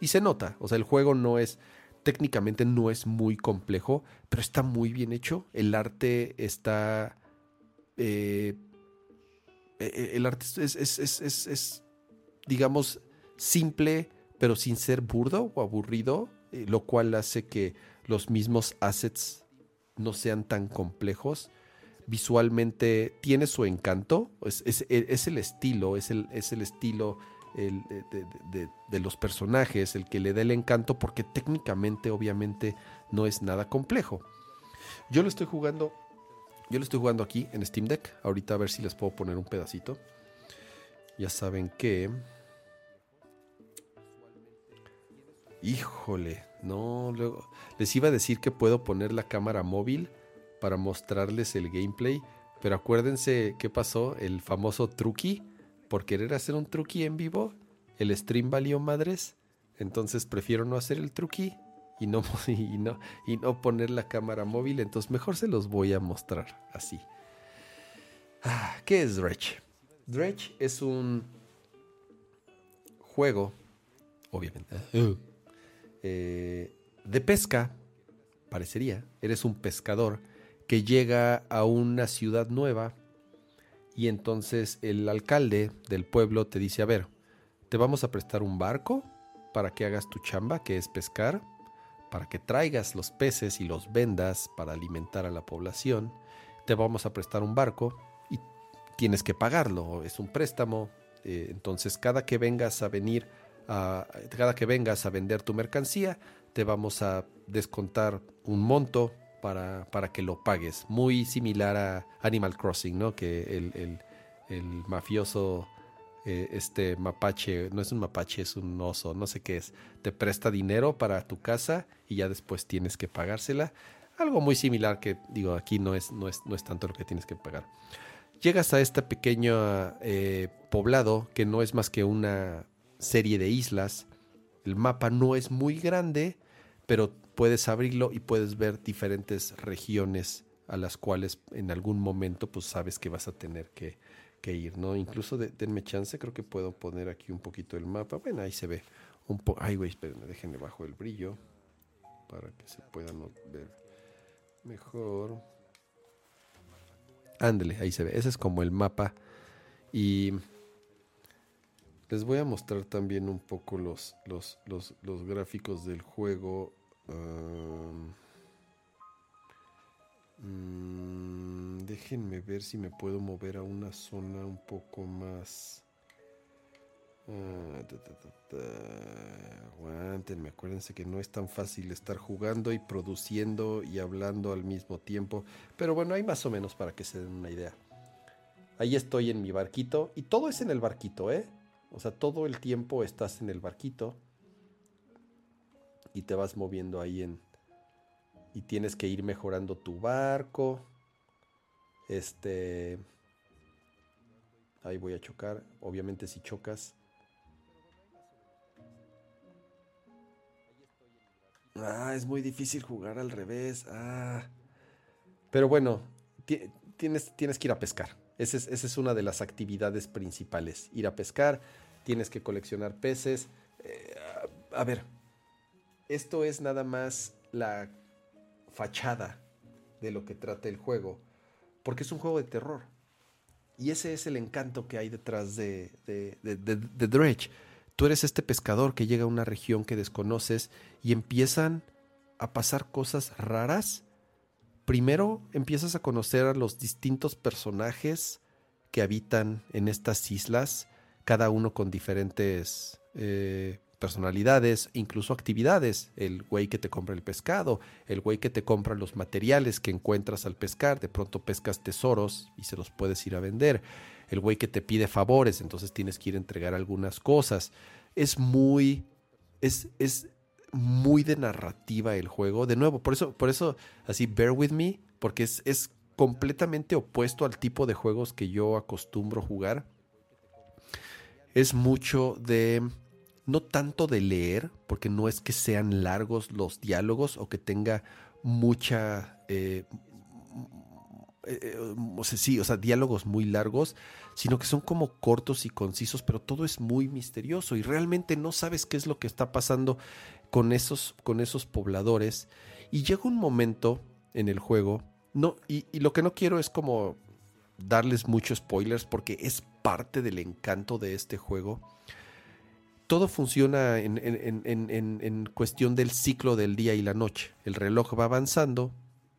Y se nota. O sea, el juego no es. Técnicamente no es muy complejo, pero está muy bien hecho. El arte está. Eh, e, e, el arte es, es, digamos, simple, pero sin ser burdo o aburrido. eh, lo cual hace que los mismos assets no sean tan complejos. Visualmente tiene su encanto, es, el estilo, es el, es el estilo de, los personajes el que le da el encanto porque técnicamente obviamente no es nada complejo. Yo lo estoy jugando, yo lo estoy jugando aquí en Steam Deck, ahorita a ver si les puedo poner un pedacito. Ya saben que... Híjole, no, luego les iba a decir que puedo poner la cámara móvil para mostrarles el gameplay, pero acuérdense qué pasó, el famoso truqui, por querer hacer un truqui en vivo, el stream valió madres, entonces prefiero no hacer el truqui y no, y no, y no poner la cámara móvil, entonces mejor se los voy a mostrar así. Ah, ¿Qué es Dredge? Dredge es un juego, obviamente, eh, de pesca, parecería. Eres un pescador que llega a una ciudad nueva y entonces el alcalde del pueblo te dice, a ver, te vamos a prestar un barco para que hagas tu chamba, que es pescar, para que traigas los peces y los vendas para alimentar a la población. Te vamos a prestar un barco y tienes que pagarlo, es un préstamo. Eh, entonces cada que vengas a venir a, cada que vengas a vender tu mercancía, te vamos a descontar un monto para, para que lo pagues. Muy similar a Animal Crossing, ¿no? Que el, el, mafioso, eh, este mapache, no es un mapache, es un oso, no sé qué es, te presta dinero para tu casa y ya después tienes que pagársela. Algo muy similar que, digo, aquí no es, no es, no es tanto lo que tienes que pagar. Llegas a este pequeño eh, poblado que no es más que una serie de islas. El mapa no es muy grande, pero puedes abrirlo y puedes ver diferentes regiones a las cuales en algún momento pues sabes que vas a tener que, ir, ¿no? Incluso denme chance, creo que puedo poner aquí un poquito el mapa. Bueno, ahí se ve un poco. Ay, güey, espérenme, déjenme bajo el brillo para que se puedan ver mejor. Ándale, ahí se ve. Ese es como el mapa. Y les voy a mostrar también un poco los, los, gráficos del juego. Mm, déjenme ver si me puedo mover a una zona un poco más... Uh, Aguantenme, acuérdense que no es tan fácil estar jugando y produciendo y hablando al mismo tiempo. Pero bueno, hay más o menos para que se den una idea. Ahí estoy en mi barquito y todo es en el barquito, ¿eh? O sea, todo el tiempo estás en el barquito y te vas moviendo ahí en... Y tienes que ir mejorando tu barco. Este... Ahí voy a chocar. Obviamente si chocas... Ah, es muy difícil jugar al revés. Ah. Pero bueno, tienes, tienes que ir a pescar. Esa es, es, una de las actividades principales. Ir a pescar tienes que coleccionar peces. Eh, a ver, esto es nada más la fachada de lo que trata el juego, porque es un juego de terror. Y ese es el encanto que hay detrás de, de, de, Dredge. Tú eres este pescador que llega a una región que desconoces y empiezan a pasar cosas raras. Primero empiezas a conocer a los distintos personajes que habitan en estas islas cada uno con diferentes eh, personalidades, incluso actividades. El güey que te compra el pescado, el güey que te compra los materiales que encuentras al pescar, de pronto pescas tesoros y se los puedes ir a vender. El güey que te pide favores, entonces tienes que ir a entregar algunas cosas. Es muy, es, es muy de narrativa el juego. De nuevo, por eso, por eso, así, bear with me, porque es, es completamente opuesto al tipo de juegos que yo acostumbro jugar es mucho de, no tanto de leer, porque no es que sean largos los diálogos o que tenga mucha... Eh, eh, o sea, sí, o sea, diálogos muy largos, sino que son como cortos y concisos, pero todo es muy misterioso y realmente no sabes qué es lo que está pasando con esos, con esos pobladores. Y llega un momento en el juego, no, y, y lo que no quiero es como darles muchos spoilers porque es parte del encanto de este juego. Todo funciona en, en, cuestión del ciclo del día y la noche. El reloj va avanzando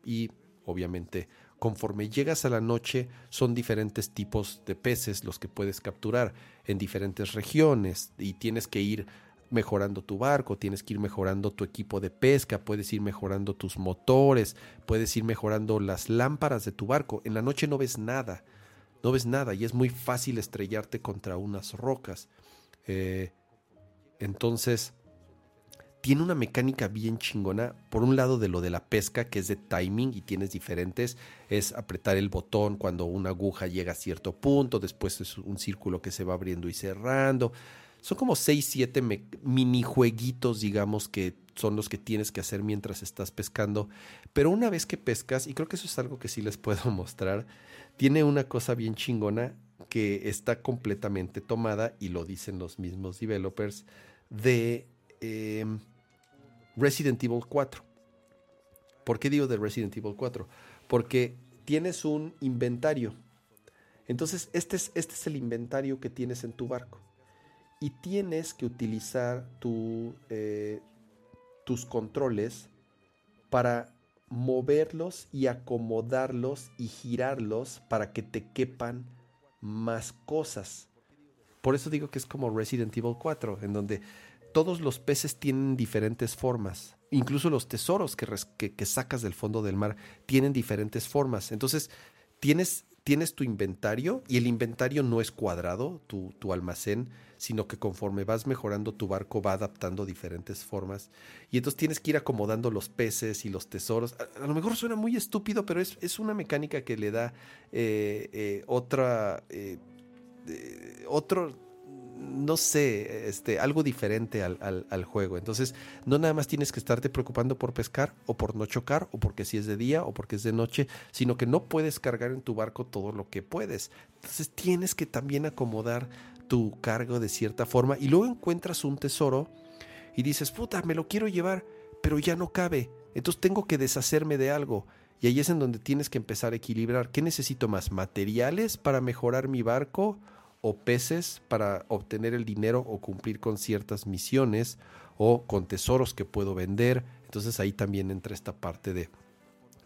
y obviamente conforme llegas a la noche son diferentes tipos de peces los que puedes capturar en diferentes regiones y tienes que ir mejorando tu barco, tienes que ir mejorando tu equipo de pesca, puedes ir mejorando tus motores, puedes ir mejorando las lámparas de tu barco. En la noche no ves nada, no ves nada y es muy fácil estrellarte contra unas rocas. Eh, entonces, tiene una mecánica bien chingona. Por un lado de lo de la pesca, que es de timing y tienes diferentes, es apretar el botón cuando una aguja llega a cierto punto, después es un círculo que se va abriendo y cerrando. Son como 6, 7 minijueguitos, digamos, que son los que tienes que hacer mientras estás pescando. Pero una vez que pescas, y creo que eso es algo que sí les puedo mostrar, tiene una cosa bien chingona que está completamente tomada, y lo dicen los mismos developers, de em, Resident Evil 4. ¿Por qué digo de Resident Evil 4? Porque tienes un inventario. Entonces, este es, este es el inventario que tienes en tu barco y tienes que utilizar eh, tus controles para moverlos y acomodarlos y girarlos para que te quepan más cosas. Por eso digo que es como Resident Evil 4, en donde todos los peces tienen diferentes formas. Incluso los tesoros que, que sacas del fondo del mar tienen diferentes formas. Entonces, tienes tienes tu inventario y el inventario no es cuadrado, tu, tu, almacén, sino que conforme vas mejorando tu barco va adaptando diferentes formas. Y entonces tienes que ir acomodando los peces y los tesoros. A, lo mejor suena muy estúpido, pero es, es una mecánica que le da eh, eh, otra... Eh, otro no sé, este, algo diferente al, juego. Entonces, no nada más tienes que estarte preocupando por pescar o por no chocar o porque si es de día o porque es de noche, sino que no puedes cargar en tu barco todo lo que puedes. Entonces, tienes que también acomodar tu cargo de cierta forma y luego encuentras un tesoro y dices, puta, me lo quiero llevar, pero ya no cabe. Entonces, tengo que deshacerme de algo. Y ahí es en donde tienes que empezar a equilibrar. ¿Qué necesito más? ¿Materiales para mejorar mi barco? O peces para obtener el dinero o cumplir con ciertas misiones o con tesoros que puedo vender. Entonces ahí también entra esta parte de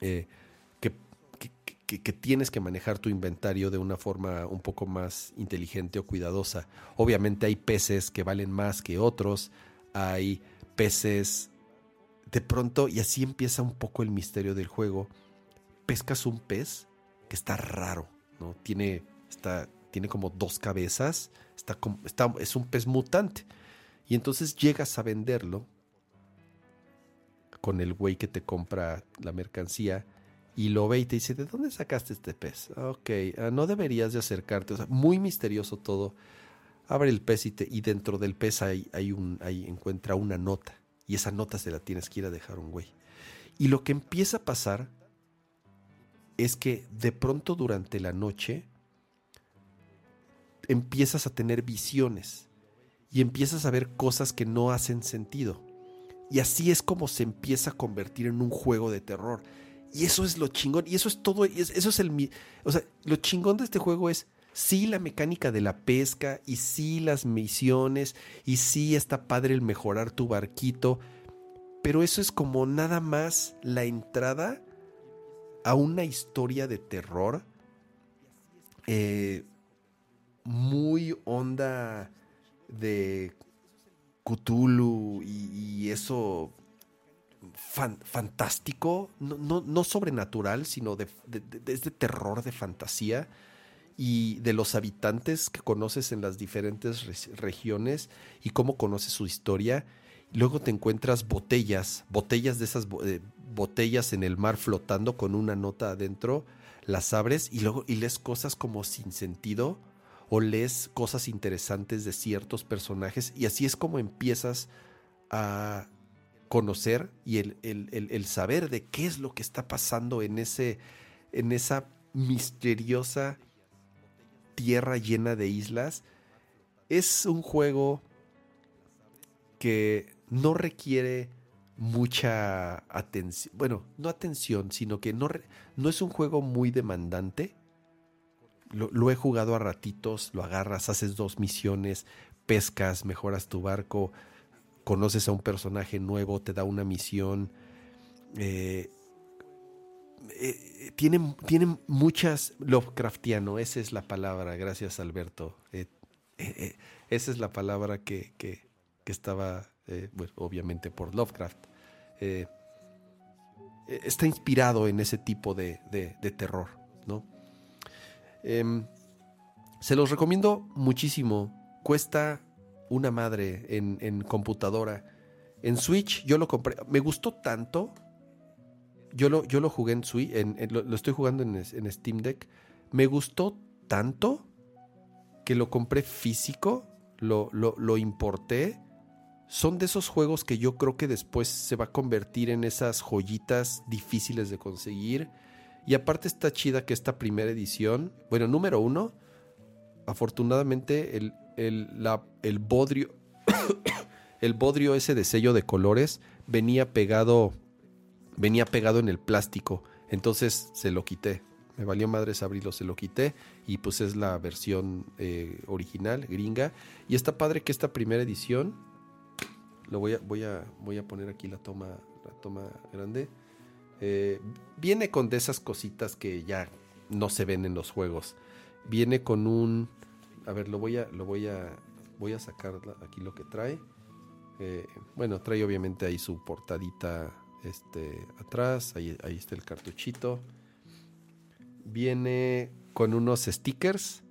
eh, que, que, tienes que manejar tu inventario de una forma un poco más inteligente o cuidadosa. Obviamente hay peces que valen más que otros, hay peces de pronto, y así empieza un poco el misterio del juego, pescas un pez que está raro, ¿no? Tiene, está tiene como dos cabezas, está, está, es un pez mutante. Y entonces llegas a venderlo con el güey que te compra la mercancía y lo ve y te dice, ¿de dónde sacaste este pez? Ok, ah, no deberías de acercarte. O sea, muy misterioso todo. Abre el pez y, y dentro del pez hay, hay un, hay, encuentra una nota. Y esa nota se la tienes que ir a dejar un güey. Y lo que empieza a pasar es que de pronto durante la noche empiezas a tener visiones y empiezas a ver cosas que no hacen sentido. Y así es como se empieza a convertir en un juego de terror. Y eso es lo chingón. Y eso es todo. Eso es el. O sea, lo chingón de este juego es sí la mecánica de la pesca y sí las misiones y sí está padre el mejorar tu barquito. Pero eso es como nada más la entrada a una historia de terror. Eh, muy onda de Cthulhu y, eso fantástico, no, no, sobrenatural, sino de, de, terror, de fantasía y de los habitantes que conoces en las diferentes regiones y cómo conoces su historia. Luego te encuentras botellas, botellas de esas eh, botellas en el mar flotando con una nota adentro, las abres y luego y lees cosas como sin sentido o lees cosas interesantes de ciertos personajes y así es como empiezas a conocer y el, saber de qué es lo que está pasando en, ese, en esa misteriosa tierra llena de islas. Es un juego que no requiere mucha atención, bueno, no atención, sino que no, no es un juego muy demandante lo, he jugado a ratitos, lo agarras, haces dos misiones, pescas, mejoras tu barco, conoces a un personaje nuevo, te da una misión. Eh, eh, tiene, muchas Lovecraftiano, esa es la palabra, gracias Alberto. Eh, esa es la palabra que, que, estaba, bueno, obviamente por Lovecraft. está inspirado en ese tipo de, de terror, ¿no? Em, se los recomiendo muchísimo. Cuesta una madre en, computadora. En Switch yo lo compré. Me gustó tanto. Yo lo, yo lo jugué en Switch. lo, estoy jugando en, en, Steam Deck. Me gustó tanto que lo compré físico. Lo, lo, lo importé. Son de esos juegos que yo creo que después se va a convertir en esas joyitas difíciles de conseguir. Y aparte está chida que esta primera edición, bueno, número uno, afortunadamente el, el, bodrio, el bodrio ese de sello de colores venía pegado, venía pegado en el plástico. Entonces se lo quité. Me valió madres abrirlo, se lo quité. Y pues es la versión eh, original, gringa. Y está padre que esta primera edición. Lo voy a, voy a, voy a poner aquí la toma, la toma grande. Eh, viene con de esas cositas que ya no se ven en los juegos. Viene con un a ver, lo voy a, lo voy a, voy a sacar aquí lo que trae. Eh, bueno, trae obviamente ahí su portadita este, atrás, ahí, ahí está el cartuchito. Viene con unos stickers.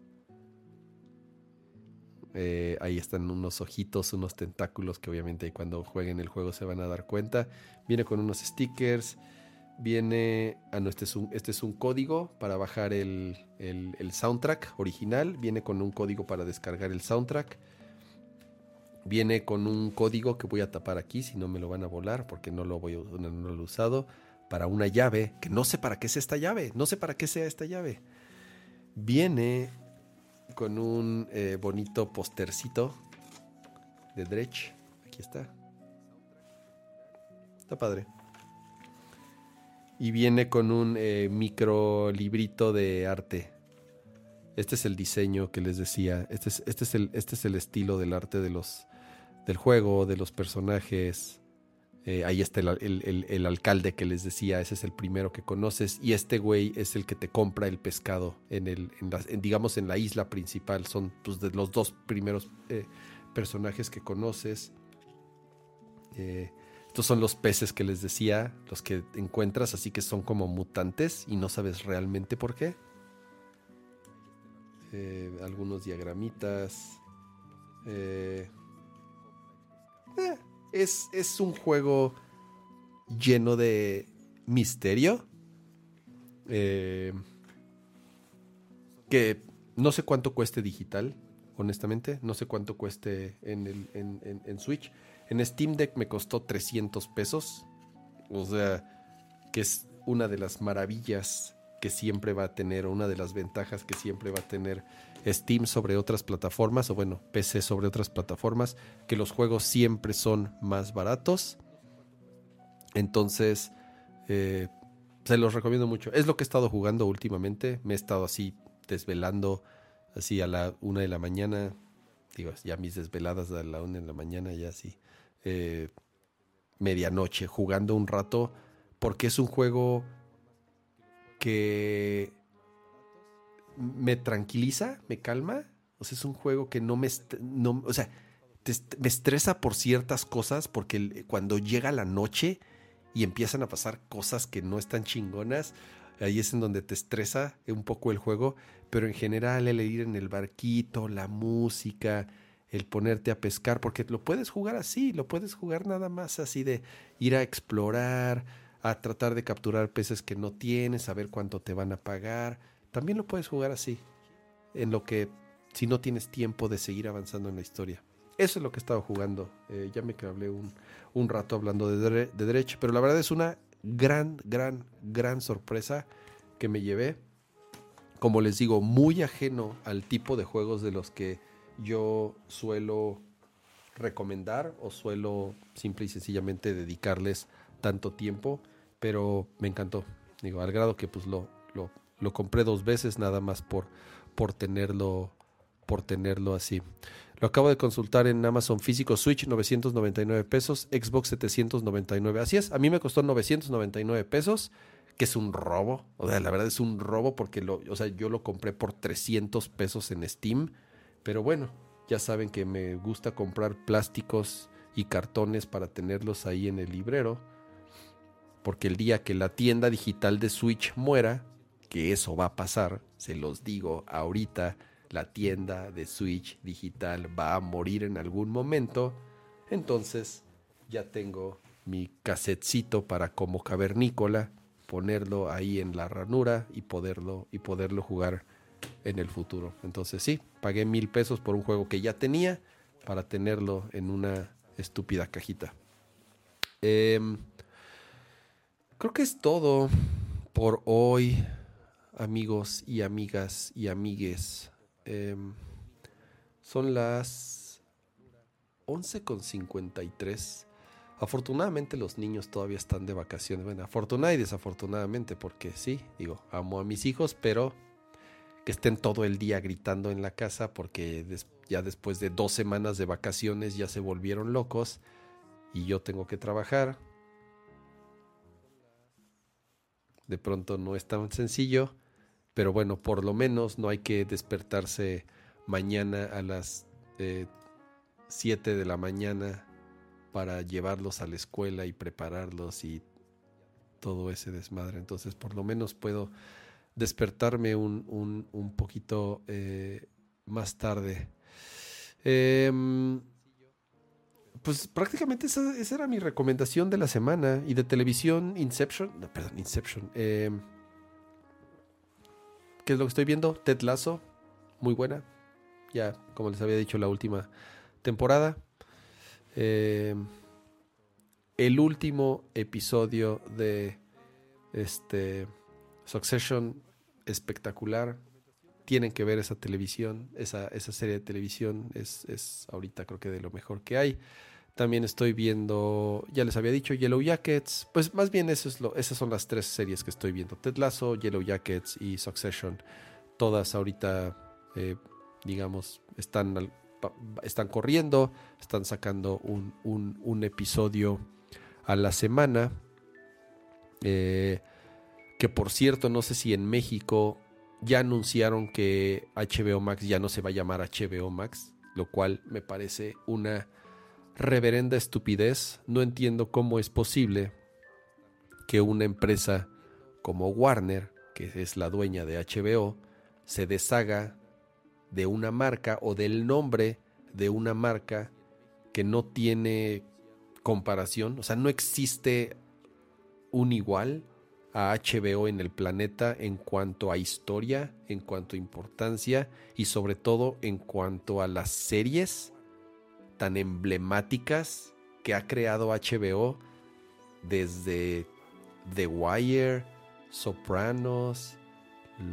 Eh, ahí están unos ojitos, unos tentáculos que obviamente cuando jueguen el juego se van a dar cuenta. Viene con unos stickers viene, ah no, este es un, este es un código para bajar el, soundtrack original, viene con un código para descargar el soundtrack, viene con un código que voy a tapar aquí, si no me lo van a volar porque no lo voy no, lo he usado, para una llave, que no sé para qué es esta llave, no sé para qué sea esta llave. Viene con un eh, bonito postercito de Dredge, aquí está. Está padre y viene con un eh, micro librito de arte. Este es el diseño que les decía. Este es, este es, el, este es el estilo del arte de los, del juego, de los personajes. Eh, ahí está el, alcalde que les decía, ese es el primero que conoces. Y este güey es el que te compra el pescado en el, digamos, en la isla principal. Son pues, de los dos primeros eh, personajes que conoces. Estos son los peces que les decía, los que encuentras, así que son como mutantes y no sabes realmente por qué. Eh, algunos diagramitas. Eh, eh, es, es un juego lleno de misterio. que no sé cuánto cueste digital, honestamente. No sé cuánto cueste en, el, en, en Switch. En Steam Deck me costó 300 pesos. O sea, que es una de las maravillas que siempre va a tener, una de las ventajas que siempre va a tener Steam sobre otras plataformas, o bueno, PC sobre otras plataformas, que los juegos siempre son más baratos. Entonces, eh, se los recomiendo mucho. Es lo que he estado jugando últimamente. Me he estado así desvelando, así a la una de la mañana. Digo, ya mis desveladas a la una de la mañana, ya así eh, medianoche jugando un rato porque es un juego que me tranquiliza, me calma. O sea, es un juego que no me... No, o sea, me estresa por ciertas cosas porque cuando llega la noche y empiezan a pasar cosas que no están chingonas, ahí es en donde te estresa un poco el juego, pero en general el ir en el barquito, la música, el ponerte a pescar, porque lo puedes jugar así, lo puedes jugar nada más así de ir a explorar, a tratar de capturar peces que no tienes, saber cuánto te van a pagar. También lo puedes jugar así, en lo que si no tienes tiempo de seguir avanzando en la historia. Eso es lo que he estado jugando. Eh, ya me hablé un, un rato hablando de, de derecho, pero la verdad es una gran, gran, gran sorpresa que me llevé. Como les digo, muy ajeno al tipo de juegos de los que yo suelo recomendar o suelo simple y sencillamente dedicarles tanto tiempo, pero me encantó. Digo, al grado que pues lo, lo, compré dos veces nada más por, por tenerlo por tenerlo así. Lo acabo de consultar en Amazon físico Switch 999 pesos, Xbox 799. Así es, a mí me costó 999 pesos, que es un robo. O sea, la verdad es un robo porque lo, o sea, yo lo compré por 300 pesos en Steam. Pero bueno, ya saben que me gusta comprar plásticos y cartones para tenerlos ahí en el librero. Porque el día que la tienda digital de Switch muera, que eso va a pasar, se los digo ahorita la tienda de Switch digital va a morir en algún momento, entonces ya tengo mi casetcito para como cavernícola ponerlo ahí en la ranura y poderlo y poderlo jugar en el futuro. Entonces sí, pagué mil pesos por un juego que ya tenía para tenerlo en una estúpida cajita. Em, creo que es todo por hoy, amigos y amigas y amigues. Em, son las 11.53. Afortunadamente los niños todavía están de vacaciones. Bueno, afortunadamente y desafortunadamente, porque sí, digo, amo a mis hijos, pero estén todo el día gritando en la casa porque ya después de dos semanas de vacaciones ya se volvieron locos y yo tengo que trabajar. De pronto no es tan sencillo. Pero bueno, por lo menos no hay que despertarse mañana a las 7 eh, de la mañana para llevarlos a la escuela y prepararlos y todo ese desmadre. Entonces, por lo menos puedo despertarme un, un, poquito eh, más tarde. Em, pues prácticamente esa, era mi recomendación de la semana y de televisión Inception. Perdón, Inception. Eh, ¿Qué es lo que estoy viendo? Ted Lasso, muy buena. Ya, como les había dicho, la última temporada. Eh, el último episodio de este Succession, espectacular. Tienen que ver esa televisión, esa, esa serie de televisión es, es ahorita creo que de lo mejor que hay. También estoy viendo, ya les había dicho, Yellow Jackets. Pues más bien eso es lo, esas son las tres series que estoy viendo. Ted Lasso, Yellow Jackets y Succession. Todas ahorita, eh, digamos, están, están corriendo, están sacando un, un, episodio a la semana. Eh, que por cierto, no sé si en México ya anunciaron que HBO Max ya no se va a llamar HBO Max, lo cual me parece una reverenda estupidez. No entiendo cómo es posible que una empresa como Warner, que es la dueña de HBO, se deshaga de una marca o del nombre de una marca que no tiene comparación. O sea, no existe un igual a HBO en el planeta en cuanto a historia, en cuanto a importancia y sobre todo en cuanto a las series tan emblemáticas que ha creado HBO desde The Wire, Sopranos,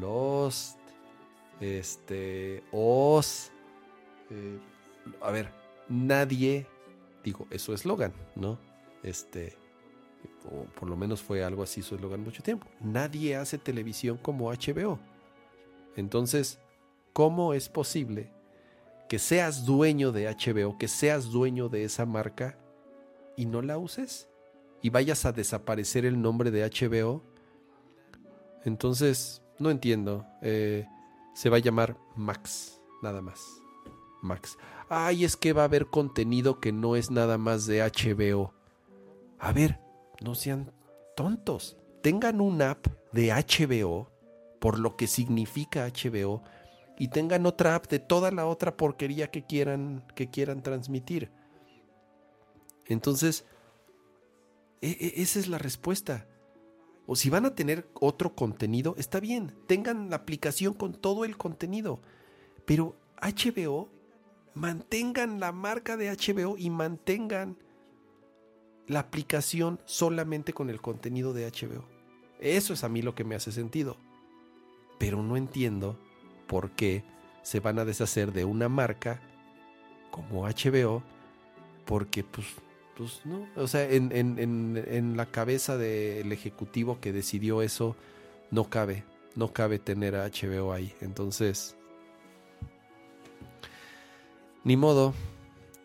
Lost, este, Oz. Eh, a ver, nadie, digo, es su eslogan, ¿no? Este, o por lo menos fue algo así su eslogan mucho tiempo. Nadie hace televisión como HBO. Entonces, ¿cómo es posible que seas dueño de HBO, que seas dueño de esa marca y no la uses y vayas a desaparecer el nombre de HBO. Entonces, no entiendo. Eh, se va a llamar Max, nada más. Max. Ay, es que va a haber contenido que no es nada más de HBO. A ver, no sean tontos. Tengan un app de HBO, por lo que significa HBO, y tengan otra app de toda la otra porquería que quieran, que quieran transmitir. Entonces, e, e, esa es la respuesta. O si van a tener otro contenido, está bien, tengan la aplicación con todo el contenido. Pero HBO, mantengan la marca de HBO y mantengan la aplicación solamente con el contenido de HBO. Eso es a mí lo que me hace sentido. Pero no entiendo por qué se van a deshacer de una marca como HBO, porque pues, pues no, o sea, en, en la cabeza del ejecutivo que decidió eso, no cabe, no cabe tener a HBO ahí. Entonces, Ni modo,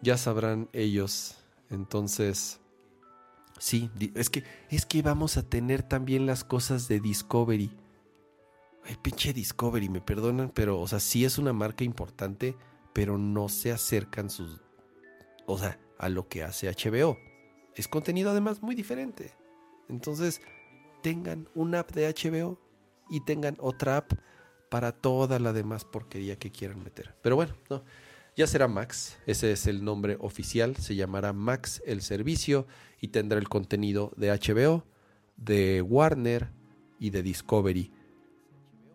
ya sabrán ellos. Entonces, sí, es que, es que vamos a tener también las cosas de Discovery. Ay, pinche Discovery, me perdonan, pero, o sea, sí es una marca importante, pero no se acercan sus, o sea, a lo que hace HBO. Es contenido además muy diferente. Entonces, tengan una app de HBO y tengan otra app para toda la demás porquería que quieran meter. Pero bueno, no. Ya será Max, ese es el nombre oficial, se llamará Max el servicio y tendrá el contenido de HBO, de Warner y de Discovery.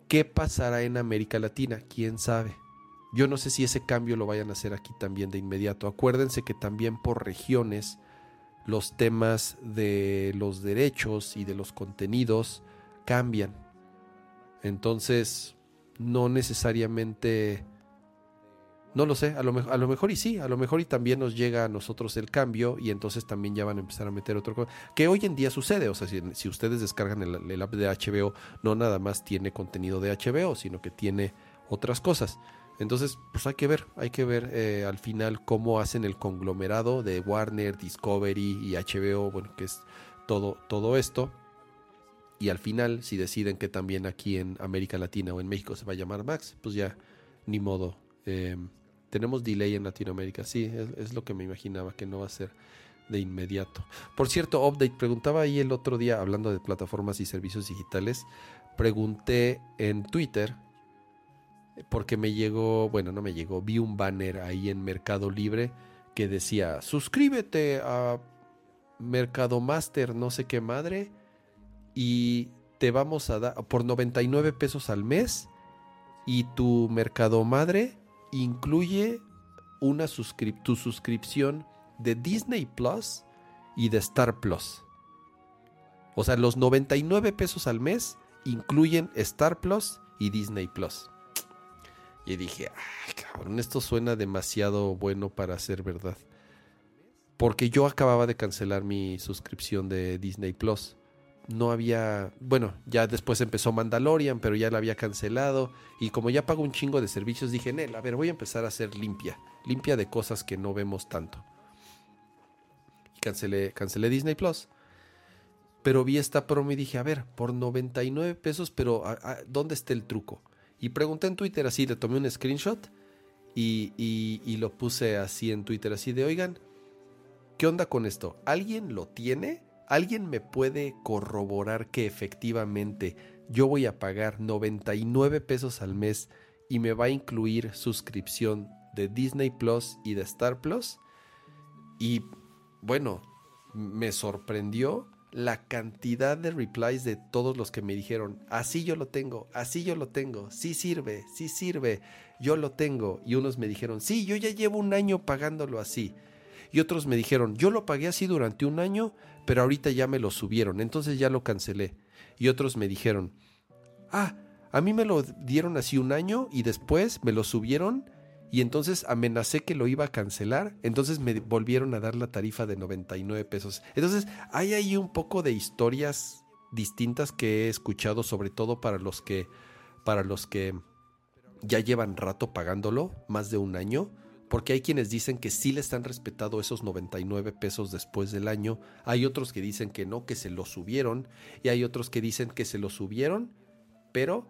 ¿Qué pasará en América Latina? ¿Quién sabe? Yo no sé si ese cambio lo vayan a hacer aquí también de inmediato. Acuérdense que también por regiones los temas de los derechos y de los contenidos cambian. Entonces, no necesariamente no lo sé, a lo, a lo mejor y sí, a lo mejor y también nos llega a nosotros el cambio y entonces también ya van a empezar a meter otro. Que hoy en día sucede, o sea, si, ustedes descargan el, app de HBO, no nada más tiene contenido de HBO, sino que tiene otras cosas. Entonces, pues hay que ver, hay que ver eh, al final cómo hacen el conglomerado de Warner, Discovery y HBO, bueno, que es todo, todo esto. Y al final, si deciden que también aquí en América Latina o en México se va a llamar Max, pues ya ni modo. Eh, tenemos delay en Latinoamérica, sí, es, lo que me imaginaba, que no va a ser de inmediato. Por cierto, update, preguntaba ahí el otro día, hablando de plataformas y servicios digitales, pregunté en Twitter, porque me llegó, bueno, no me llegó, vi un banner ahí en Mercado Libre que decía, suscríbete a Mercado Master, no sé qué madre, y te vamos a dar por 99 pesos al mes y tu Mercado Madre incluye una tu suscripción de Disney Plus y de Star Plus. O sea, los 99 pesos al mes incluyen Star Plus y Disney Plus. Y dije, ay, cabrón, esto suena demasiado bueno para ser verdad. Porque yo acababa de cancelar mi suscripción de Disney Plus no había, bueno, ya después empezó Mandalorian, pero ya la había cancelado y como ya pago un chingo de servicios dije, Nel, a ver, voy a empezar a hacer limpia, limpia de cosas que no vemos tanto. Y cancelé, cancelé Disney Plus. Pero vi esta promo y dije, a ver, por 99 pesos, pero ¿dónde está el truco? Y pregunté en Twitter así, le tomé un screenshot y, y lo puse así en Twitter, así de, oigan, ¿qué onda con esto? ¿Alguien lo tiene? ¿Alguien me puede corroborar que efectivamente yo voy a pagar 99 pesos al mes y me va a incluir suscripción de Disney Plus y de Star Plus? Y bueno, me sorprendió la cantidad de replies de todos los que me dijeron, así yo lo tengo, así yo lo tengo, sí sirve, sí sirve, yo lo tengo. Y unos me dijeron, sí, yo ya llevo un año pagándolo así. Y otros me dijeron, yo lo pagué así durante un año, pero ahorita ya me lo subieron, entonces ya lo cancelé. Y otros me dijeron, ah, a mí me lo dieron así un año y después me lo subieron y entonces amenacé que lo iba a cancelar, entonces me volvieron a dar la tarifa de 99 pesos. Entonces hay ahí un poco de historias distintas que he escuchado, sobre todo para los que, para los que ya llevan rato pagándolo, más de un año porque hay quienes dicen que sí les han respetado esos 99 pesos después del año, hay otros que dicen que no, que se lo subieron, y hay otros que dicen que se lo subieron, pero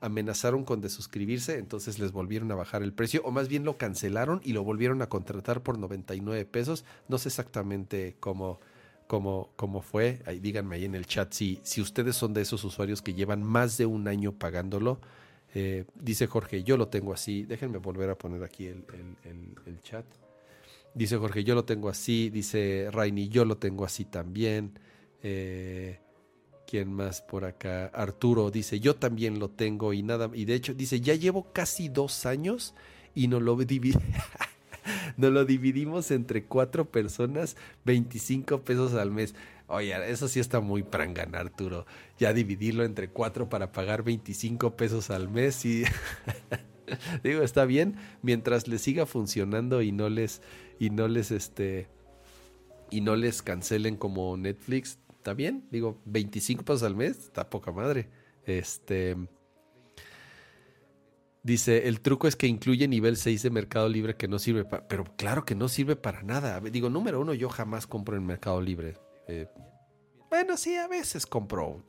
amenazaron con desuscribirse, entonces les volvieron a bajar el precio, o más bien lo cancelaron y lo volvieron a contratar por 99 pesos. No sé exactamente cómo, cómo, cómo fue, ahí, díganme ahí en el chat si, si ustedes son de esos usuarios que llevan más de un año pagándolo eh, dice Jorge, yo lo tengo así. Déjenme volver a poner aquí el, chat. Dice Jorge, yo lo tengo así. Dice Rainy, yo lo tengo así también. Eh, ¿Quién más por acá? Arturo dice, yo también lo tengo y nada. Y de hecho dice, ya llevo casi dos años y no lo. Nos lo dividimos entre cuatro personas, 25 pesos al mes. Oye, eso sí está muy prangana, Arturo. Ya dividirlo entre cuatro para pagar 25 pesos al mes y... Digo, está bien mientras les siga funcionando y no les y no les este y no les cancelen como Netflix, está bien. Digo, 25 pesos al mes, está poca madre. Este Dice, el truco es que incluye nivel 6 de Mercado Libre que no sirve para... Pero claro que no sirve para nada. Digo, número uno, yo jamás compro en Mercado Libre. Eh, bueno, sí, a veces compro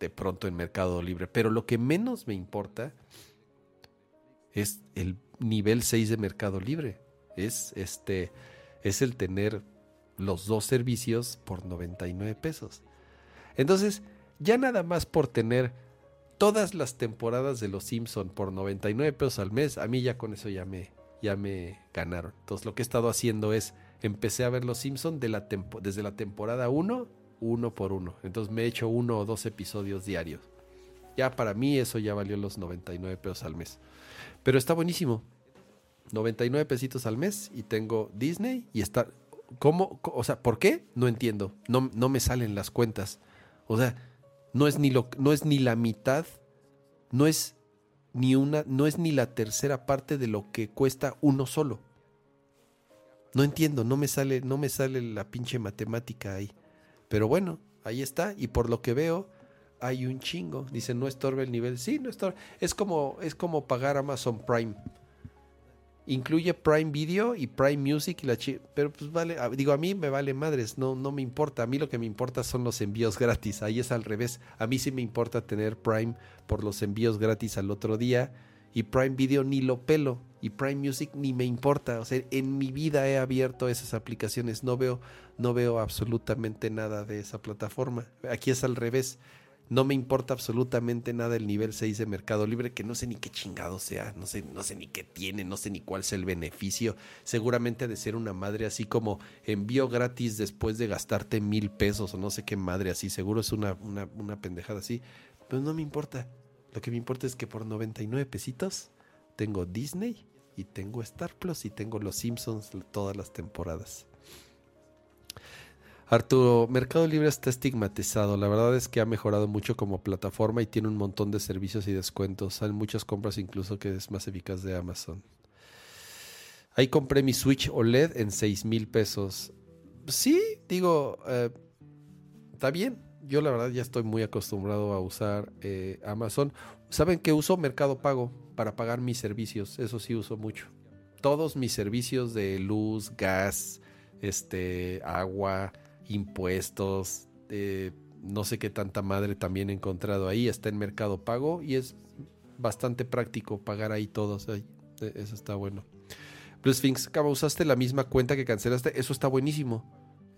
de pronto en Mercado Libre. Pero lo que menos me importa es el nivel 6 de Mercado Libre. Es, este, es el tener los dos servicios por 99 pesos. Entonces, ya nada más por tener todas las temporadas de Los Simpson por 99 pesos al mes, a mí ya con eso ya me, ya me ganaron. Entonces lo que he estado haciendo es, empecé a ver Los Simpson desde la temporada 1, uno por uno. Entonces me he hecho uno o dos episodios diarios. Ya para mí eso ya valió los 99 pesos al mes. Pero está buenísimo. 99 pesitos al mes y tengo Disney y está... ¿Cómo? O sea, ¿por qué? No entiendo. No, no me salen las cuentas. O sea, no es ni lo, no es ni la mitad, no es ni una, no es ni la tercera parte de lo que cuesta uno solo. No entiendo, no me sale, no me sale la pinche matemática ahí. Pero bueno, ahí está, y por lo que veo, hay un chingo. Dice, no estorbe el nivel. Sí, no estorbe. Es como, es como pagar Amazon Prime incluye Prime Video y Prime Music y la pero pues vale, digo a mí me vale madres, no no me importa, a mí lo que me importa son los envíos gratis, ahí es al revés, a mí sí me importa tener Prime por los envíos gratis al otro día y Prime Video ni lo pelo y Prime Music ni me importa, o sea, en mi vida he abierto esas aplicaciones, no veo no veo absolutamente nada de esa plataforma. Aquí es al revés no me importa absolutamente nada el nivel 6 de Mercado Libre, que no sé ni qué chingado sea, no sé, no sé ni qué tiene, no sé ni cuál sea el beneficio. Seguramente ha de ser una madre así como envío gratis después de gastarte mil pesos o no sé qué madre así. Seguro es una, una, una pendejada así. Pero no me importa. Lo que me importa es que por 99 pesitos tengo Disney y tengo Star Plus y tengo Los Simpsons todas las temporadas. Arturo, Mercado Libre está estigmatizado. La verdad es que ha mejorado mucho como plataforma y tiene un montón de servicios y descuentos. Hay muchas compras incluso que es más eficaz de Amazon. Ahí compré mi Switch OLED en 6 mil pesos. Sí, digo, eh, está bien. Yo la verdad ya estoy muy acostumbrado a usar eh, Amazon. ¿Saben que uso Mercado Pago para pagar mis servicios? Eso sí uso mucho. Todos mis servicios de luz, gas, este, agua, impuestos, eh, no sé qué tanta madre también he encontrado ahí, está en Mercado Pago y es bastante práctico pagar ahí todos, e, eso está bueno. Sphinx, ¿cómo usaste la misma cuenta que cancelaste? Eso está buenísimo.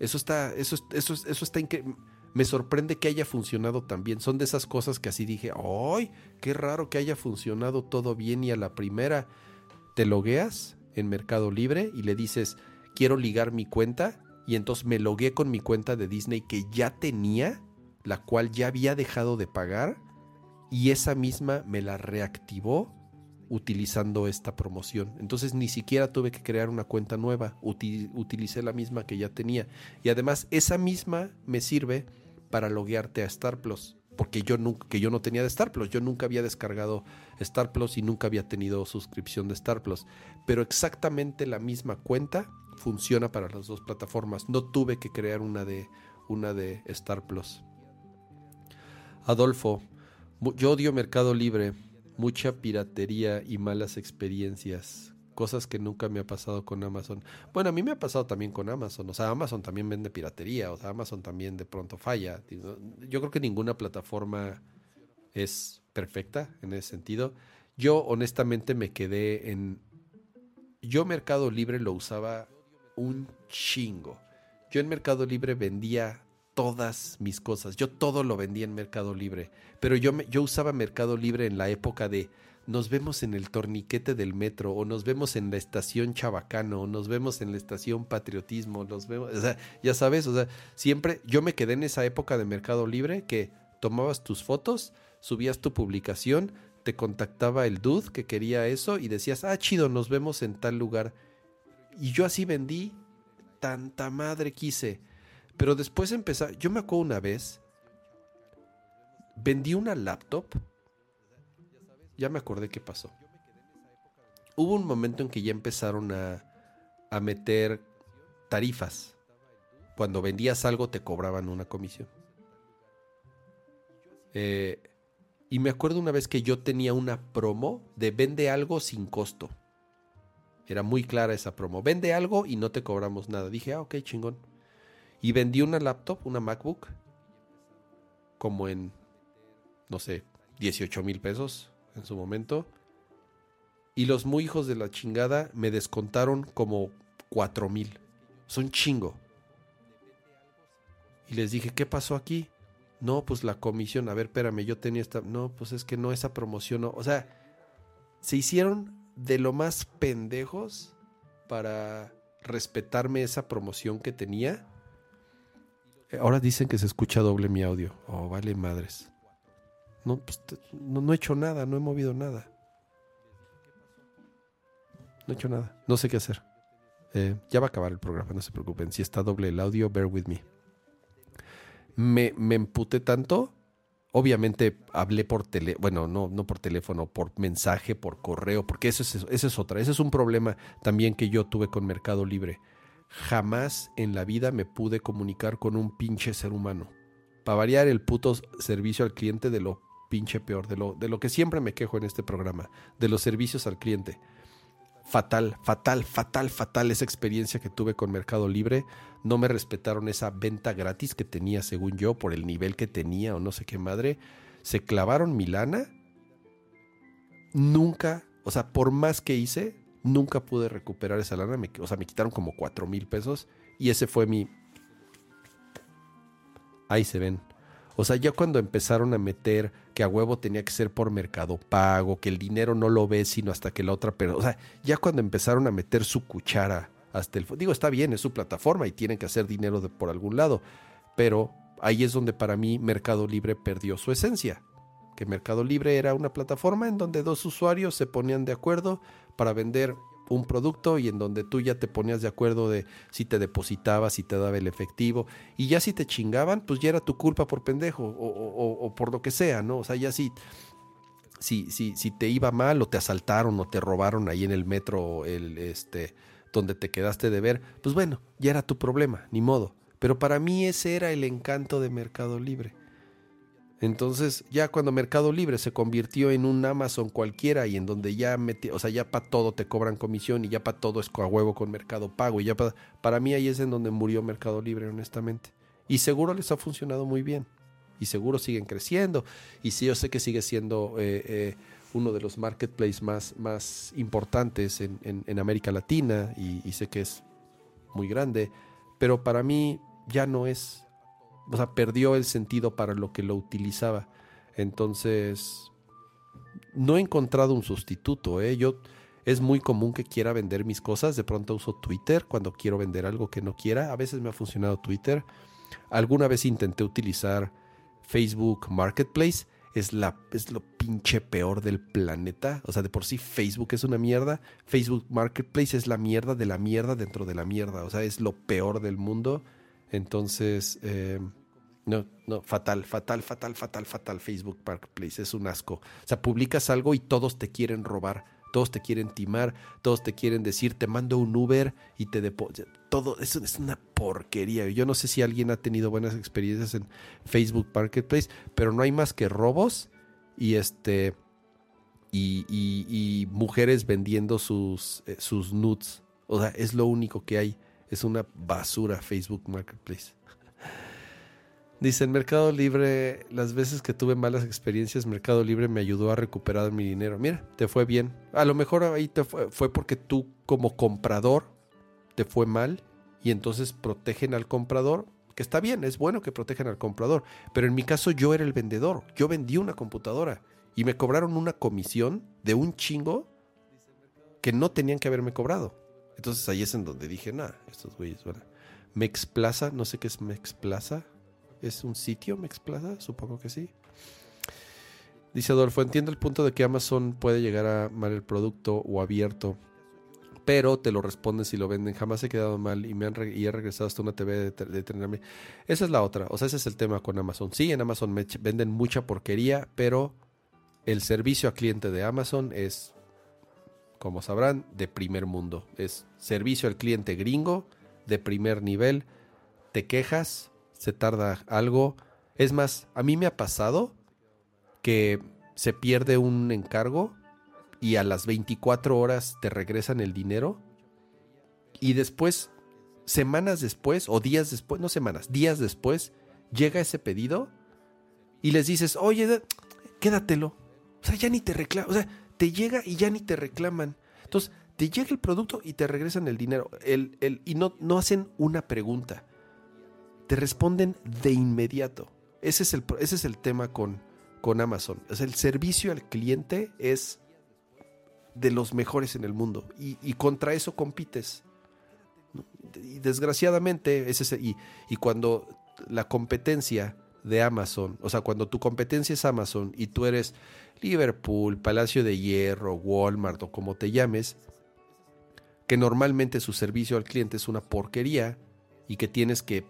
Eso está, eso, eso, eso está increíble. Me sorprende que haya funcionado tan bien. Son de esas cosas que así dije, ¡ay! Qué raro que haya funcionado todo bien y a la primera te logueas en Mercado Libre y le dices, quiero ligar mi cuenta y entonces me logué con mi cuenta de Disney que ya tenía, la cual ya había dejado de pagar y esa misma me la reactivó utilizando esta promoción. Entonces ni siquiera tuve que crear una cuenta nueva, utilicé la misma que ya tenía. Y además esa misma me sirve para loguearte a Star Plus, porque yo nunca, que yo no tenía de Star Plus, yo nunca había descargado Star Plus y nunca había tenido suscripción de Star Plus, pero exactamente la misma cuenta funciona para las dos plataformas. No tuve que crear una de, una de Star Plus. Adolfo, yo odio Mercado Libre, mucha piratería y malas experiencias. Cosas que nunca me ha pasado con Amazon. Bueno, a mí me ha pasado también con Amazon. O sea, Amazon también vende piratería. O sea, Amazon también de pronto falla. Yo creo que ninguna plataforma es perfecta en ese sentido. Yo honestamente me quedé en... Yo Mercado Libre lo usaba un chingo. Yo en Mercado Libre vendía todas mis cosas. Yo todo lo vendía en Mercado Libre. Pero yo, yo usaba Mercado Libre en la época de nos vemos en el torniquete del metro, o nos vemos en la estación Chabacano, o nos vemos en la estación Patriotismo, nos vemos, o sea, ya sabes, o sea, siempre yo me quedé en esa época de Mercado Libre que tomabas tus fotos, subías tu publicación, te contactaba el dude que quería eso y decías, ah, chido, nos vemos en tal lugar. Y yo así vendí, tanta madre quise. Pero después empezó, yo me acuerdo una vez, vendí una laptop, ya me acordé qué pasó. Hubo un momento en que ya empezaron a, a meter tarifas. Cuando vendías algo te cobraban una comisión. Eh, Y me acuerdo una vez que yo tenía una promo de vende algo sin costo. Era muy clara esa promo. Vende algo y no te cobramos nada. Dije, ah, ok, chingón. Y vendí una laptop, una MacBook, como en, no sé, 18 mil pesos en su momento. Y los muy hijos de la chingada me descontaron como 4 mil. Son chingo. Y les dije, ¿qué pasó aquí? No, pues la comisión. A ver, espérame, yo tenía esta. No, pues es que no, esa promoción no. O sea, se hicieron de lo más pendejos para respetarme esa promoción que tenía. Ahora dicen que se escucha doble mi audio. Oh, vale madres. No, pues, no, no he hecho nada, no he movido nada. No he hecho nada. No sé qué hacer. Eh, ya va a acabar el programa, no se preocupen. Si está doble el audio, bear with me. Me, me emputé tanto. Obviamente hablé por teléfono, bueno, no, no por teléfono, por mensaje, por correo, porque eso es, eso es otra. Ese es un problema también que yo tuve con Mercado Libre. Jamás en la vida me pude comunicar con un pinche ser humano. Para variar el puto servicio al cliente de lo pinche peor, de lo, de lo que siempre me quejo en este programa, de los servicios al cliente fatal, fatal, fatal, fatal esa experiencia que tuve con Mercado Libre. No me respetaron esa venta gratis que tenía, según yo, por el nivel que tenía o no sé qué madre. Se clavaron mi lana. Nunca, o sea, por más que hice, nunca pude recuperar esa lana. o sea, me quitaron como cuatro mil pesos. Y ese fue mi... Ahí se ven. O sea, ya cuando empezaron a meter que a huevo tenía que ser por mercado pago, que el dinero no lo ves sino hasta que la otra, pero, o sea, ya cuando empezaron a meter su cuchara hasta el... Digo, está bien, es su plataforma y tienen que hacer dinero de, por algún lado, pero ahí es donde para mí Mercado Libre perdió su esencia. Que Mercado Libre era una plataforma en donde dos usuarios se ponían de acuerdo para vender un producto y en donde tú ya te ponías de acuerdo de si te depositabas, si te daba el efectivo, y ya si te chingaban, pues ya era tu culpa por pendejo o, por lo que sea, ¿no? O sea, ya si, si, si, si te iba mal o te asaltaron o te robaron ahí en el metro, el, este, donde te quedaste de ver, pues bueno, ya era tu problema, ni modo. Pero para mí ese era el encanto de Mercado Libre entonces, ya cuando Mercado Libre se convirtió en un Amazon cualquiera y en donde ya mete, o sea, ya para todo te cobran comisión y ya para todo es a huevo con Mercado Pago y ya para, mí ahí es en donde murió Mercado Libre, honestamente. Y seguro les ha funcionado muy bien. Y seguro siguen creciendo. Y sí, yo sé que sigue siendo eh, eh, uno de los marketplaces más, más importantes en, en, América Latina y sé que es muy grande. Pero para mí ya no es o sea, perdió el sentido para lo que lo utilizaba. Entonces, no he encontrado un sustituto. ¿eh? Yo, es muy común que quiera vender mis cosas. De pronto uso Twitter cuando quiero vender algo que no quiera. A veces me ha funcionado Twitter. Alguna vez intenté utilizar Facebook Marketplace. Es, la, es lo pinche peor del planeta. O sea, de por sí Facebook es una mierda. Facebook Marketplace es la mierda de la mierda dentro de la mierda. O sea, es lo peor del mundo. Entonces, eh, no, no, fatal, fatal, fatal, fatal, fatal. Facebook Marketplace es un asco. O sea, publicas algo y todos te quieren robar, todos te quieren timar, todos te quieren decir, te mando un Uber y te deposito. Todo eso es una porquería. Yo no sé si alguien ha tenido buenas experiencias en Facebook Marketplace, pero no hay más que robos y este. Y, mujeres vendiendo sus, eh, sus nudes. O sea, es lo único que hay. Es una basura Facebook Marketplace. Dice, en Mercado Libre, las veces que tuve malas experiencias, Mercado Libre me ayudó a recuperar mi dinero. Mira, te fue bien. A lo mejor ahí te fue, fue porque tú como comprador te fue mal y entonces protegen al comprador, que está bien, es bueno que protejan al comprador. Pero en mi caso yo era el vendedor, yo vendí una computadora y me cobraron una comisión de un chingo que no tenían que haberme cobrado. Entonces ahí es en donde dije, nah, estos güeyes, bueno. Mexplaza, no sé qué es Mexplaza. ¿Es un sitio Mexplaza? Supongo que sí. Dice Adolfo, entiendo el punto de que Amazon puede llegar a mal el producto o abierto, pero te lo responden si lo venden. Jamás he quedado mal y me han y he regresado hasta una TV de, de tenerme. Esa es la otra, o sea, ese es el tema con Amazon. Sí, en Amazon venden mucha porquería, pero el servicio a cliente de Amazon es como sabrán, de primer mundo. Es servicio al cliente gringo de primer nivel. Te quejas, se tarda algo. Es más, a mí me ha pasado que se pierde un encargo y a las 24 horas te regresan el dinero y después, semanas después o días después, no semanas, días después, llega ese pedido y les dices, oye, quédatelo. O sea, ya ni te reclaman, o sea, te llega y ya ni te reclaman. Entonces, te llega el producto y te regresan el dinero. El, el, y no, no hacen una pregunta. Te responden de inmediato. Ese es el, ese es el tema con, con Amazon. El servicio al cliente es de los mejores en el mundo. Y, contra eso compites. Y desgraciadamente, ese y, y cuando la competencia de Amazon, o sea, cuando tu competencia es Amazon y tú eres Liverpool, Palacio de Hierro, Walmart o como te llames, que normalmente su servicio al cliente es una porquería y que tienes que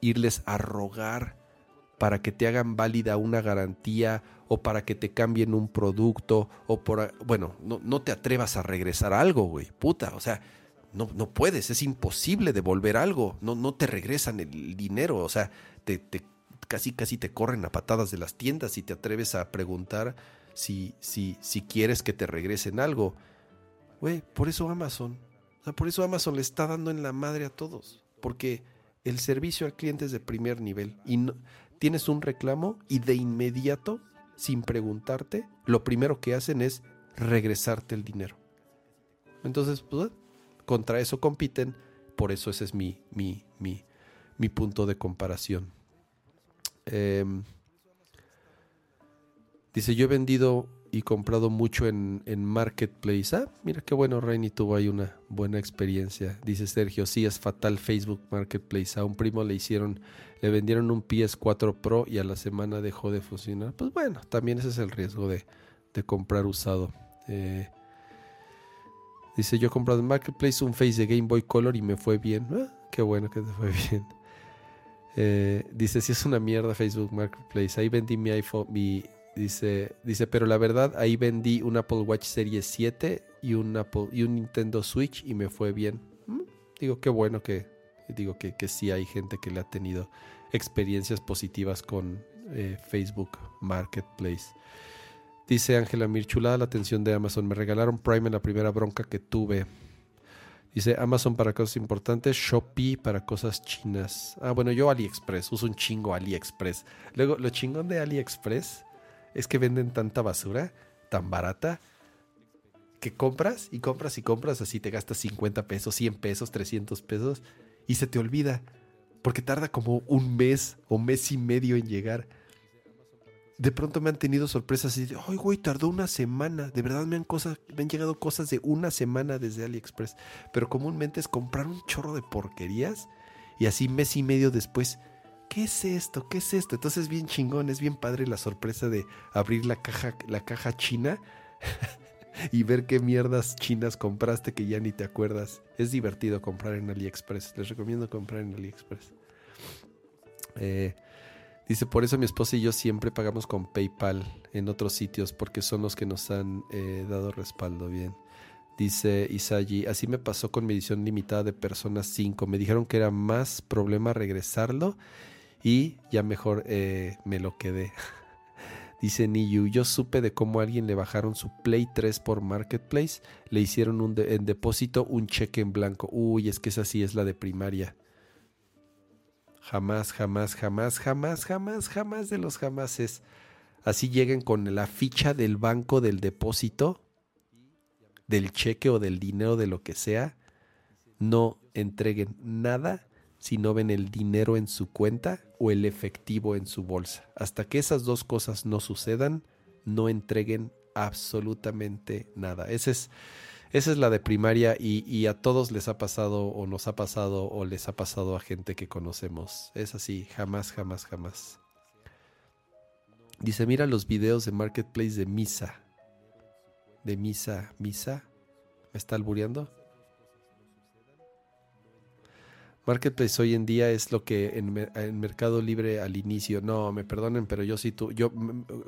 irles a rogar para que te hagan válida una garantía o para que te cambien un producto o por... Bueno, no, te atrevas a regresar algo, güey, puta, o sea, no, no puedes, es imposible devolver algo, no, no te regresan el dinero, o sea, te, te, casi casi te corren a patadas de las tiendas y te atreves a preguntar si, si, si quieres que te regresen algo. Güey, por eso Amazon, o sea, por eso Amazon le está dando en la madre a todos, porque el servicio al cliente es de primer nivel y no, tienes un reclamo y de inmediato, sin preguntarte, lo primero que hacen es regresarte el dinero. Entonces, pues, contra eso compiten, por eso ese es mi, mi, mi, mi punto de comparación. Em, dice, yo he vendido y comprado mucho en, Marketplace. Ah, mira qué bueno, Rainy tuvo ahí una buena experiencia. Dice Sergio, sí, es fatal Facebook Marketplace. A un primo le hicieron, le vendieron un PS4 Pro y a la semana dejó de funcionar. Pues bueno, también ese es el riesgo de, comprar usado. Eh, dice, yo he comprado en Marketplace un Face de Game Boy Color y me fue bien. Ah, qué bueno que te fue bien. Eh, dice, si es una mierda Facebook Marketplace. Ahí vendí mi iPhone, Dice, dice, pero la verdad, ahí vendí un Apple Watch Series 7 y un, Apple, y un Nintendo Switch y me fue bien. Mm, digo, qué bueno que, digo que, que sí hay gente que le ha tenido experiencias positivas con eh, Facebook Marketplace. Dice Ángela Mirchulada, la atención de Amazon. Me regalaron Prime en la primera bronca que tuve. Dice Amazon para cosas importantes, Shopee para cosas chinas. Ah, bueno, yo AliExpress, uso un chingo AliExpress. Luego, lo chingón de AliExpress es que venden tanta basura tan barata que compras y compras y compras así te gastas 50 pesos, 100 pesos, 300 pesos y se te olvida porque tarda como un mes o mes y medio en llegar. De pronto me han tenido sorpresas y ay güey, tardó una semana. De verdad me han, cosas, me han llegado cosas de una semana desde AliExpress. Pero comúnmente es comprar un chorro de porquerías y así mes y medio después ¿qué es esto? ¿Qué es esto? Entonces es bien chingón, es bien padre la sorpresa de abrir la caja, la caja china y ver qué mierdas chinas compraste que ya ni te acuerdas. Es divertido comprar en AliExpress. Les recomiendo comprar en AliExpress. Eh, dice, por eso mi esposa y yo siempre pagamos con PayPal en otros sitios porque son los que nos han eh, dado respaldo bien. Dice Isayi, así me pasó con mi edición limitada de Personas 5. Me dijeron que era más problema regresarlo y ya mejor eh, me lo quedé. Dice Niyu, yo supe de cómo a alguien le bajaron su Play 3 por Marketplace, le hicieron un en depósito un cheque en blanco. Uy, es que esa sí es la de primaria. Jamás, jamás, jamás, jamás, jamás, jamás de los jamases. Así lleguen con la ficha del banco del depósito, del cheque o del dinero de lo que sea. No entreguen nada si no ven el dinero en su cuenta o el efectivo en su bolsa. Hasta que esas dos cosas no sucedan, no entreguen absolutamente nada. Esa es, esa es la de primaria y, a todos les ha pasado o nos ha pasado o les ha pasado a gente que conocemos. Es así, jamás, jamás, jamás. Dice, mira los videos de Marketplace de Misa. De Misa, Misa. ¿Me está albureando? Marketplace hoy en día es lo que en, Mercado Libre al inicio, no, me perdonen, pero yo sí tuve, yo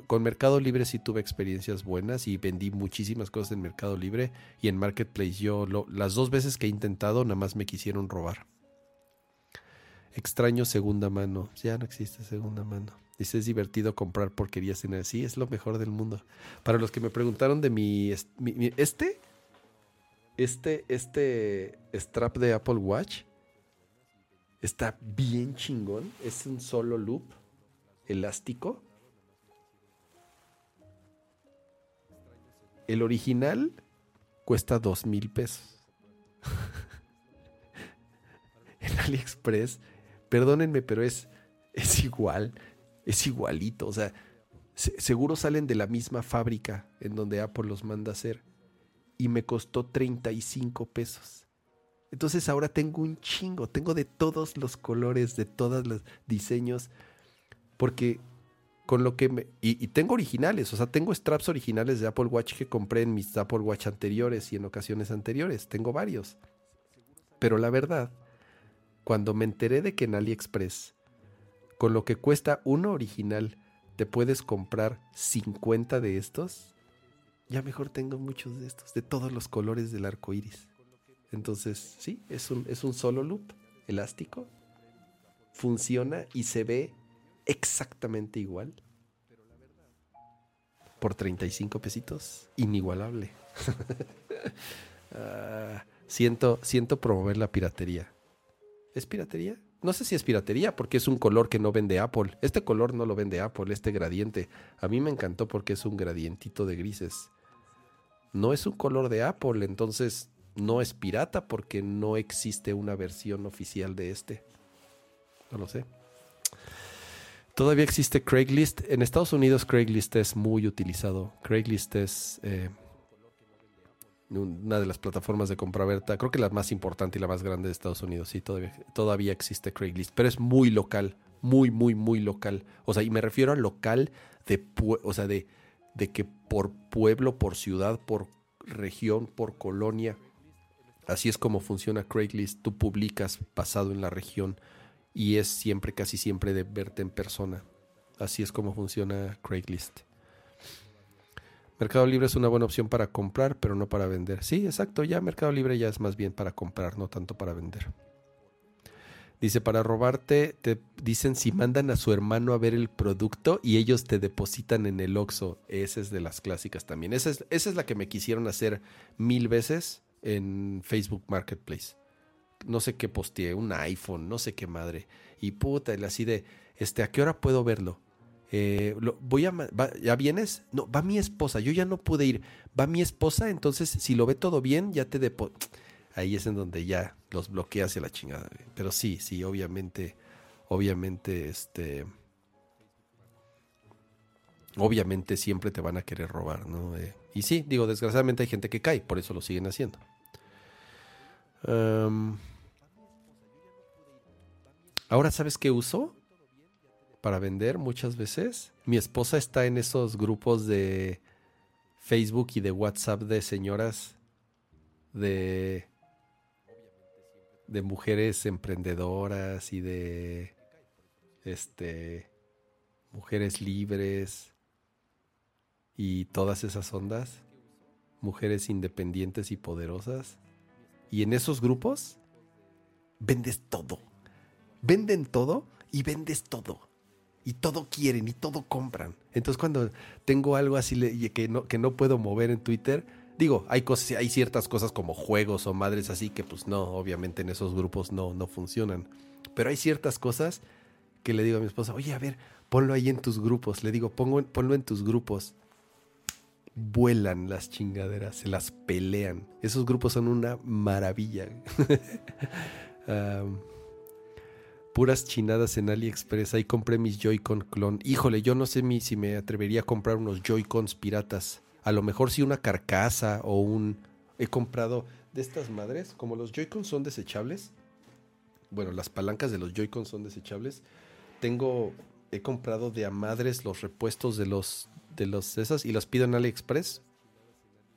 con Mercado Libre sí tuve experiencias buenas y vendí muchísimas cosas en Mercado Libre y en Marketplace yo las dos veces que he intentado nada más me quisieron robar. Extraño segunda mano, ya no existe segunda mano. Dice, es divertido comprar porquerías en el... Sí, es lo mejor del mundo. Para los que me preguntaron de mi, este, este, este strap de Apple Watch está bien chingón. Es un solo loop elástico. El original cuesta dos mil pesos. en AliExpress, perdónenme, pero es, es igual es igualito. O sea, seguro salen de la misma fábrica en donde Apple los manda a hacer. Y me costó 35 pesos. Entonces ahora tengo un chingo. Tengo de todos los colores, de todos los diseños. Porque con lo que me... Y, tengo originales, o sea, tengo straps originales de Apple Watch que compré en mis Apple Watch anteriores y en ocasiones anteriores. Tengo varios. Pero la verdad, cuando me enteré de que en AliExpress con lo que cuesta uno original, te puedes comprar 50 de estos. Ya mejor tengo muchos de estos, de todos los colores del arco iris. Entonces, sí, es un, es un solo loop elástico. Funciona y se ve exactamente igual. Por 35 pesitos. Inigualable. Ah, siento, siento promover la piratería. ¿Es piratería? No sé si es piratería porque es un color que no vende Apple. Este color no lo vende Apple, este gradiente. A mí me encantó porque es un gradientito de grises. No es un color de Apple, entonces no es pirata porque no existe una versión oficial de este. No lo sé. Todavía existe Craigslist. En Estados Unidos Craigslist es muy utilizado. Craigslist es eh, una de las plataformas de compraventa, creo que la más importante y la más grande de Estados Unidos, sí, todavía, todavía existe Craigslist, pero es muy local, muy, muy, muy local. O sea, y me refiero a local de, o sea, de, de que por pueblo, por ciudad, por región, por colonia, así es como funciona Craigslist. Tú publicas basado en la región y es siempre, casi siempre de verte en persona. Así es como funciona Craigslist. Mercado Libre es una buena opción para comprar, pero no para vender. Sí, exacto, ya Mercado Libre ya es más bien para comprar, no tanto para vender. Dice, para robarte, te dicen si mandan a su hermano a ver el producto y ellos te depositan en el Oxxo. Esa es de las clásicas también. Esa es, esa es la que me quisieron hacer mil veces en Facebook Marketplace. No sé qué posteé, un iPhone, no sé qué madre. Y puta, así de, este, ¿a qué hora puedo verlo? Eh, voy a, ¿Ya vienes? No, va mi esposa, yo ya no pude ir. Va mi esposa, entonces si lo ve todo bien, ya te depo Ahí es en donde ya los bloqueas y la chingada. Pero sí, sí, obviamente, obviamente, este... Obviamente siempre te van a querer robar, ¿no? Eh, y sí, digo, desgraciadamente hay gente que cae, por eso lo siguen haciendo. Ahora, ¿sabes qué uso? para vender muchas veces. Mi esposa está en esos grupos de Facebook y de WhatsApp de señoras de de mujeres emprendedoras y de este mujeres libres y todas esas ondas, mujeres independientes y poderosas. Y en esos grupos vendes todo. Venden todo y vendes todo y todo quieren y todo compran. Entonces cuando tengo algo así que no, que no puedo mover en Twitter, digo, hay cosas, hay ciertas cosas como juegos o madres así que pues no, obviamente en esos grupos no, no funcionan. Pero hay ciertas cosas que le digo a mi esposa, oye, a ver, ponlo ahí en tus grupos. Le digo, pongo, ponlo en tus grupos. Vuelan las chingaderas, se las pelean. Esos grupos son una maravilla. puras chinadas en AliExpress. Ahí compré mis Joy-Con clon. Híjole, yo no sé si me atrevería a comprar unos Joy-Cons piratas. A lo mejor sí una carcasa o un... He comprado de estas madres, como los Joy-Cons son desechables. Bueno, las palancas de los Joy-Cons son desechables. Tengo... He comprado de a madres los repuestos de los... De los esas y las pido en AliExpress.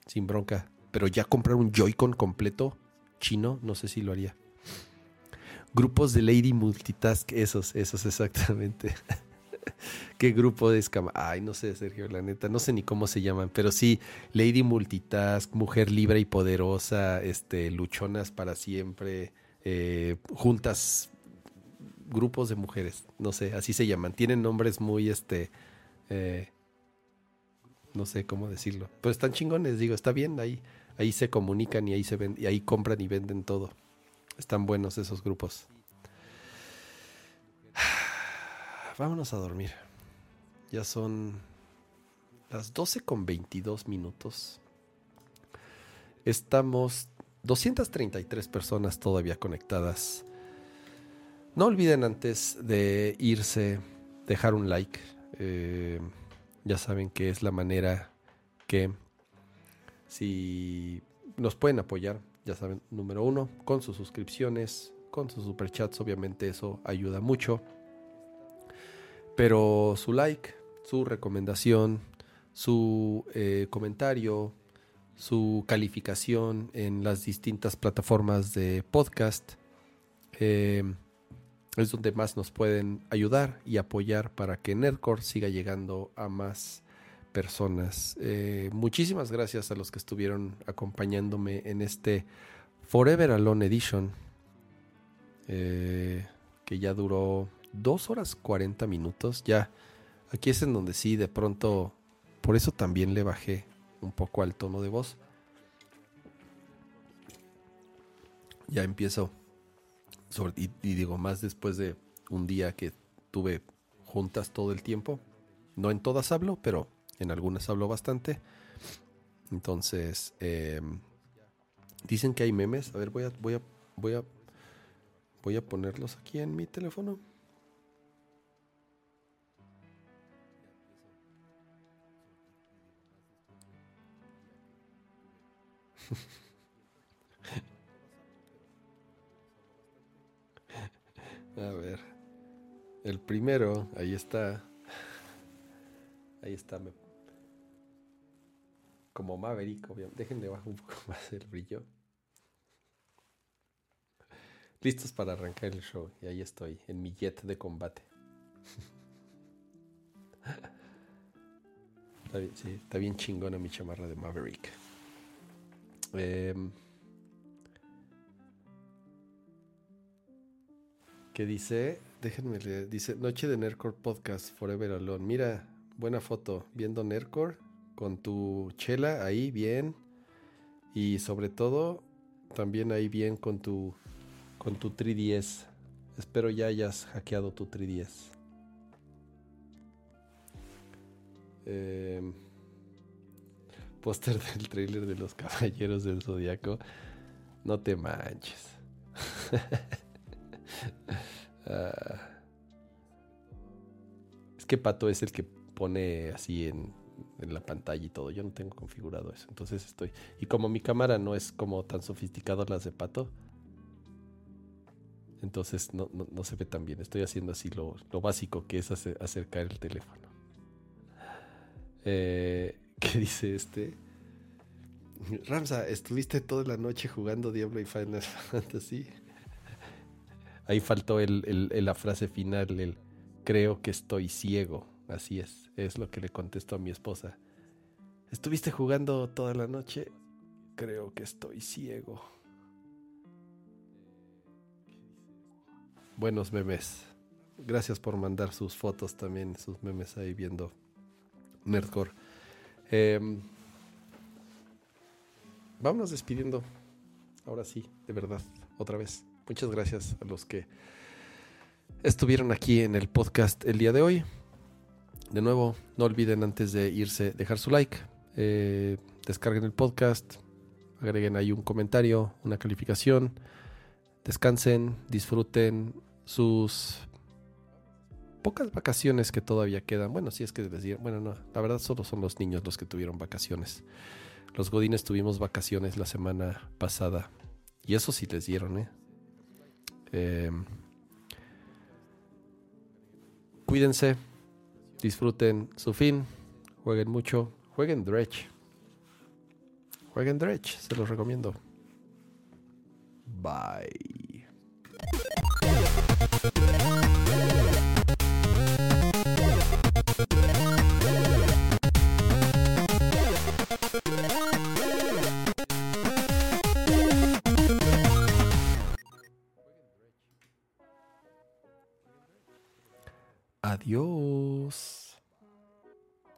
Sin bronca. Pero ya comprar un Joy-Con completo chino, no sé si lo haría. Grupos de Lady Multitask, esos, esos exactamente. ¿Qué grupo de escama? Ay, no sé, Sergio, la neta, no sé ni cómo se llaman, pero sí, Lady Multitask, mujer libre y poderosa, este, luchonas para siempre, eh, juntas grupos de mujeres, no sé, así se llaman. Tienen nombres muy, este, eh, no sé cómo decirlo. Pero están chingones, digo, está bien, ahí, ahí se comunican y ahí se ven, y ahí compran y venden todo. Están buenos esos grupos. Vámonos a dormir. Ya son las 12 con 22 minutos. Estamos 233 personas todavía conectadas. No olviden antes de irse, dejar un like. Eh, ya saben que es la manera que si nos pueden apoyar, ya saben, número uno, con sus suscripciones, con sus superchats, obviamente eso ayuda mucho. Pero su like, su recomendación, su eh, comentario, su calificación en las distintas plataformas de podcast, eh, es donde más nos pueden ayudar y apoyar para que Nerdcore siga llegando a más personas. Eh, muchísimas gracias a los que estuvieron acompañándome en este Forever Alone Edition, eh, que ya duró dos horas 40 minutos. Ya, aquí es en donde sí, de pronto, por eso también le bajé un poco al tono de voz. Ya empiezo y, digo, más después de un día que tuve juntas todo el tiempo. No en todas hablo, pero en algunas hablo bastante. Entonces, em, dicen que hay memes. A ver, voy a, voy a, voy a, voy a ponerlos aquí en mi teléfono. A ver. El primero, ahí está. Ahí está. Como Maverick, obviamente. Déjenle bajar un poco más el brillo. Listos para arrancar el show. Y ahí estoy, en mi jet de combate. está bien, sí, está bien chingona mi chamarra de Maverick. Eh, que dice, déjenme leer, dice Noche de Nerdcore Podcast Forever Alone. Mira, buena foto, viendo Nerdcore con tu chela ahí bien y sobre todo también ahí bien con tu con tu 3DS. Espero ya hayas hackeado tu 3DS. Eh, póster del trailer de los Caballeros del Zodiaco. No te manches. Es que Pato es el que pone así en, la pantalla y todo. Yo no tengo configurado eso. Entonces estoy. Y como mi cámara no es como tan sofisticada las de Pato. Entonces no, se ve tan bien. Estoy haciendo así lo, básico que es acercar el teléfono. Eh, ¿Qué dice este? Ramsa, estuviste toda la noche jugando Diablo y Final Fantasy. Ahí faltó el, la frase final, el creo que estoy ciego. Así es, es lo que le contestó a mi esposa. ¿Estuviste jugando toda la noche? Creo que estoy ciego. Buenos memes. Gracias por mandar sus fotos también, sus memes ahí viendo Nerdcore. Eh, vámonos despidiendo. Ahora sí, de verdad, otra vez. Muchas gracias a los que estuvieron aquí en el podcast el día de hoy. De nuevo, no olviden antes de irse dejar su like, eh, descarguen el podcast, agreguen ahí un comentario, una calificación, descansen, disfruten sus pocas vacaciones que todavía quedan. Bueno, si es que les dieron, bueno, no, la verdad solo son los niños los que tuvieron vacaciones. Los godines tuvimos vacaciones la semana pasada y eso sí les dieron, ¿eh? Eh, cuídense, disfruten su fin, jueguen mucho, jueguen Dredge. Jueguen Dredge, se los recomiendo. Bye. Adiós.